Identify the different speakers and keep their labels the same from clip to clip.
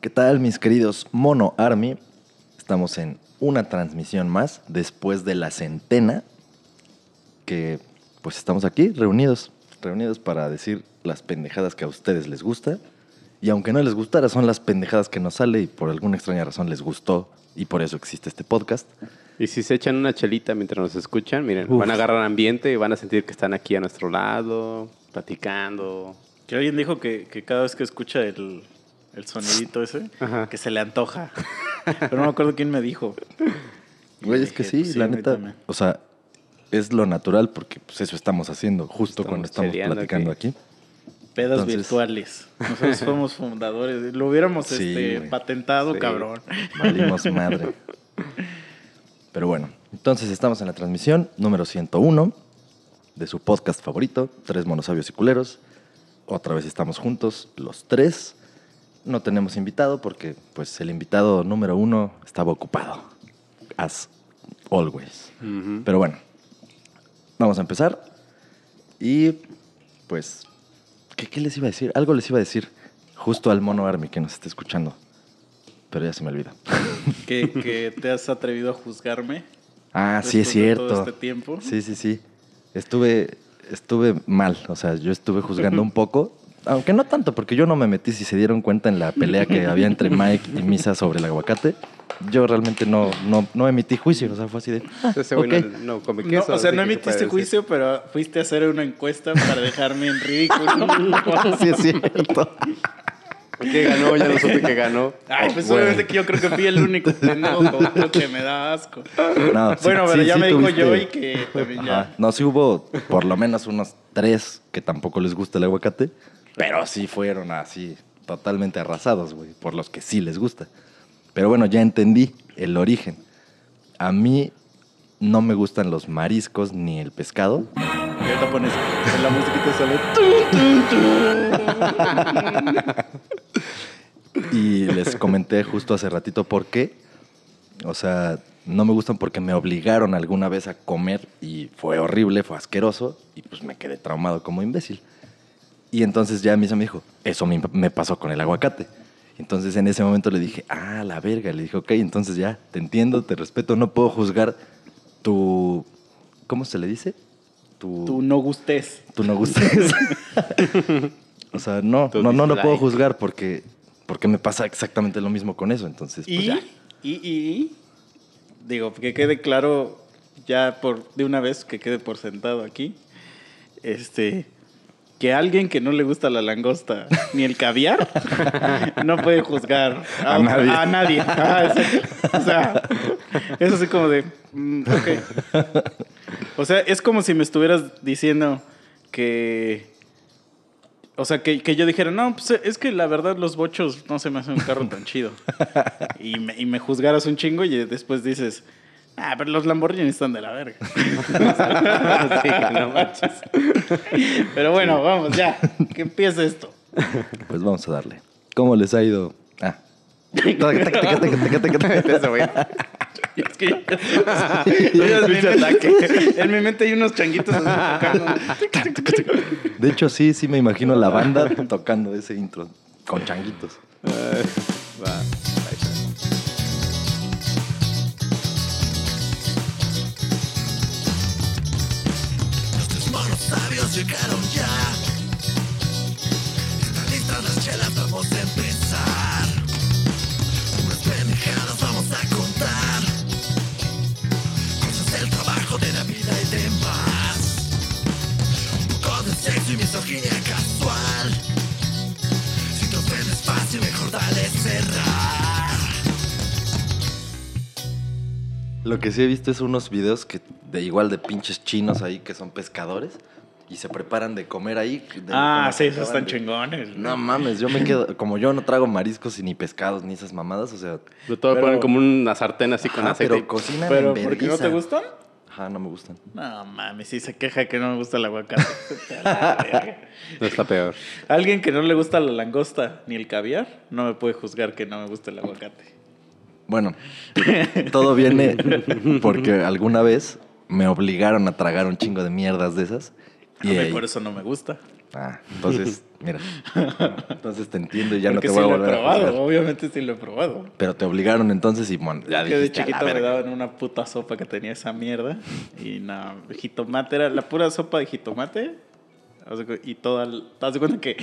Speaker 1: ¿Qué tal, mis queridos Mono Army? Estamos en una transmisión más después de la centena que pues estamos aquí reunidos, reunidos para decir las pendejadas que a ustedes les gusta y aunque no les gustara son las pendejadas que nos sale y por alguna extraña razón les gustó y por eso existe este podcast.
Speaker 2: Y si se echan una chelita mientras nos escuchan, miren,
Speaker 1: Uf.
Speaker 2: van a agarrar ambiente y van a sentir que están aquí a nuestro lado, platicando.
Speaker 3: Que alguien dijo que, que cada vez que escucha el, el sonidito ese,
Speaker 2: Ajá.
Speaker 3: que se le antoja. Pero no me acuerdo quién me dijo.
Speaker 1: Güey, es que sí,
Speaker 3: pues sí,
Speaker 1: la neta,
Speaker 3: también.
Speaker 1: o sea, es lo natural porque pues eso estamos haciendo justo
Speaker 2: Estamos
Speaker 1: cuando estamos platicando aquí.
Speaker 3: Pedas
Speaker 1: Entonces-
Speaker 3: virtuales. Nosotros fuimos fundadores. Lo hubiéramos
Speaker 1: Sí,
Speaker 3: este, patentado,
Speaker 2: Sí.
Speaker 3: cabrón.
Speaker 1: Valimos madre. Pero bueno, entonces estamos en la transmisión número 101 de su podcast favorito, Tres Monosabios y Culeros. Otra vez estamos juntos, los tres. No tenemos invitado porque pues el invitado número uno estaba ocupado. As always. Pero bueno, vamos a empezar. Y pues, ¿qué, qué les iba a decir? Algo les iba a decir justo al mono Army que nos está escuchando. Pero ya se me olvida.
Speaker 3: Que, que te has atrevido a juzgarme.
Speaker 1: Ah, sí, es
Speaker 3: de todo
Speaker 1: cierto.
Speaker 3: este tiempo.
Speaker 1: Sí, sí, sí. Estuve, estuve mal. O sea, yo estuve juzgando un poco. Aunque no tanto, porque yo no me metí. Si se dieron cuenta en la pelea que había entre Mike y Misa sobre el aguacate, yo realmente no, no, no emití juicio. O sea, fue así de. ah,
Speaker 2: Ese güey
Speaker 1: ok.
Speaker 2: no, no come
Speaker 3: No,
Speaker 2: queso.
Speaker 3: o sea, no emitiste juicio, pero fuiste a hacer una encuesta para dejarme en ridículo.
Speaker 1: sí, es cierto.
Speaker 2: ¿Qué ganó? Ya no supe que ganó.
Speaker 3: Ay, pues
Speaker 1: Bueno.
Speaker 3: obviamente que yo creo que fui el único pendejo que me da asco.
Speaker 1: No, sí-
Speaker 3: bueno, pero
Speaker 1: sí-
Speaker 3: ya
Speaker 1: sí
Speaker 3: me dijo
Speaker 1: tuviste-
Speaker 3: Joey que también
Speaker 1: Ajá.
Speaker 3: ya.
Speaker 1: No, sí hubo por lo menos unos tres que tampoco les gusta el aguacate, pero sí fueron así, totalmente arrasados, güey, por los que sí les gusta. Pero bueno, ya entendí el origen. A mí no me gustan los mariscos ni el pescado.
Speaker 3: Y ahorita pones en la música te sale.
Speaker 1: Y les comenté justo hace ratito por qué. O sea, no me gustan porque me obligaron alguna vez a comer y fue horrible, fue asqueroso y pues me quedé traumado como imbécil. Y entonces ya Misa me dijo, eso me, me pasó con el aguacate. Entonces en ese momento le dije, ah, la verga. Le dije, ok, entonces ya, te entiendo, te respeto, no puedo juzgar tu... ¿Cómo se le dice? Tu,
Speaker 3: Tú no gustes.
Speaker 1: tú no gustes. o sea, no,
Speaker 2: Tu
Speaker 1: no, no lo puedo juzgar porque, porque me pasa exactamente lo mismo con eso. Entonces, pues
Speaker 3: Y,
Speaker 1: ya.
Speaker 3: y, y, digo, que quede claro ya por de una vez, que quede por sentado aquí, este, que alguien que no le gusta la langosta ni el caviar no puede juzgar a,
Speaker 1: A nadie.
Speaker 3: a nadie. Ah. O sea, es así como de, mm. O sea, es como si me estuvieras diciendo que... O sea, que, que yo dijera, no, pues es que la verdad los bochos no se me hacen un carro tan chido. Y me, y me juzgaras un chingo y después dices, ah, pero los Lamborghini están de la verga.
Speaker 2: Sí, no manches.
Speaker 3: Pero bueno, vamos, ya, que empiece esto.
Speaker 1: Pues vamos a darle. ¿Cómo les ha ido? Ah.
Speaker 2: Güey.
Speaker 3: Es que yo- yo- en, mi mente, en mi mente hay unos changuitos tocando.
Speaker 1: De hecho, sí, sí me imagino la banda tocando ese intro con changuitos.
Speaker 2: Va.
Speaker 4: Llegaron ya. Están listas las chelas, vamos a empezar. Unas pendejadas vamos a contar. Cosas del trabajo, de la vida y demás. Un poco de sexo y misoginia casual. Si te ofendes fácil, mejor dale cerrar.
Speaker 1: Lo que sí he visto es unos videos que de igual de pinches chinos ahí que son pescadores y se preparan de comer ahí. de-
Speaker 3: Ah, sí, esos están
Speaker 1: de-
Speaker 3: chingones.
Speaker 1: No mames, yo me quedo, como yo no trago mariscos y ni pescados ni esas mamadas, o sea,
Speaker 2: Lo todo
Speaker 3: Pero-
Speaker 2: ponen como una sartén así con
Speaker 1: ajá,
Speaker 2: aceite.
Speaker 1: pero cocinan
Speaker 3: Pero
Speaker 1: en
Speaker 3: ¿por qué no te gustan?
Speaker 1: Ajá, no me gustan.
Speaker 3: No mames, sí se queja que no me gusta el aguacate.
Speaker 2: No está peor.
Speaker 3: Alguien que no le gusta la langosta ni el caviar no me puede juzgar que no me gusta el aguacate.
Speaker 1: Bueno, todo viene porque alguna vez me obligaron a tragar un chingo de mierdas de esas.
Speaker 3: A mí por eso no me gusta.
Speaker 1: Ah, entonces, mira. Entonces te entiendo y ya
Speaker 3: Porque
Speaker 1: no te voy a
Speaker 3: lo he
Speaker 1: volver a
Speaker 3: probado,
Speaker 1: juzgar.
Speaker 3: obviamente sí lo he probado.
Speaker 1: Pero te obligaron entonces y bueno, ya
Speaker 3: que de
Speaker 1: dijiste, "A la
Speaker 3: chiquito me
Speaker 1: verga".
Speaker 3: daban una puta sopa que tenía esa mierda. Y nada, jitomate era la pura sopa de jitomate. De Y toda. ¿Te das cuenta que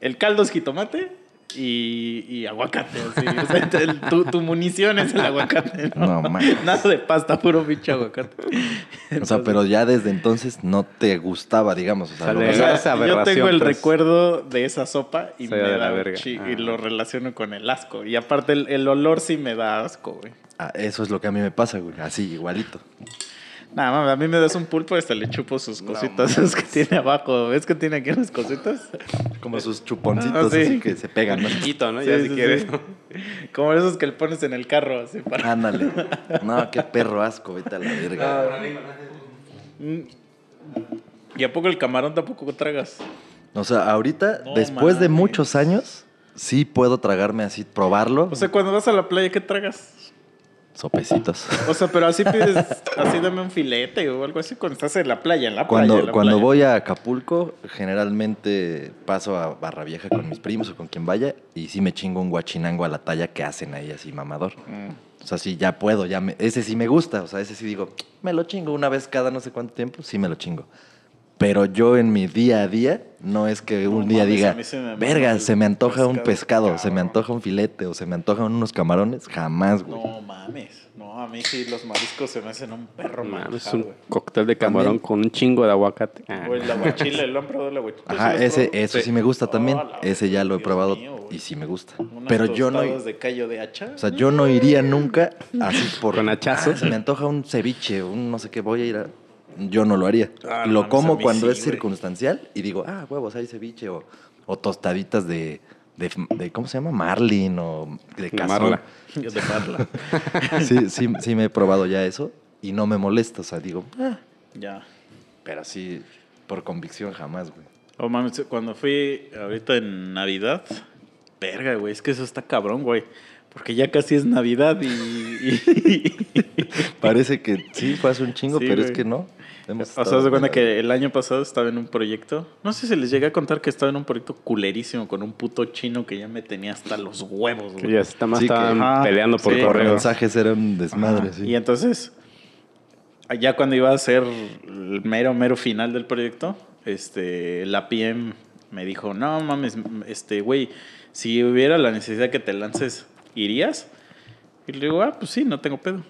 Speaker 3: el caldo es jitomate y, y aguacate? Así. O sea, el- tu, tu munición es el aguacate.
Speaker 1: No, mames.
Speaker 3: Nada de pasta, puro pinche aguacate.
Speaker 1: O sea, pero ya desde entonces no te gustaba, digamos. O sea,
Speaker 2: Sale
Speaker 1: lo-
Speaker 3: O sea,
Speaker 2: Esa
Speaker 3: yo tengo el
Speaker 2: pues.
Speaker 3: recuerdo de esa sopa y me
Speaker 2: de la
Speaker 3: da
Speaker 2: verga.
Speaker 3: chi-
Speaker 2: Ah.
Speaker 3: y lo relaciono con el asco. Y aparte el, el olor sí me da asco, güey.
Speaker 1: Ah, eso es lo que a mí me pasa, güey. Así, igualito.
Speaker 3: Nada, mames, a mí me das un pulpo y hasta le chupo sus cositas esas que tiene abajo. ¿Ves que tiene aquí unas cositas?
Speaker 1: Como sus chuponcitos
Speaker 3: Ah, sí.
Speaker 1: así que se pegan, ¿no?
Speaker 2: Chiquito, ¿no?
Speaker 3: Sí,
Speaker 2: ya
Speaker 3: sí,
Speaker 2: si quieres.
Speaker 3: Como esos que le pones en el carro, así para...
Speaker 1: Ándale. No, qué perro asco, vete a la verga.
Speaker 3: Mm. ¿Y a poco el camarón tampoco tragas?
Speaker 1: O sea, ahorita,
Speaker 3: No
Speaker 1: después de muchos años, sí puedo tragarme así, probarlo.
Speaker 3: O sea, cuando vas a la playa, ¿qué tragas?
Speaker 1: Sopecitos.
Speaker 3: O sea, pero así pides, así dame un filete o algo así cuando estás en la playa, en la
Speaker 1: Cuando,
Speaker 3: playa. en la
Speaker 1: cuando
Speaker 3: playa.
Speaker 1: voy a Acapulco, generalmente paso a Barra Vieja con mis primos o con quien vaya y sí me chingo un guachinango a la talla que hacen ahí así mamador.
Speaker 3: Mm.
Speaker 1: O sea, sí, ya puedo, ya me, ese sí me gusta, o sea, ese sí digo, me lo chingo una vez cada no sé cuánto tiempo, sí me lo chingo. Pero yo en mi día a día, no es que un día
Speaker 3: mames,
Speaker 1: diga,
Speaker 3: se me
Speaker 1: verga,
Speaker 3: el
Speaker 1: se me antoja un
Speaker 3: pescado,
Speaker 1: se me
Speaker 3: cabrón".
Speaker 1: antoja un filete o se me antojan unos camarones, jamás, güey.
Speaker 3: No mames. No, a mí sí los mariscos se me hacen un perro
Speaker 2: Mames,
Speaker 3: manjar,
Speaker 2: es un
Speaker 3: güey.
Speaker 2: cóctel de camarón
Speaker 1: También.
Speaker 2: con un chingo de aguacate. Ah.
Speaker 3: O el aguachile, ¿lo han probado el aguachile? ¿Tú sí
Speaker 1: Ajá, ese, eso sí me gusta también.
Speaker 3: Oh, la
Speaker 1: ese ya lo he
Speaker 3: Dios
Speaker 1: probado
Speaker 3: mío,
Speaker 1: y sí me gusta.
Speaker 3: Unas
Speaker 1: Pero yo no,
Speaker 3: de callo de hacha.
Speaker 1: o sea, yo no iría nunca así por
Speaker 2: Con hachazo.
Speaker 1: "Ah, se me antoja un ceviche, un no sé qué, voy a ir a yo no lo haría.
Speaker 3: Ah,
Speaker 1: lo
Speaker 3: mames,
Speaker 1: como cuando
Speaker 3: sí,
Speaker 1: es
Speaker 3: güey.
Speaker 1: circunstancial y digo, ah, huevos, hay ceviche o, o tostaditas de, de, de- ¿cómo se llama? Marlin o de
Speaker 2: marla.
Speaker 3: Yo de parla.
Speaker 1: Sí, sí, sí me he probado ya eso y no me molesta, o sea, digo, ah,
Speaker 3: ya.
Speaker 1: pero sí, por convicción jamás, güey.
Speaker 3: Oh, mames, cuando fui ahorita en Navidad, verga, güey, es que eso está cabrón, güey. Porque ya casi es Navidad y... y-
Speaker 1: Parece que sí, fue hace un chingo,
Speaker 3: Sí,
Speaker 1: pero es que no. Hemos
Speaker 3: o sea, de cuenta que el año pasado estaba en un proyecto. No sé si les llegué a contar que estaba en un proyecto culerísimo con un puto chino que ya me tenía hasta los huevos,
Speaker 2: Que
Speaker 3: güey.
Speaker 2: ya está más
Speaker 1: Sí,
Speaker 2: estaban peleando por
Speaker 3: sí.
Speaker 2: Correo.
Speaker 1: mensajes era un desmadre,
Speaker 3: Ajá.
Speaker 1: sí.
Speaker 3: Y entonces, ya cuando iba a ser el mero, mero final del proyecto, este, la PM me dijo, no mames, este, güey, si hubiera la necesidad que te lances, ¿irías? Y le digo, ah, pues sí, no tengo pedo.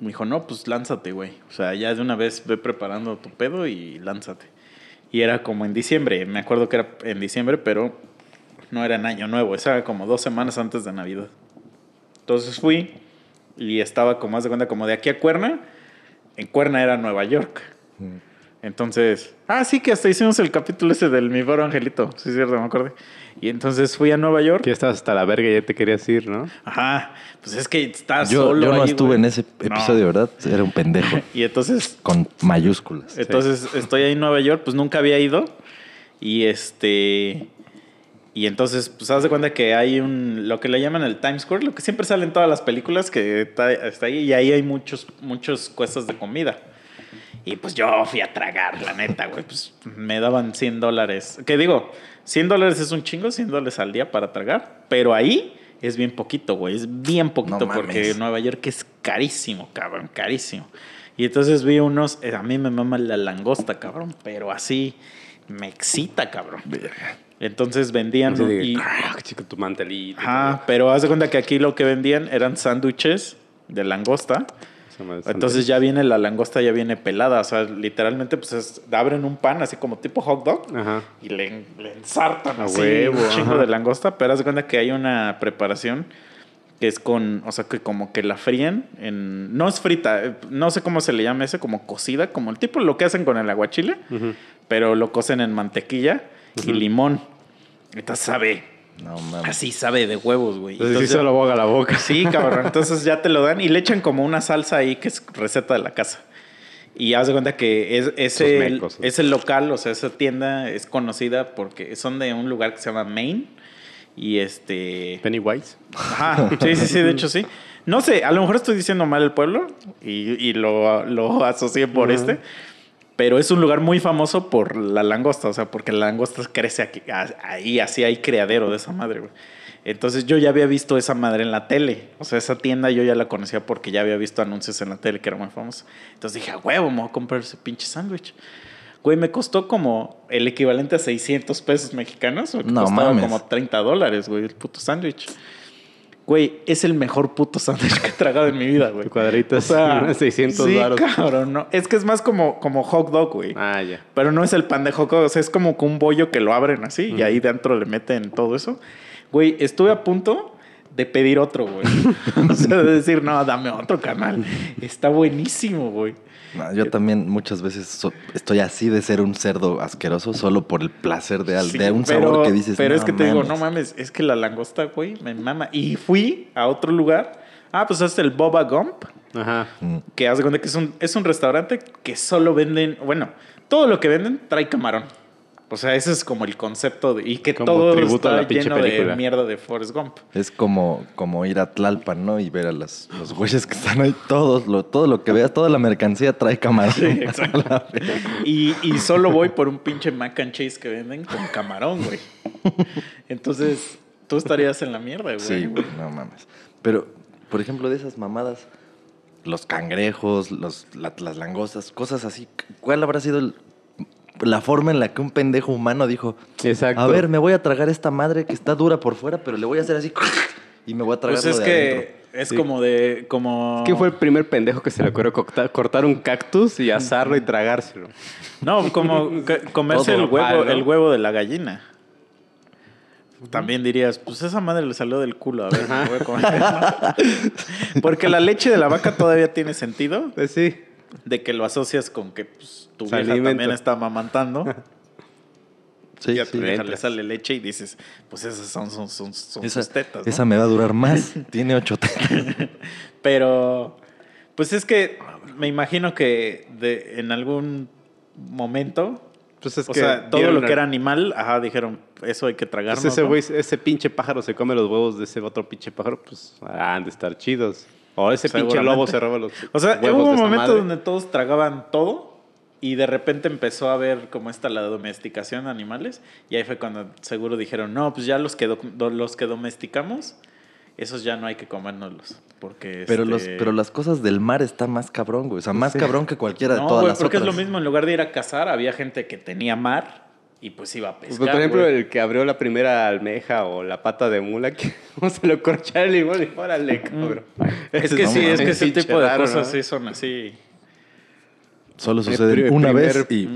Speaker 3: Me dijo, no, pues lánzate, güey. O sea, ya de una vez ve preparando tu pedo y lánzate. Y era como en diciembre, me acuerdo que era en diciembre, pero no era en Año Nuevo, esa era como dos semanas antes de Navidad. Entonces fui y estaba como, haz de cuenta, como de aquí a Cuerna. En Cuerna era Nueva York. Entonces, ah, sí, que hasta hicimos el capítulo ese del Mi Boro Angelito. Sí, es cierto, me acordé. Y entonces fui a Nueva York.
Speaker 2: Que ya estabas hasta la verga y ya te querías ir, ¿no?
Speaker 3: Ajá, pues es que
Speaker 1: Yo,
Speaker 3: solo.
Speaker 1: yo no
Speaker 3: ahí,
Speaker 1: estuve
Speaker 3: güey.
Speaker 1: en ese
Speaker 3: No.
Speaker 1: episodio, ¿verdad? Era un pendejo.
Speaker 3: Y entonces,
Speaker 1: con mayúsculas.
Speaker 3: entonces estoy ahí en Nueva York, pues nunca había ido. Y este. Y entonces, pues haz de cuenta que hay un. Lo que le llaman el Times Square, lo que siempre sale en todas las películas, que está, está ahí. Y ahí hay muchos, muchos cuestas de comida. Y pues yo fui a tragar, la neta, güey. Pues me daban 100 dólares. Que digo, 100 dólares es un chingo, 100 dólares al día para tragar. Pero ahí es bien poquito, güey. Es bien poquito
Speaker 1: No
Speaker 3: porque
Speaker 1: mames.
Speaker 3: Nueva York es carísimo, cabrón, carísimo. Y entonces vi unos, eh, a mí me mama la langosta, cabrón, pero así me excita, cabrón. Entonces vendían
Speaker 2: de,
Speaker 3: y,
Speaker 2: "Crack", chico, tu mantelito.
Speaker 3: ajá, pero haz de cuenta que aquí lo que vendían eran sándwiches de langosta. Entonces ya viene la langosta, ya viene pelada. O sea, literalmente, pues es- abren un pan así como tipo hot dog
Speaker 2: Ajá.
Speaker 3: y le, le ensartan
Speaker 2: A
Speaker 3: así
Speaker 2: huevo,
Speaker 3: un chingo
Speaker 2: ajá.
Speaker 3: de langosta. Pero haz de cuenta que hay una preparación que es con, o sea, que como que la fríen en. No es frita, eh, no sé cómo se le llama ese, como cocida, como el tipo lo que hacen con el aguachile, pero lo cocen en mantequilla y limón. Entonces sabe,
Speaker 1: No mames.
Speaker 3: así sabe de huevos, güey.
Speaker 2: Entonces,
Speaker 3: Entonces
Speaker 2: sí se lo boga la boca.
Speaker 3: Sí, cabrón. Entonces ya te lo dan y le echan como una salsa ahí que es receta de la casa. Y haz de cuenta que es, ese,
Speaker 2: mecos.
Speaker 3: ese local, o sea, esa tienda es conocida porque son de un lugar que se llama Maine. Y este.
Speaker 2: Pennywise.
Speaker 3: Ajá, sí, sí, sí, de hecho sí. No sé, a lo mejor estoy diciendo mal el pueblo y, y lo, lo asocié por este. Pero es un lugar muy famoso por la langosta, o sea, porque la langosta crece aquí, ahí, así hay criadero de esa madre, güey. Entonces yo ya había visto esa madre en la tele. O sea, esa tienda yo ya la conocía porque ya había visto anuncios en la tele que era muy famosa. Entonces dije, a huevo, me voy a comprar ese pinche sándwich. Güey, me costó como el equivalente a 600 pesos mexicanos. porque
Speaker 1: No
Speaker 3: costaba
Speaker 1: mames.
Speaker 3: como 30 dólares, güey, el puto sándwich. Güey, es el mejor puto sándwich que he tragado en mi vida, güey.
Speaker 2: Cuadritos, 600
Speaker 3: sí, cabrón, no. Es que es más como, como hot dog, güey.
Speaker 2: Ah, ya.
Speaker 3: Pero no es el pan de hot dog, o sea, es como con un bollo que lo abren así y ahí dentro le meten todo eso. Güey, estuve a punto de pedir otro, güey. o sea, de decir, no, dame otro canal. Está buenísimo, güey.
Speaker 1: No, yo también muchas veces so- estoy así de ser un cerdo asqueroso solo por el placer de, al-
Speaker 3: Sí,
Speaker 1: de un
Speaker 3: pero-
Speaker 1: sabor que dices.
Speaker 3: Pero es
Speaker 1: "No
Speaker 3: que te digo,
Speaker 1: mames".
Speaker 3: no mames, es que la langosta, güey, me mama. Y fui a otro lugar. Ah, pues es el Boba Gump.
Speaker 2: Ajá.
Speaker 1: Mm.
Speaker 3: Que haz de cuenta que es un, es un restaurante que solo venden, bueno, todo lo que venden trae camarón. O sea, ese es como el concepto de, y que
Speaker 2: Como
Speaker 3: todo
Speaker 2: tributo a
Speaker 3: está
Speaker 2: la pinche
Speaker 3: lleno de mierda de Forrest Gump.
Speaker 1: Es como, como ir a Tlalpan, ¿no? Y ver a las, los güeyes que están ahí. Todos, lo, todo lo que veas, toda la mercancía trae camarón.
Speaker 3: Sí, exacto. Y, y solo voy por un pinche mac and cheese que venden con camarón, güey. Entonces, tú estarías en la mierda, güey.
Speaker 1: Sí, güey, no mames. Pero, por ejemplo, de esas mamadas, los cangrejos, los, la- las langostas, cosas así, ¿cuál habrá sido el- la forma en la que un pendejo humano dijo,
Speaker 2: Exacto.
Speaker 1: a ver, me voy a tragar esta madre que está dura por fuera, pero le voy a hacer así y me voy a tragar
Speaker 3: Pues es
Speaker 1: de
Speaker 3: que
Speaker 1: adentro"?
Speaker 3: es
Speaker 2: Sí.
Speaker 3: como de. Como...
Speaker 2: ¿Quién fue el primer pendejo que se le ocurrió cortar, un cactus y asarlo y tragárselo?
Speaker 3: No, como comerse el huevo,
Speaker 2: mal, ¿no?
Speaker 3: el huevo de la gallina. También dirías, pues esa madre le salió del culo, a ver, me voy a comer. Porque la leche de la vaca todavía tiene sentido
Speaker 2: Pues sí.
Speaker 3: De que lo asocias con que pues, tu vieja también está amamantando.
Speaker 1: Sí,
Speaker 3: y a tu
Speaker 1: sí.
Speaker 3: vieja le sale leche y dices, pues esas son, son, son, son
Speaker 1: Esa,
Speaker 3: sus tetas. ¿no?
Speaker 1: esa me va a durar más. Tiene ocho tetas.
Speaker 3: Pero, pues es que me imagino que de, en algún momento,
Speaker 2: Pues es
Speaker 3: o
Speaker 2: que
Speaker 3: sea, todo lo que era animal, ajá, dijeron, eso hay que tragarnos.
Speaker 2: Pues ese
Speaker 3: ¿no?
Speaker 2: güey, ese pinche pájaro se come los huevos de ese otro pinche pájaro, pues han de estar chidos. O ese pinche lobo se roba los
Speaker 3: O sea, hubo un momento
Speaker 2: madre.
Speaker 3: donde todos tragaban todo y de repente empezó a ver como esta la domesticación de animales y ahí fue cuando seguro dijeron, no, pues ya los que, do- do- los que domesticamos, esos ya no hay que comérnoslos. Porque
Speaker 1: Pero, los,
Speaker 3: este,
Speaker 1: pero las cosas del mar está más cabrón, güey. O sea, más cabrón que cualquiera de
Speaker 3: No,
Speaker 1: todas
Speaker 3: güey,
Speaker 1: las
Speaker 3: porque
Speaker 1: otras.
Speaker 3: es lo mismo, en lugar de ir a cazar, había gente que tenía mar y pues iba a
Speaker 2: Pues,
Speaker 3: pescar.
Speaker 2: por ejemplo, el que abrió la primera almeja o la pata de mula, que no se lo corcha el limón y órale, cabrón.
Speaker 3: Es
Speaker 2: Ese
Speaker 3: que
Speaker 1: no
Speaker 3: sí, es que ese tipo de
Speaker 2: raro,
Speaker 3: cosas
Speaker 2: ¿no?
Speaker 3: sí son así.
Speaker 1: Solo sucede una
Speaker 2: primer-
Speaker 1: vez y...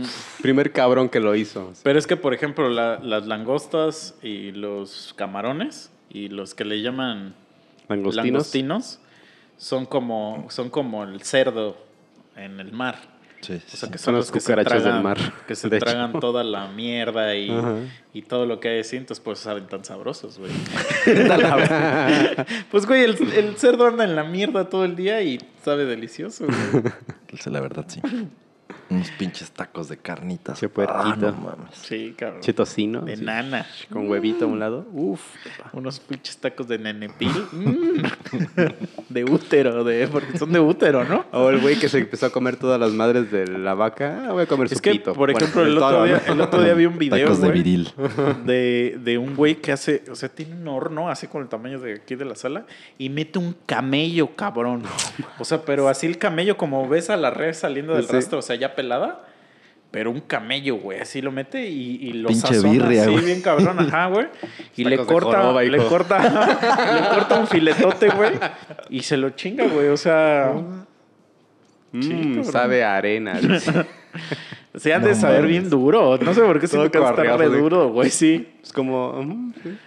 Speaker 2: Primer cabrón que lo hizo.
Speaker 3: Pero es que, por ejemplo, la- las langostas y los camarones y los que le llaman
Speaker 2: Langostinos.
Speaker 3: langostinos son como, son como el cerdo en el mar.
Speaker 1: Sí, sí,
Speaker 3: O sea, que
Speaker 2: Son
Speaker 3: son
Speaker 2: las
Speaker 3: los que
Speaker 2: cucarachas del mar,
Speaker 3: que se
Speaker 2: de hecho.
Speaker 3: tragan toda la mierda y, y todo lo que hay así, entonces pues saben tan sabrosos, güey. pues, güey, el, el cerdo anda en la mierda todo el día y sabe delicioso, güey.
Speaker 1: La verdad, sí. Unos pinches tacos de carnitas.
Speaker 2: Che
Speaker 1: Ah,
Speaker 2: puerquito.
Speaker 1: no mames.
Speaker 3: Sí, cabrón.
Speaker 2: Che tocino.
Speaker 3: De nana.
Speaker 2: Con huevito a un lado. Uf.
Speaker 3: Unos pinches tacos de nenepil. Mm. de útero, de, porque son de útero, ¿no?
Speaker 2: O el güey que se empezó a comer todas las madres de la vaca. Ah, voy a comer su
Speaker 3: Es que,
Speaker 2: pito.
Speaker 3: por ejemplo, el otro, día, el otro día vi un video,
Speaker 1: Tacos de viril.
Speaker 3: de, de un güey que hace, o sea, tiene un horno así con el tamaño de aquí de la sala y mete un camello, cabrón. O sea, pero así el camello como ves a la res saliendo del
Speaker 2: Sí.
Speaker 3: rastro, o sea, ya pelada. Pero un camello, güey, así lo mete y, y lo
Speaker 1: Pinche
Speaker 3: sazona
Speaker 1: birria,
Speaker 3: así
Speaker 1: güey.
Speaker 3: bien cabrón, ajá, güey. Y le
Speaker 2: de
Speaker 3: corta,
Speaker 2: joroba,
Speaker 3: le corta, le corta un filetote, güey, y se lo chinga, güey. O sea,
Speaker 2: Mm, sabe a arena. dice.
Speaker 3: se han
Speaker 1: No
Speaker 3: de saber bien duro. No sé por qué
Speaker 2: cabarreado,
Speaker 3: re
Speaker 2: así.
Speaker 3: duro, güey, sí.
Speaker 2: Es como. ujú, sí.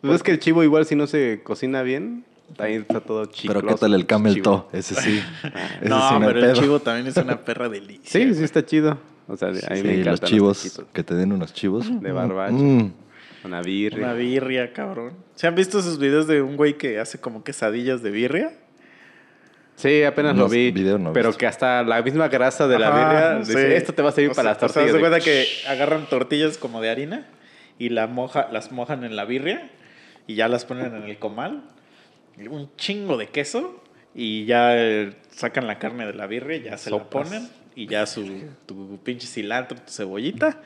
Speaker 2: Pues es que el chivo, igual, si no se cocina bien, ahí está todo chido.
Speaker 1: Pero ¿qué tal el camel toe? Ese sí. Ese
Speaker 3: no,
Speaker 1: sí me
Speaker 3: pero el chivo también es una perra delicia.
Speaker 2: Sí, sí está chido. O sea, a mí me
Speaker 1: Sí,
Speaker 2: encantan
Speaker 1: los chivos, que te den unos chivos.
Speaker 2: De barbacho.
Speaker 1: Mm.
Speaker 2: Una birria.
Speaker 3: Una birria, cabrón. ¿Se han visto esos videos de un güey que hace como quesadillas de birria?
Speaker 2: Sí, apenas
Speaker 1: No,
Speaker 2: lo vi.
Speaker 1: video no
Speaker 2: pero
Speaker 1: visto.
Speaker 2: que hasta la misma grasa de la
Speaker 3: Ajá,
Speaker 2: birria dice,
Speaker 3: sí.
Speaker 2: esto te va a servir
Speaker 3: O
Speaker 2: para
Speaker 3: sea,
Speaker 2: las
Speaker 3: O sea,
Speaker 2: tortillas.
Speaker 3: de
Speaker 2: de-
Speaker 3: cuenta que agarran tortillas como de harina y la moja, las mojan en la birria y ya las ponen en el comal. Un chingo de queso y ya eh, sacan la carne de la birria ya se la
Speaker 2: Sopas.
Speaker 3: ponen y ya su tu pinche cilantro, tu cebollita.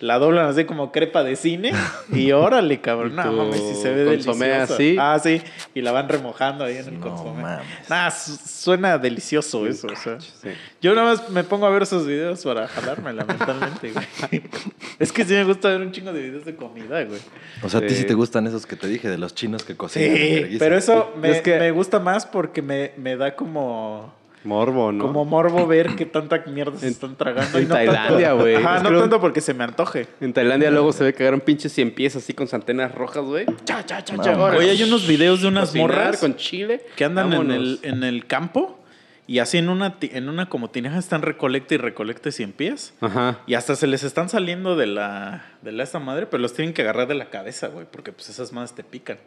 Speaker 3: La doblan así como crepa de cine y órale, cabrón. No mames, si se ve
Speaker 2: consomé
Speaker 3: delicioso.
Speaker 2: así.
Speaker 3: Ah, sí, y la van remojando ahí en el
Speaker 1: No
Speaker 3: consomé.
Speaker 1: mames.
Speaker 3: Nah, su- suena delicioso eso, o sea.
Speaker 2: Sí.
Speaker 3: Yo nada más me pongo a ver esos videos para jalármela mentalmente, güey. Es que sí me gusta ver un chingo de videos de comida, güey.
Speaker 1: O sea, a ti sí
Speaker 2: Sí.
Speaker 1: te gustan esos que te dije de los chinos que cocinan.
Speaker 3: Sí, pero eso me,
Speaker 2: Es que-
Speaker 3: me gusta más porque me, me da como,
Speaker 2: Morbo, ¿no?
Speaker 3: como morbo ver qué tanta mierda se están tragando.
Speaker 2: en
Speaker 3: y no tanto-
Speaker 2: Tailandia, güey.
Speaker 3: Ajá,
Speaker 2: Es
Speaker 3: no tanto porque se me antoje.
Speaker 2: En Tailandia luego se ve que agarran pinches cien pies así con antenas rojas, güey. Cha, cha, cha, cha.
Speaker 3: Oye, hay unos videos de unas
Speaker 2: Cocinar
Speaker 3: morras
Speaker 2: con chile.
Speaker 3: que andan en el, en el campo y así en una, en una como tinaja están recolecte y recolecte cien pies.
Speaker 2: Ajá.
Speaker 3: Y hasta se les están saliendo de la, de la esta madre, pero los tienen que agarrar de la cabeza, güey, porque pues esas madres te pican.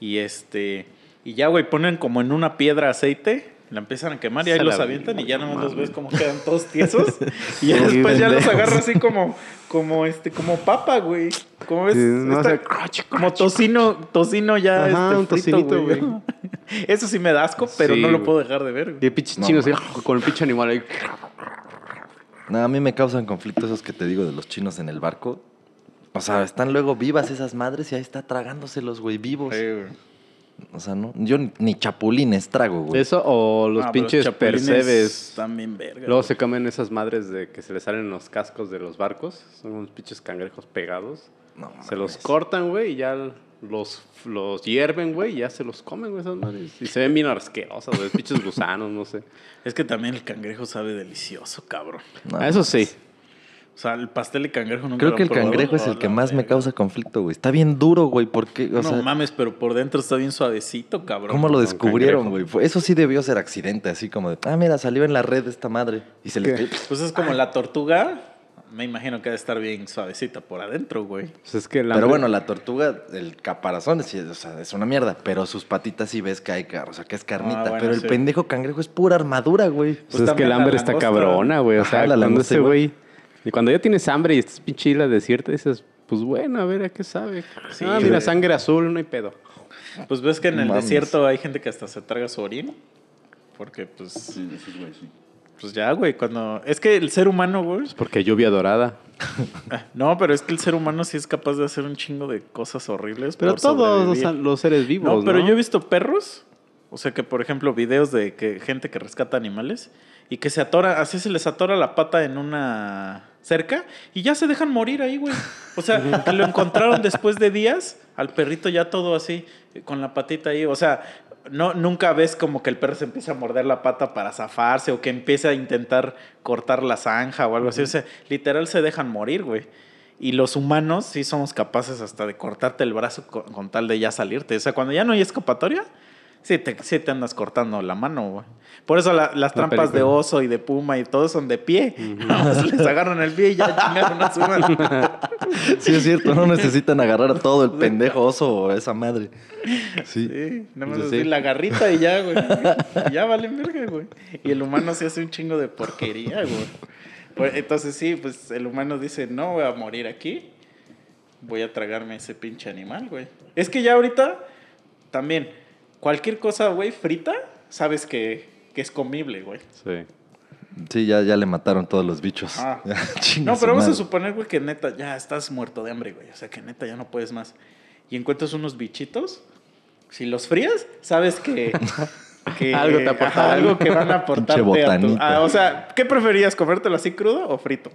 Speaker 3: Y este, y ya, güey, ponen como en una piedra aceite, la empiezan a quemar y ahí los avientan y ya nada más los ves como quedan todos tiesos. y ya después ya los agarra así como, como este, como papa, güey. Como ves,
Speaker 2: Sí, no,
Speaker 3: Esta-
Speaker 2: o sea, crunch,
Speaker 3: como tocino, tocino ya
Speaker 2: Ajá,
Speaker 3: este,
Speaker 2: un
Speaker 3: frito,
Speaker 2: tocinito,
Speaker 3: güey. Eso sí me da asco, pero
Speaker 2: Sí,
Speaker 3: no lo puedo dejar de ver,
Speaker 2: Y
Speaker 3: güey.
Speaker 2: el pinche
Speaker 1: No,
Speaker 2: chino así, con el pinche animal ahí.
Speaker 1: No, a mí me causan conflicto esos que te digo de los chinos en el barco. O sea, están luego vivas esas madres y ahí está tragándoselos, güey, vivos.
Speaker 3: Sí, güey.
Speaker 1: O sea, no, yo ni- chapulines trago, güey.
Speaker 2: Eso o los
Speaker 3: Ah,
Speaker 2: pinches percebes.
Speaker 3: También verga.
Speaker 2: Luego
Speaker 3: güey.
Speaker 2: se comen esas madres de que se les salen los cascos de los barcos. Son unos pinches cangrejos pegados.
Speaker 1: No
Speaker 2: Se los cortan, güey, y ya los, los hierven, güey, y ya se los comen, güey, esas madres. Y se ven bien asquerosas, güey, pinches gusanos, no sé.
Speaker 3: Es que también el cangrejo sabe delicioso, cabrón.
Speaker 1: No,
Speaker 2: eso sí.
Speaker 3: O sea, el pastel de cangrejo nunca
Speaker 1: Creo que el
Speaker 3: probado.
Speaker 1: cangrejo es
Speaker 3: Oh,
Speaker 1: el que más me causa conflicto, güey. Está bien duro, güey, porque, o
Speaker 3: no
Speaker 1: sea,
Speaker 3: mames, pero por dentro está bien suavecito, cabrón.
Speaker 1: ¿cómo lo descubrieron, güey? Eso sí debió ser accidente, así como de, ah, mira, salió en la red esta madre. Y se le...
Speaker 2: ¿Qué?
Speaker 3: Pues es como la tortuga. Me imagino que ha de estar bien suavecita por adentro, güey.
Speaker 2: Pues es que
Speaker 1: Pero bueno, la tortuga, el caparazón, sí, o sea, es una mierda. Pero sus patitas sí ves que hay, o sea, que es carnita.
Speaker 3: Ah, bueno,
Speaker 1: pero el pendejo cangrejo es pura armadura, güey.
Speaker 2: Pues
Speaker 3: Pues
Speaker 2: es que el
Speaker 3: la
Speaker 2: hambre está cabrona, güey. O
Speaker 1: Ajá,
Speaker 2: sea,
Speaker 1: la
Speaker 2: cuando ese güey. Y cuando ya tienes hambre y estás pinche isla desierta, dices, pues bueno, a ver a qué sabe.
Speaker 3: Sí,
Speaker 2: ah, mira,
Speaker 3: güey.
Speaker 2: sangre azul, no hay pedo.
Speaker 3: Pues ves que en el
Speaker 1: Mames.
Speaker 3: desierto hay gente que hasta se traga su orina. Porque, pues. Pues ya, güey. Cuando. Es que el ser humano, güey.
Speaker 2: Porque lluvia dorada.
Speaker 3: No, pero es que el ser humano sí es capaz de hacer un chingo de cosas horribles.
Speaker 2: Pero
Speaker 3: por
Speaker 2: todos los,
Speaker 3: sobrevivir.
Speaker 2: los seres vivos,
Speaker 3: No,
Speaker 2: ¿no?
Speaker 3: pero yo he visto perros. O sea que, por ejemplo, videos de que gente que rescata animales y que se atora, así se les atora la pata en una cerca y ya se dejan morir ahí, güey. O sea, que lo encontraron después de días, al perrito ya todo así, eh, con la patita ahí. O sea, no, nunca ves como que el perro se empieza a morder la pata para zafarse o que empiece a intentar cortar la zanja o algo así. O sea, literal se dejan morir, güey. Y los humanos sí somos capaces hasta de cortarte el brazo con, con tal de ya salirte. O sea, cuando ya no hay escapatoria, sí te, sí te andas cortando la mano, güey. Por eso la- las trampas de oso y de puma y todo son de pie. Nada más les agarran el pie y ya chingaron a su mano.
Speaker 1: Sí, es cierto, no necesitan agarrar a todo el pendejo oso o esa madre. Sí.
Speaker 3: Sí, nada más así
Speaker 2: sí.
Speaker 3: la garrita y ya, güey. Y ya valen verga, güey. Y el humano se hace un chingo de porquería, güey. Pues, Entonces sí, pues el humano dice, no voy a morir aquí. Voy a tragarme ese pinche animal, güey. Es que ya ahorita, también, cualquier cosa, güey, frita, sabes que, que es comible, güey.
Speaker 2: Sí.
Speaker 1: Sí, ya, ya le mataron todos los bichos.
Speaker 3: Ah.
Speaker 1: Ya,
Speaker 3: No, pero vamos a suponer, güey, que neta ya estás muerto de hambre, güey. O sea, que neta ya no puedes más. Y encuentras unos bichitos. Si los frías, sabes que. que-
Speaker 2: Algo te aportaron.
Speaker 3: ajá, algo que van a aportarte
Speaker 1: Pinche
Speaker 3: a tu.
Speaker 1: botanita.
Speaker 3: ah, o sea, ¿qué preferías? ¿Comértelo así crudo o frito?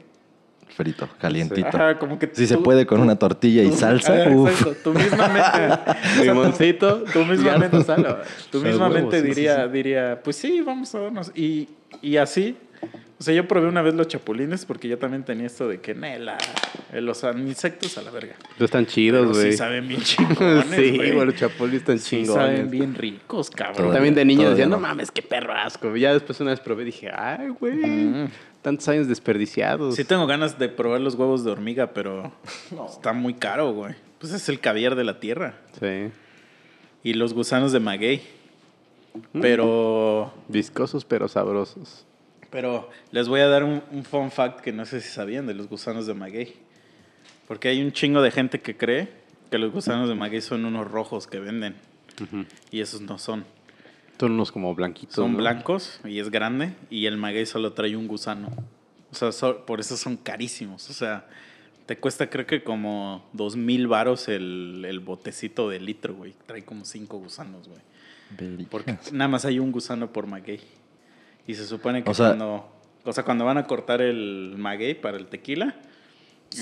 Speaker 1: Frito, calientito.
Speaker 3: Ajá, como que.
Speaker 1: Si se
Speaker 3: tú-
Speaker 1: puede con una tortilla y
Speaker 3: tú-
Speaker 1: salsa,
Speaker 3: ah,
Speaker 1: uf.
Speaker 3: exacto, Tú mismamente.
Speaker 2: Limoncito.
Speaker 3: Tú mismamente,
Speaker 2: sal.
Speaker 3: tú mismamente
Speaker 2: huevos, sí, sí,
Speaker 3: diría,
Speaker 2: sí.
Speaker 3: diría, pues sí, vamos a darnos. Y, y así, o sea, yo probé una vez los chapulines porque yo también tenía esto de que, nela, eh, los insectos a la verga.
Speaker 2: Pero están chidos, güey.
Speaker 3: sí saben bien chingones,
Speaker 2: sí,
Speaker 3: güey.
Speaker 2: los chapulis están
Speaker 3: Sí
Speaker 2: chingones.
Speaker 3: saben bien ricos, cabrón.
Speaker 1: Todo.
Speaker 2: También de niño
Speaker 1: Todavía
Speaker 2: no
Speaker 1: no.
Speaker 2: mames, qué perro asco. Ya después una vez probé y dije, ay, güey,
Speaker 3: Mm.
Speaker 2: Tantos años desperdiciados.
Speaker 3: Sí tengo ganas de probar los huevos de hormiga, pero está muy caro, güey. Pues es el caviar de la tierra.
Speaker 2: Sí.
Speaker 3: Y los gusanos de maguey.
Speaker 2: Mm.
Speaker 3: Pero...
Speaker 2: Viscosos pero sabrosos.
Speaker 3: Pero les voy a dar un, un fun fact que no sé si sabían de los gusanos de maguey. Porque hay un chingo de gente que cree que los gusanos de maguey son unos rojos que venden. Y esos no son.
Speaker 2: Son unos como blanquitos.
Speaker 3: Son
Speaker 2: ¿no?
Speaker 3: blancos y es grande. Y el maguey solo trae un gusano. O sea, so- por eso son carísimos. O sea, te cuesta creo que como dos mil varos el, el botecito de litro, güey. Trae como cinco gusanos, güey. Porque nada más hay un gusano por maguey. Y se supone que
Speaker 1: O sea-
Speaker 3: cuando, o sea, cuando van a cortar el maguey para el tequila,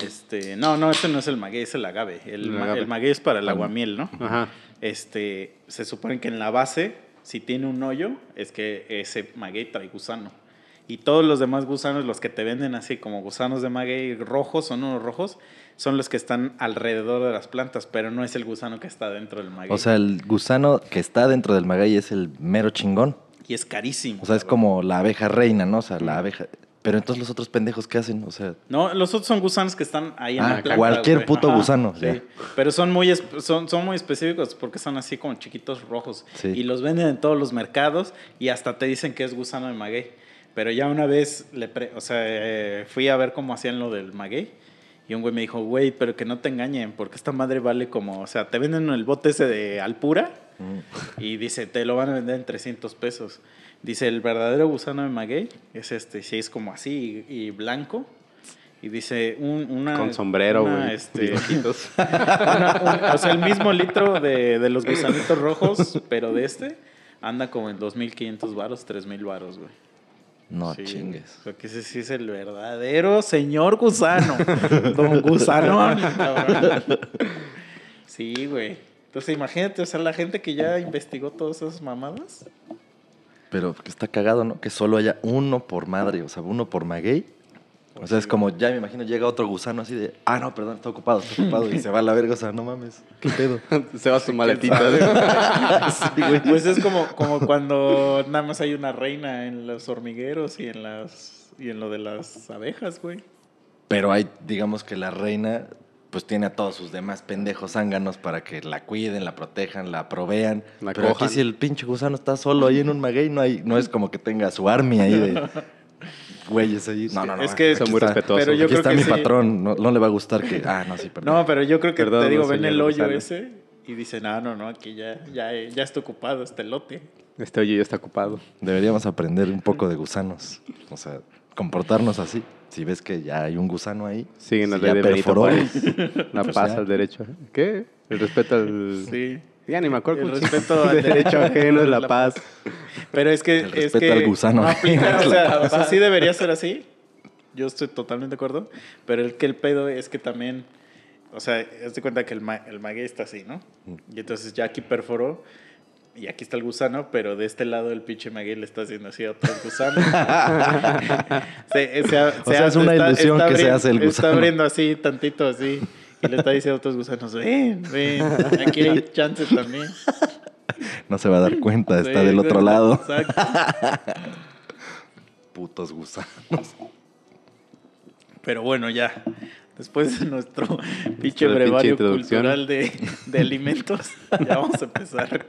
Speaker 3: este, no, no, este no es el maguey, es el agave. El,
Speaker 2: El
Speaker 3: ma-
Speaker 2: agave.
Speaker 3: el maguey es para el aguamiel, ¿no?
Speaker 2: Ajá.
Speaker 3: Este, se supone que en la base, si tiene un hoyo, es que ese maguey trae gusano. Y todos los demás gusanos, los que te venden así como gusanos de maguey rojos, son unos rojos, son los que están alrededor de las plantas, pero no es el gusano que está dentro del maguey.
Speaker 1: O sea, el gusano que está dentro del maguey es el mero chingón.
Speaker 3: y es carísimo.
Speaker 1: O sea, es como la abeja reina, ¿no? O sea, la abeja. Pero entonces los otros pendejos, ¿qué hacen? O sea,
Speaker 3: No, los otros son gusanos que están ahí en
Speaker 1: Ah,
Speaker 3: la planta.
Speaker 1: cualquier
Speaker 3: güey.
Speaker 1: puto gusano,
Speaker 3: Sí.
Speaker 1: ya.
Speaker 3: Pero son muy, son, son muy específicos porque son así como chiquitos rojos.
Speaker 1: Sí.
Speaker 3: Y los venden en todos los mercados y hasta te dicen que es gusano de maguey. Pero ya una vez, le pre- o sea, eh, fui a ver cómo hacían lo del maguey. Y un güey me dijo, güey, pero que no te engañen, porque esta madre vale como, o sea, te venden el bote ese de Alpura y dice, te lo van a vender en 300 pesos. Dice, el verdadero gusano de maguey es este, sí, es como así y, y blanco. Y dice, un, una...
Speaker 2: Con sombrero, güey.
Speaker 3: este, o sea, el mismo litro de, de los gusanitos rojos, pero de este, anda como en 2.500 varos, 3.000 varos, güey.
Speaker 1: no
Speaker 3: Sí,
Speaker 1: chingues.
Speaker 3: Porque ese sí es el verdadero señor gusano. Don Gusanón. Sí, güey. Entonces imagínate, o sea, la gente que ya investigó todas esas mamadas.
Speaker 1: Pero que está cagado, ¿no? Que solo haya uno por madre, o sea, uno por maguey. O sea, es como, ya me imagino, llega otro gusano así de, ah, no, perdón, está ocupado, está ocupado. Y se va a la verga, o sea, no mames, qué pedo.
Speaker 2: Se va su maletita.
Speaker 3: Sí, güey. Pues es como, como cuando nada más hay una reina en los hormigueros y en las y en lo de las abejas, güey.
Speaker 1: Pero hay, digamos que la reina, pues tiene a todos sus demás pendejos zánganos para que la cuiden, la protejan, la provean.
Speaker 2: La
Speaker 1: Pero
Speaker 2: cojan.
Speaker 1: aquí si el pinche gusano está solo ahí en un maguey, no, hay, no es como que tenga su army ahí de güeyes ahí. No, no, no.
Speaker 3: Es que-
Speaker 1: aquí
Speaker 2: Son muy
Speaker 1: está-
Speaker 2: respetuosos.
Speaker 3: Pero yo
Speaker 1: aquí
Speaker 3: creo
Speaker 1: está
Speaker 3: que
Speaker 1: mi
Speaker 3: sí.
Speaker 1: patrón, no, no le va a gustar que... Ah, no, sí, perdón.
Speaker 3: No, pero yo creo que
Speaker 2: Perdón,
Speaker 3: te digo,
Speaker 2: no,
Speaker 3: ven el hoyo
Speaker 2: gusano.
Speaker 3: ese y dicen, ah, no, no, aquí ya, ya, ya está ocupado este lote.
Speaker 2: Este hoyo ya está ocupado.
Speaker 1: Deberíamos aprender un poco de gusanos. O sea, comportarnos así. Si ves que ya hay un gusano ahí,
Speaker 2: Siguen la
Speaker 1: si
Speaker 2: ley
Speaker 1: ya perforó.
Speaker 2: La
Speaker 1: Pues
Speaker 2: paz
Speaker 1: ya.
Speaker 2: al derecho. ¿Qué? El respeto al...
Speaker 3: Sí.
Speaker 2: Ya ni me acuerdo.
Speaker 3: El respeto al
Speaker 2: derecho ajeno es la paz.
Speaker 3: Pero es que.
Speaker 1: El
Speaker 3: es
Speaker 1: respeto
Speaker 3: que
Speaker 1: al gusano.
Speaker 3: No aplica, o sea, o sea, sí debería ser así. Yo estoy totalmente de acuerdo. Pero el que el pedo es que también. O sea, haz de cuenta que el, ma- el maguey está así, ¿no? Y entonces ya aquí perforó. Y aquí está el gusano, pero de este lado el pinche maguey le está haciendo así a otro gusano. Se- se- se-
Speaker 1: O sea, es una ilusión que se hace el
Speaker 3: Está
Speaker 1: gusano.
Speaker 3: abriendo así, tantito así. Y le está diciendo a otros gusanos, ven, ven, aquí hay chance también.
Speaker 1: no se va a dar cuenta, está
Speaker 3: Sí,
Speaker 1: del otro lado.
Speaker 3: Exacto.
Speaker 1: Putos gusanos.
Speaker 3: Pero bueno, ya. Después de nuestro pinche
Speaker 2: pinche
Speaker 3: brevario
Speaker 2: introducción.
Speaker 3: cultural de, de alimentos, ya vamos a empezar.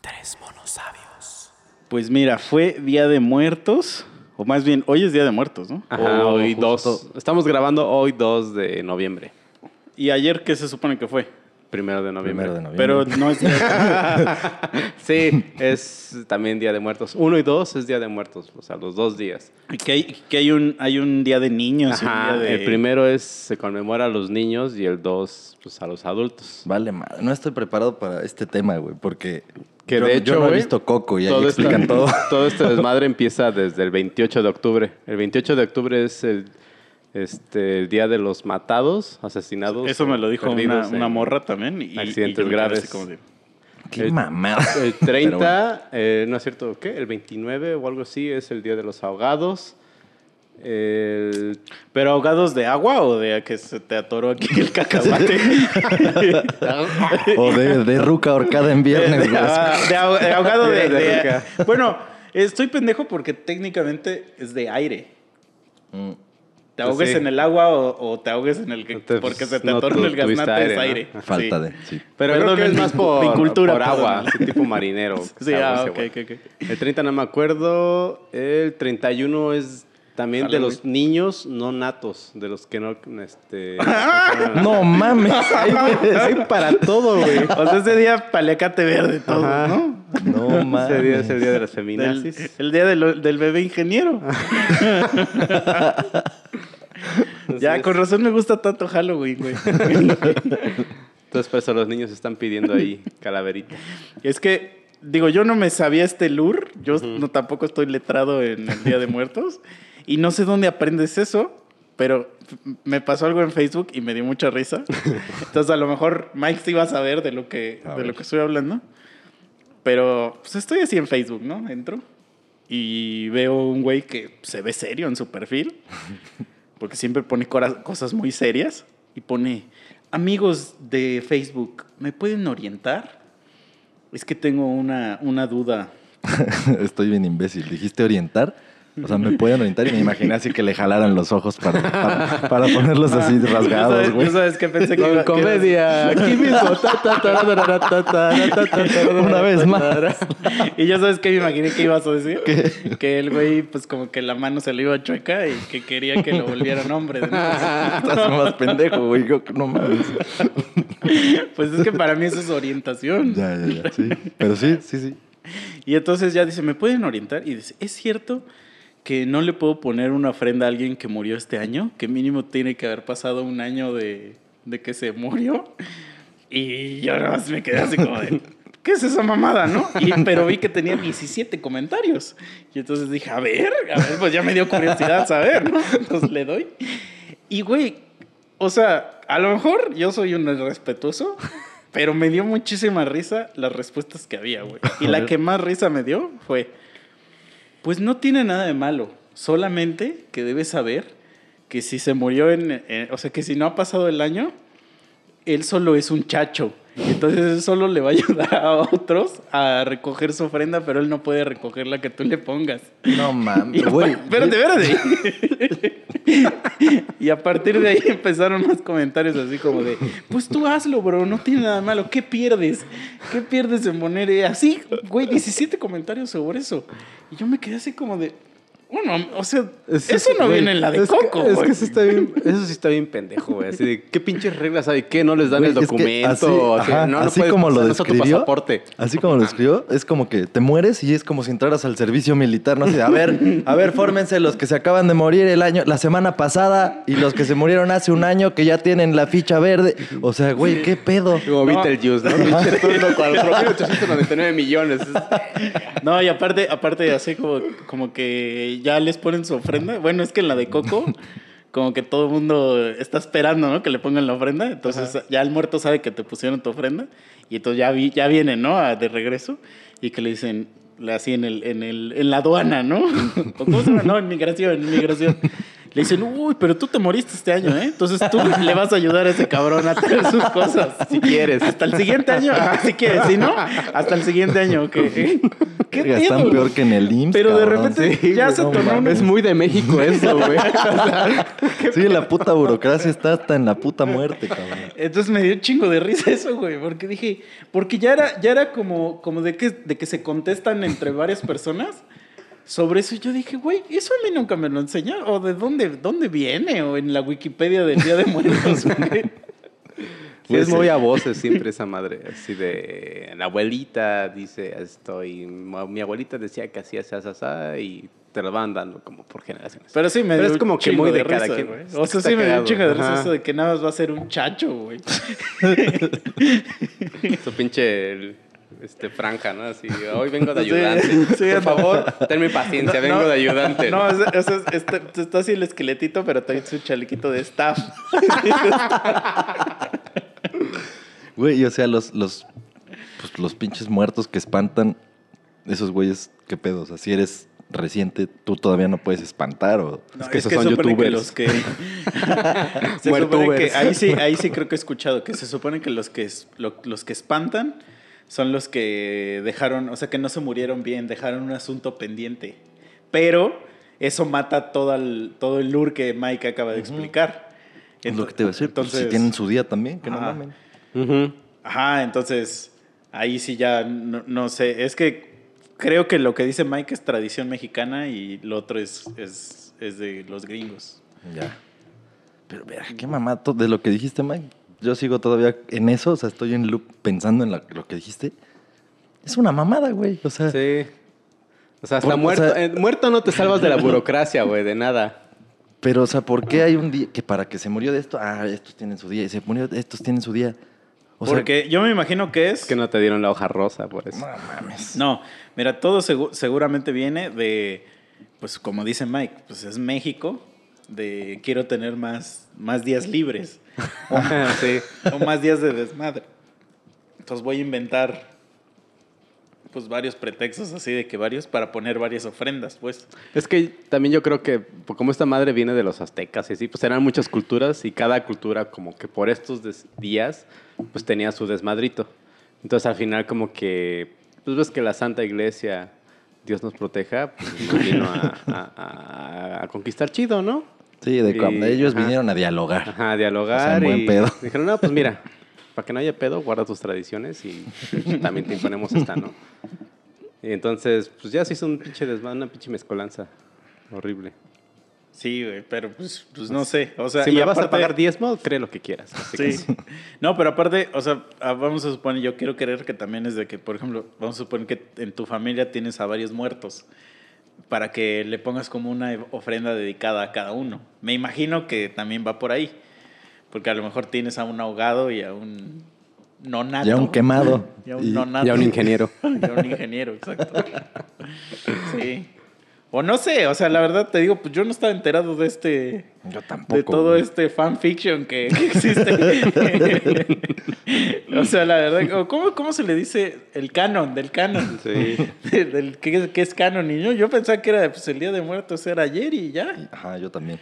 Speaker 4: Tres monos sabios.
Speaker 3: Pues mira, fue Día de Muertos, o más bien, hoy es Día de Muertos, ¿no?
Speaker 2: Ajá, hoy
Speaker 1: justo.
Speaker 2: 2. Estamos grabando hoy 2 de noviembre.
Speaker 3: Y ayer, ¿qué se supone que fue?
Speaker 2: Primero de noviembre.
Speaker 1: Primero de noviembre.
Speaker 3: Pero no es
Speaker 2: Sí, es también Día de Muertos. Uno y dos es Día de Muertos, o sea, los dos días.
Speaker 3: que hay, que hay un hay un día de niños. y un
Speaker 2: Ajá,
Speaker 3: día de-
Speaker 2: el primero es se conmemora a los niños y el dos pues, a los adultos.
Speaker 1: Vale, madre. No estoy preparado para este tema, güey, porque
Speaker 2: Que
Speaker 1: yo,
Speaker 2: de hecho,
Speaker 1: yo no he visto Coco y ahí
Speaker 2: todo
Speaker 1: explican
Speaker 2: este-
Speaker 1: todo.
Speaker 2: Todo este desmadre empieza desde el 28 de octubre. El 28 de octubre es el, este, el día de los matados, asesinados.
Speaker 3: Eso me lo dijo una, una morra también. Y,
Speaker 2: accidentes
Speaker 3: y
Speaker 2: graves.
Speaker 3: como de,
Speaker 1: Qué
Speaker 2: El-
Speaker 1: mamada.
Speaker 2: El
Speaker 1: Pero
Speaker 2: 30, eh, no es cierto, ¿qué? El 29 o algo así es el Día de los Ahogados. El
Speaker 3: ¿Pero ahogados de agua o de que se te atoró aquí el cacahuate?
Speaker 1: O de, de ruca ahorcada en viernes,
Speaker 3: de, ah, de de ahogado de,
Speaker 2: De- de
Speaker 3: de-
Speaker 2: rica.
Speaker 3: Bueno, estoy pendejo porque técnicamente es de aire.
Speaker 1: Mm.
Speaker 3: Te ahogues
Speaker 2: sí.
Speaker 3: en el agua o, o te ahogues en el que
Speaker 2: Entonces,
Speaker 3: porque se te
Speaker 2: no
Speaker 3: en el gaznate
Speaker 2: aire,
Speaker 3: es
Speaker 2: ¿no?
Speaker 3: aire.
Speaker 1: Falta
Speaker 3: Sí.
Speaker 1: de. Sí.
Speaker 2: Pero
Speaker 3: Perdón,
Speaker 2: creo que es más por,
Speaker 3: mi cultura,
Speaker 2: por agua, así tipo marinero.
Speaker 3: Sí,
Speaker 2: agua
Speaker 3: ah,
Speaker 2: ese
Speaker 3: ok,
Speaker 2: güey.
Speaker 3: ok, ok.
Speaker 2: El 30 no me acuerdo. El 31 es También de los niños no natos, de los que no, este...
Speaker 1: No mames.
Speaker 2: hay, hay para todo, güey.
Speaker 3: O sea, ese día paliacate verde todo,
Speaker 2: Ajá.
Speaker 3: ¿no?
Speaker 1: No mames.
Speaker 2: Ese día es el día de las
Speaker 3: Del-
Speaker 2: feminazis.
Speaker 3: el día del, del bebé ingeniero. ya, con razón me gusta tanto Halloween, güey.
Speaker 2: Entonces, por eso los niños están pidiendo ahí calaverita.
Speaker 3: es que, digo, yo no me sabía este lure. Yo no tampoco estoy letrado en el Día de Muertos. Y no sé dónde aprendes eso. Pero me pasó algo en Facebook y me dio mucha risa. Entonces, a lo mejor Mike sí va a saber de lo que,
Speaker 1: A
Speaker 3: de
Speaker 1: ver.
Speaker 3: lo que estoy hablando. Pero, pues estoy así en Facebook, ¿no? Entro y veo un güey que se ve serio en su perfil. Porque siempre pone cosas muy serias. Y pone, amigos de Facebook, ¿me pueden orientar? Es que tengo una, una duda.
Speaker 1: Estoy bien imbécil. ¿Dijiste orientar? O sea, me pueden orientar y me imaginé así que le jalaran los ojos para, para, ponerlos así rasgados, güey.
Speaker 3: ¿Tú sabes qué pensé que
Speaker 2: Con comedia. Aquí mismo.
Speaker 1: Una vez más.
Speaker 3: Y ya sabes qué me imaginé que ibas a decir. Que el güey, pues como que la mano se le iba a chueca y que quería que lo volvieran hombre.
Speaker 1: Estás más pendejo, güey. Yo no mames.
Speaker 3: Pues es que para mí eso es orientación.
Speaker 1: Ya, ya, ya. Sí. Pero sí, sí, sí.
Speaker 3: Y entonces ya dice, ¿me pueden orientar? Y dice, ¿es cierto? Que no le puedo poner una ofrenda a alguien que murió este año? Que mínimo tiene que haber pasado un año de, de que se murió. Y yo nada más me quedé así como de, ¿qué es esa mamada, no? Y, pero vi que tenía 17 comentarios. Y entonces dije, a ver, a ver, pues ya me dio curiosidad saber, ¿no? Entonces le doy. Y güey, o sea, a lo mejor yo soy un respetuoso, pero me dio muchísima risa las respuestas que había, güey. Y la que más risa me dio fue, pues no tiene nada de malo, solamente que debes saber que si se murió en, en- o sea, que si no ha pasado el año, él solo es un chacho. Entonces él solo le va a ayudar a otros a recoger su ofrenda, pero él no puede recoger la que tú le pongas.
Speaker 1: No mames. Güey.
Speaker 3: espérate, espérate. y a partir de ahí empezaron más comentarios así como de, pues tú hazlo, bro, no tiene nada malo, ¿qué pierdes? ¿Qué pierdes en poner eh? así? Güey, 17 comentarios sobre eso. Y yo me quedé así como de, bueno, o sea,
Speaker 2: Es-
Speaker 3: eso no
Speaker 2: güey,
Speaker 3: viene en la de
Speaker 2: es que-
Speaker 3: Coco,
Speaker 2: es que eso, está bien, eso sí está bien pendejo, güey. Así de, ¿qué pinches reglas hay? ¿Qué? ¿No les dan
Speaker 1: Güey,
Speaker 2: el
Speaker 1: es que
Speaker 2: documento?
Speaker 1: así-
Speaker 2: O sea,
Speaker 1: ajá,
Speaker 2: no, no
Speaker 1: así como lo
Speaker 2: a tu
Speaker 1: describió,
Speaker 2: pasaporte.
Speaker 1: así como lo describió, es como que te mueres y es como si entraras al servicio militar, no sé, a ver, a ver, fórmense los que se acaban de morir el año, la semana pasada y los que se murieron hace un año que ya tienen la ficha verde. O sea, güey, qué pedo.
Speaker 2: Como
Speaker 3: No.
Speaker 2: Beetlejuice, ¿no? Pinche turno 4.899 millones.
Speaker 3: No, y aparte, aparte así como, como que ya les ponen su ofrenda. Bueno, es que en la de Coco, como que todo el mundo está esperando, ¿no? Que le pongan la ofrenda. Entonces ya el muerto sabe que te pusieron tu ofrenda. Y entonces ya, vi, ya viene, ¿no? A- de regreso. Y que le dicen, así en, el, en, el, en la aduana, ¿no? ¿O ¿Cómo se llama? No, en migración, en migración. Le dicen, uy, pero tú te moriste este año, ¿eh? Entonces tú le vas a ayudar a ese cabrón a traer sus cosas. Si quieres. Hasta el siguiente año. Si quieres. Si no, hasta el siguiente año. ¿ok? ¿Qué
Speaker 1: están peor que en el IMSS.
Speaker 3: Pero de
Speaker 1: cabrón.
Speaker 3: repente ya se
Speaker 1: no
Speaker 3: tornó un-.
Speaker 2: Es muy de México eso, güey.
Speaker 1: Sí, la puta burocracia está hasta en la puta muerte, cabrón.
Speaker 3: Entonces me dio un chingo de risa eso, güey, porque dije, porque ya era, ya era como, como de, que, de que se contestan entre varias personas sobre eso. Yo dije, güey, eso a mí nunca me lo enseñaron. ¿O de dónde, dónde viene? ¿O en la Wikipedia del Día de Muertos?
Speaker 2: Sí, es muy a voces siempre esa madre. Así de. La abuelita dice, estoy. Mi abuelita decía que hacía así, y te lo van dando como por generaciones.
Speaker 3: Pero sí me
Speaker 2: Pero es como
Speaker 3: un
Speaker 2: que muy de cada
Speaker 3: risa,
Speaker 2: quien.
Speaker 3: O sea, sí me dio un chingo de risa
Speaker 2: Ajá.
Speaker 3: eso de que nada más va a ser un chacho, güey.
Speaker 2: Su pinche. el- Este, franja, ¿no? Así, hoy vengo de ayudante.
Speaker 3: sí,
Speaker 2: por
Speaker 3: no.
Speaker 2: favor, tenme paciencia, vengo
Speaker 3: No,
Speaker 2: de ayudante.
Speaker 3: No, es- es- es- está, está así el esqueletito, pero también su chalequito de staff.
Speaker 1: Güey, y o sea, los, los, pues, los pinches muertos que espantan, esos güeyes, qué pedo. O sea, si eres reciente, tú todavía no puedes espantar o...
Speaker 3: No,
Speaker 2: que esos son
Speaker 3: supone que
Speaker 2: youtubers.
Speaker 3: los que se que ahí sí, ahí sí creo que he escuchado que se supone que los que es- lo- los que espantan son los que dejaron, o sea, que no se murieron bien, dejaron un asunto pendiente. Pero eso mata todo el, todo el lure que Mike acaba de explicar.
Speaker 1: Es lo que te voy a decir. pues,
Speaker 3: Entonces,
Speaker 1: si tienen su día también, que no
Speaker 3: Ajá.
Speaker 1: mamen.
Speaker 3: Ajá, entonces ahí sí ya no, no sé. Es que creo que lo que dice Mike es tradición mexicana y lo otro es, es, es de los gringos.
Speaker 1: Ya. Pero vea, qué mamá, de lo que dijiste, Mike. Yo sigo todavía en eso, o sea, estoy en loop pensando en la- lo que dijiste. Es una mamada, güey. O sea,
Speaker 2: Sí. O sea, hasta
Speaker 1: Por- o
Speaker 2: muerto,
Speaker 1: sea-
Speaker 2: eh, muerto no te salvas de la burocracia, güey, de nada.
Speaker 1: pero, o sea, ¿por qué hay un día que para que se murió de esto, ah, estos tienen su día, y se murió, estos tienen su día? O sea,
Speaker 3: Porque yo me imagino que es...
Speaker 2: Que no te dieron la hoja rosa por eso.
Speaker 1: no mames.
Speaker 3: No, mira, todo segu- seguramente viene de, pues como dice Mike, pues es México, de quiero tener más, más días libres
Speaker 2: sí.
Speaker 3: o más días de desmadre. Entonces voy a inventar pues varios pretextos así de que varios para poner varias ofrendas, pues.
Speaker 2: Es que también yo creo que pues, como esta madre viene de los aztecas y así, pues eran muchas culturas y cada cultura como que por estos días pues tenía su desmadrito. Entonces al final como que pues ves que la Santa Iglesia, Dios nos proteja, pues vino a, a- a- a conquistar chido, ¿no?
Speaker 1: Sí, de
Speaker 2: Y-
Speaker 1: cuando ellos
Speaker 2: ajá.
Speaker 1: vinieron a dialogar.
Speaker 2: Ajá, dialogar
Speaker 1: O sea, en buen
Speaker 2: y
Speaker 1: pedo.
Speaker 2: dijeron, no, pues mira, para que no haya pedo, guarda tus tradiciones y también te imponemos esta, ¿no? Y entonces, pues ya se hizo un pinche desmadre, una pinche mezcolanza horrible.
Speaker 3: Sí, güey, pero pues, pues no sé. O sea,
Speaker 2: si
Speaker 3: y
Speaker 2: me vas a
Speaker 3: aparte-
Speaker 2: pagar diezmo, cree lo que quieras. así que
Speaker 3: Sí. No, pero aparte, o sea, ah, vamos a suponer, yo quiero creer que también es de que, por ejemplo, vamos a suponer que en tu familia tienes a varios muertos para que le pongas como una ofrenda dedicada a cada uno. Me imagino que también va por ahí, porque a lo mejor tienes a un ahogado y a un nonato.
Speaker 1: Ya un quemado.
Speaker 3: Y a un
Speaker 1: Y-
Speaker 3: nonato.
Speaker 2: Y a un ingeniero.
Speaker 3: Y a un ingeniero, exacto. Sí. O no sé, o sea, la verdad te digo, pues yo no estaba enterado de este
Speaker 1: Yo tampoco.
Speaker 3: de todo
Speaker 1: güey.
Speaker 3: este fanfiction que, que existe. o sea, la verdad, ¿cómo, ¿cómo se le dice el canon? Del canon.
Speaker 2: Sí.
Speaker 3: Del, del- ¿qué, qué es canon? Y yo, yo pensaba que era pues, el Día de Muertos era ayer y ya.
Speaker 1: Ajá, yo también.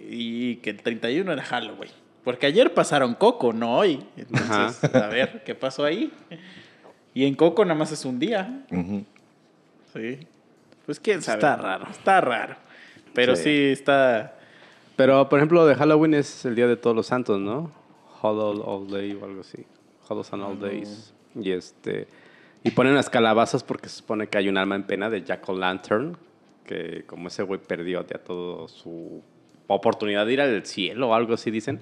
Speaker 3: Y que el 31 era Halloween. Porque ayer pasaron Coco, no hoy. Entonces, a ver, ¿qué pasó ahí? Y en Coco nada más es un día. Sí. Pues quién sabe.
Speaker 2: Está raro.
Speaker 3: Está raro. Pero
Speaker 2: Sí.
Speaker 3: sí, está...
Speaker 2: Pero, por ejemplo, de Halloween es el Día de Todos los Santos, ¿no? Hollow All Day o algo así. Hollows and All Days. Y este... Y ponen las calabazas porque se supone que hay un alma en pena de Jack O'Lantern, que como ese güey perdió ya todo su oportunidad de ir al cielo o algo así dicen,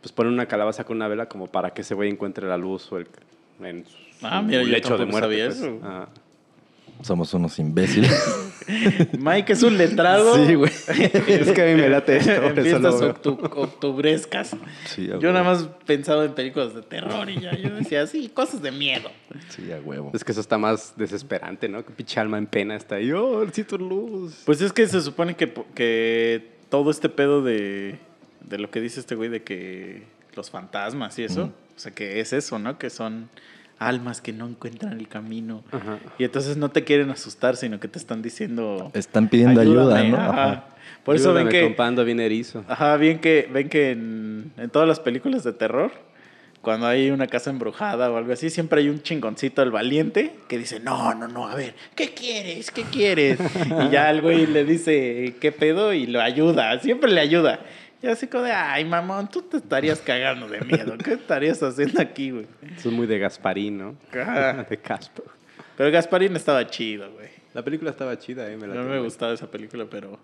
Speaker 2: pues ponen una calabaza con una vela como para que ese güey encuentre la luz o el, en su
Speaker 3: Ah, mira, yo
Speaker 2: lecho de
Speaker 3: tampoco
Speaker 2: muerte.
Speaker 3: sabía
Speaker 2: pues.
Speaker 3: eso.
Speaker 2: Ah.
Speaker 1: Somos unos imbéciles.
Speaker 3: Mike es un letrado.
Speaker 1: Sí, güey.
Speaker 2: Es que a mí me late esto,
Speaker 3: en fiestas octu- octubrescas.
Speaker 1: Sí, a
Speaker 3: Yo nada más pensaba en películas de terror y ya yo decía, sí, cosas de miedo.
Speaker 1: Sí, a huevo.
Speaker 2: Es que eso está más desesperante, ¿no? Que pinche alma en pena está ahí. Oh, necesito luz.
Speaker 3: Pues es que se supone que, que todo este pedo de, de lo que dice este güey de que los fantasmas y eso, o sea, que es eso, ¿no? Que son almas que no encuentran el camino.
Speaker 2: Ajá.
Speaker 3: Y entonces no te quieren asustar, sino que te están diciendo...
Speaker 1: Están pidiendo ayuda, ¿no?
Speaker 3: ajá. Por eso ven que...
Speaker 2: compa, ando bien erizo.
Speaker 3: Ajá, bien que, ven que en, en todas las películas de terror, cuando hay una casa embrujada o algo así, siempre hay un chingoncito al valiente que dice, no, no, no, a ver, ¿qué quieres? ¿Qué quieres? y ya el güey le dice, ¿qué pedo? Y lo ayuda, siempre le ayuda. Y así como de, ay, mamón, tú te estarías cagando de miedo. ¿Qué estarías haciendo aquí, güey?
Speaker 2: Eso es muy de Gasparín, ¿no?
Speaker 3: Ajá.
Speaker 2: de Casper.
Speaker 3: Pero Gasparín estaba chido, güey.
Speaker 2: La película estaba chida, ¿eh? Me la
Speaker 3: No me gustaba esa película, pero...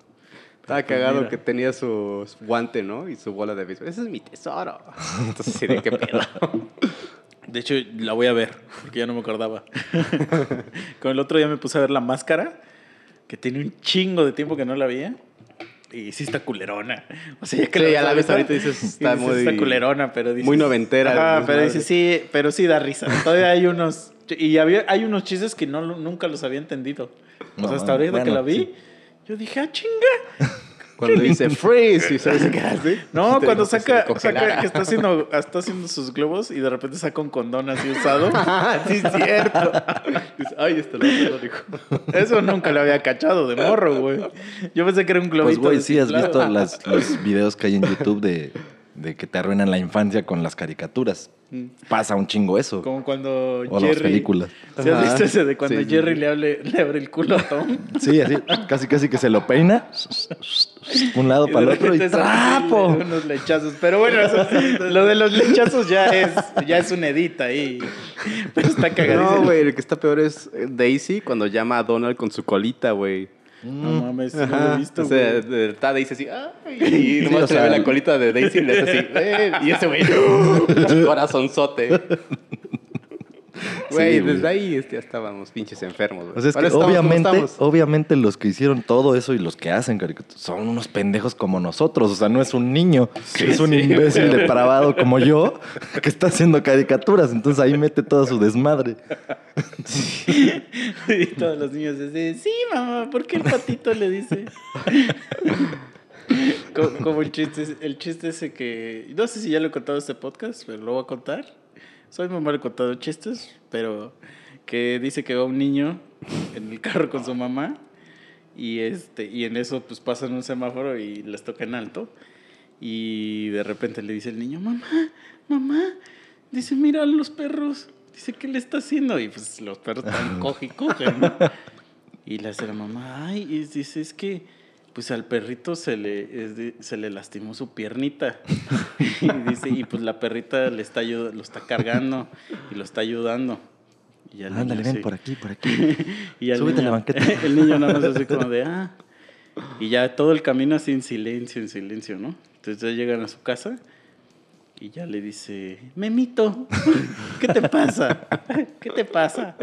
Speaker 2: Estaba cagado
Speaker 3: mira.
Speaker 2: que tenía su guante, ¿no? Y su bola de béisbol. Ese es mi tesoro. Entonces, sí, ¿de qué pedo?
Speaker 3: De hecho, la voy a ver, porque ya no me acordaba. Con el otro día me puse a ver la máscara, que tiene un chingo de tiempo que no la veía. Y sí está culerona. O sea, ya que
Speaker 2: Sí, ya la
Speaker 3: ves
Speaker 2: ahorita dices, está muy-
Speaker 3: Está culerona, pero dices...
Speaker 2: muy noventera, el
Speaker 3: pero dices, sí, pero sí da risa. Todavía hay unos... Y había, hay unos chistes que no, nunca los había entendido. O sea, hasta ahorita que
Speaker 1: bueno,
Speaker 3: la vi,
Speaker 1: sí.
Speaker 3: yo dije, ah, chinga.
Speaker 2: Cuando dice freeze y se queda así.
Speaker 3: No,
Speaker 2: Te
Speaker 3: cuando saca, que está haciendo, está haciendo sus globos y de repente saca un condón así usado.
Speaker 2: sí, es cierto. Dice, Ay, este lo dijo.
Speaker 3: Eso nunca lo había cachado de morro, güey. Yo pensé que era un globito.
Speaker 1: Pues, güey, sí, has visto las- los videos que hay en YouTube de, de que te arruinan la infancia con las caricaturas. Pasa un chingo eso.
Speaker 3: Como cuando
Speaker 1: O
Speaker 3: Jerry...
Speaker 1: las películas.
Speaker 3: ¿Sí has
Speaker 2: Ajá.
Speaker 3: visto ese de cuando
Speaker 2: Sí, sí,
Speaker 3: Jerry
Speaker 2: sí.
Speaker 3: Le, hable, le abre el culo a Tom?
Speaker 1: Sí, así, casi casi que se lo peina. Un lado
Speaker 3: Y
Speaker 1: para el otro y ¡trapo!
Speaker 3: Unos lechazos. Pero bueno, eso- lo de los lechazos ya es, ya es un edit ahí. Pero está cagadísimo.
Speaker 2: No, güey, el que está peor es Daisy cuando llama a Donald con su colita, güey.
Speaker 3: No mames, no lo he visto,
Speaker 2: o sea, está Daisy así, ¡ay! Y nomás se le ve la colita de Daisy y le hace así, ¡eh! Y ese güey, corazonzote. Güey,
Speaker 1: Sí, güey.
Speaker 2: desde ahí este, ya estábamos pinches enfermos, güey.
Speaker 1: O sea, es
Speaker 2: Ahora
Speaker 1: que
Speaker 2: estamos como
Speaker 1: obviamente, los que hicieron todo eso y los que hacen caricaturas son unos pendejos como nosotros. O sea, no es un niño, es un
Speaker 2: sí,
Speaker 1: imbécil depravado como yo que está haciendo caricaturas. Entonces ahí mete todo su desmadre.
Speaker 3: Y todos los niños dicen, sí, mamá, ¿por qué el patito le dice? como, como el chiste, el chiste ese que... No sé si ya lo he contado en este podcast, pero lo voy a contar. Soy muy mal contado chistes, pero que dice que va un niño en el carro con su mamá y, este, y en eso pues pasan un semáforo y les toca en alto. Y de repente le dice el niño, mamá, mamá, dice, mira a los perros. Dice, ¿qué le está haciendo? Y pues los perros están coge y coge, ¿no? Y le hace la mamá, ay, y dice, es que pues al perrito se le, es de- se le lastimó su piernita. y dice, y pues la perrita le está ayud- lo está cargando y lo está ayudando. Y
Speaker 1: Ándale,
Speaker 3: niño
Speaker 1: ven
Speaker 3: así-
Speaker 1: por aquí, por aquí.
Speaker 3: y
Speaker 1: Súbete a la
Speaker 3: niño-
Speaker 1: banqueta.
Speaker 3: El niño nada más así como de, ah. Y ya todo el camino así en silencio, en silencio, ¿no? Entonces ya llegan a su casa y ya le dice, Memito, ¿qué te pasa? ¿Qué te pasa?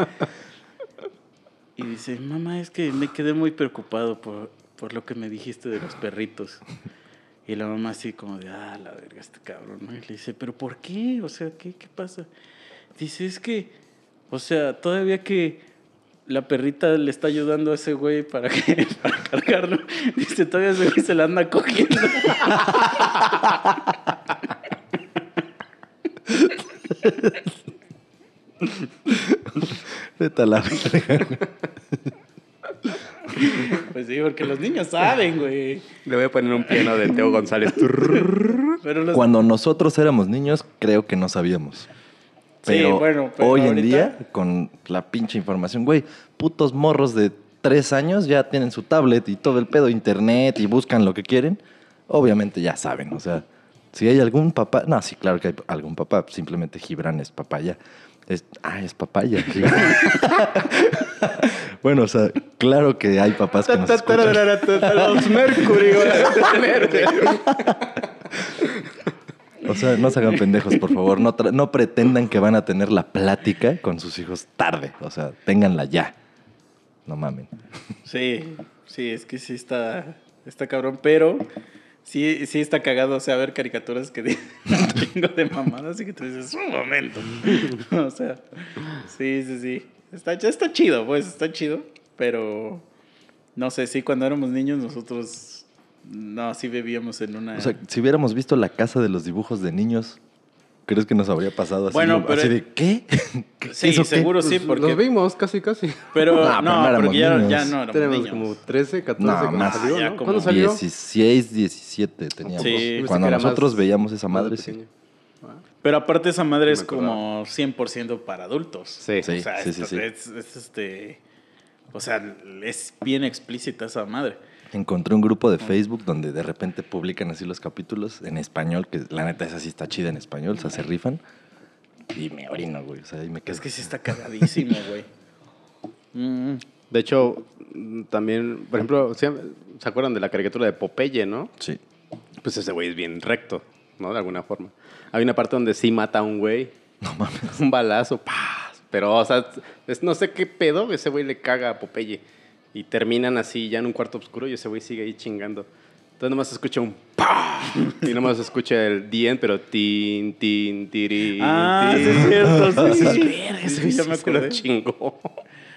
Speaker 3: Y dice, mamá, es que me quedé muy preocupado por, por lo que me dijiste de los perritos. Y la mamá así como de, ah, la verga, este cabrón, ¿no? Y le dice, ¿pero por qué? O sea, ¿qué, qué pasa? Dice, es que, o sea, todavía que la perrita le está ayudando a ese güey para, que, para cargarlo, dice, todavía ese güey se la anda cogiendo.
Speaker 1: Vete a la verga.
Speaker 3: Pues sí, porque los niños saben, güey.
Speaker 2: Le voy a poner un piano de Teo González.
Speaker 3: Pero los...
Speaker 1: Cuando nosotros éramos niños, creo que no sabíamos.
Speaker 3: Sí,
Speaker 1: Pero,
Speaker 3: bueno, pero
Speaker 1: hoy en día, con la pinche información, güey, putos morros de tres años ya tienen su tablet y todo el pedo, internet y buscan lo que quieren. Obviamente ya saben, o sea, si hay algún papá, no, sí, claro que hay algún papá, simplemente Gibran es papaya. Es, ah, es papaya. bueno, o sea, claro que hay papás que nos escuchan.
Speaker 2: Los Mercury,
Speaker 1: O sea, no se hagan pendejos, por favor. No, no pretendan que van a tener la plática con sus hijos tarde. O sea, ténganla ya. No mamen.
Speaker 3: Sí, sí, es que sí está, está cabrón, pero sí, sí está cagado, o sea, ver caricaturas que dicen un de mamadas y que tú dices, un momento. o sea, sí, sí, sí. Está, ya está chido, pues, está chido, pero no sé, sí, cuando éramos niños nosotros, no, sí vivíamos en una...
Speaker 1: O sea, si hubiéramos visto la casa de los dibujos de niños, ¿crees que nos habría pasado así?
Speaker 3: Bueno, pero-
Speaker 1: así de, ¿qué? ¿Qué-
Speaker 3: sí,
Speaker 1: eso qué?
Speaker 3: seguro sí, porque...
Speaker 2: Los vimos casi, casi.
Speaker 3: Pero
Speaker 1: No,
Speaker 3: no,
Speaker 1: pero
Speaker 3: porque ya,
Speaker 1: niños.
Speaker 3: ya no éramos
Speaker 2: Tenemos
Speaker 3: niños.
Speaker 2: como 13, 14
Speaker 1: No,
Speaker 2: cuando
Speaker 1: más.
Speaker 2: salió,
Speaker 3: como
Speaker 2: ¿Cuándo salió?
Speaker 1: 16, 17 teníamos.
Speaker 3: Sí.
Speaker 1: Cuando nosotros veíamos esa madre, sí.
Speaker 3: Pero aparte esa madre es como 100% para adultos.
Speaker 2: Sí.
Speaker 1: Sí.
Speaker 3: o sea,
Speaker 1: sí, sí,
Speaker 3: es,
Speaker 1: sí.
Speaker 3: Es, es, este... O sea, es bien explícita esa madre.
Speaker 1: Encontré un grupo de Facebook donde de repente publican así los capítulos en español, que la neta esa sí está chida en español, o sea, se rifan. Y me orino, güey. O sea, y me quedo.
Speaker 3: Es que sí está cagadísimo, güey. Mm,
Speaker 2: De hecho, también, por ejemplo, ¿se se acuerdan de la caricatura de Popeye, no?
Speaker 1: Sí.
Speaker 2: Pues ese güey es bien recto, ¿no? De alguna forma. Hay una parte donde sí mata a un güey.
Speaker 1: No mames.
Speaker 2: Un balazo. Pero, o sea, es- no sé qué pedo, ese güey le caga a Popeye. Y terminan así ya en un cuarto oscuro y ese güey sigue ahí chingando. Entonces nomás se escucha un ¡pah! Y nomás se escucha el dien, pero tin, tin, tirín.
Speaker 3: Ah,
Speaker 2: tin.
Speaker 3: sí es cierto, sí. Sí,
Speaker 2: "Verga, ese
Speaker 3: sí,
Speaker 2: güey
Speaker 3: ya
Speaker 2: sí
Speaker 3: me acordé.
Speaker 2: chingó.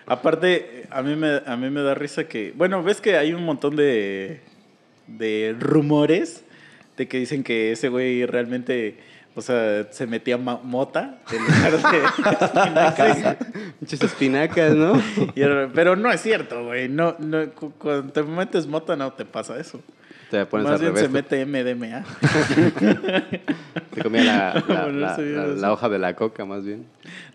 Speaker 3: Aparte, a mí, me, a mí me da risa que... Bueno, ves que hay un montón de, de rumores de que dicen que ese güey realmente... O sea, se metía mota en lugar de espinacas.
Speaker 2: Muchas espinacas, ¿no?
Speaker 3: Era- pero no es cierto, güey. No, no, cu- cuando te metes mota no te pasa eso.
Speaker 2: Te pones
Speaker 3: Más
Speaker 2: al
Speaker 3: bien
Speaker 2: revés.
Speaker 3: se mete MDMA.
Speaker 2: Te comía la,
Speaker 3: Bueno,
Speaker 2: la hoja de la coca, más bien.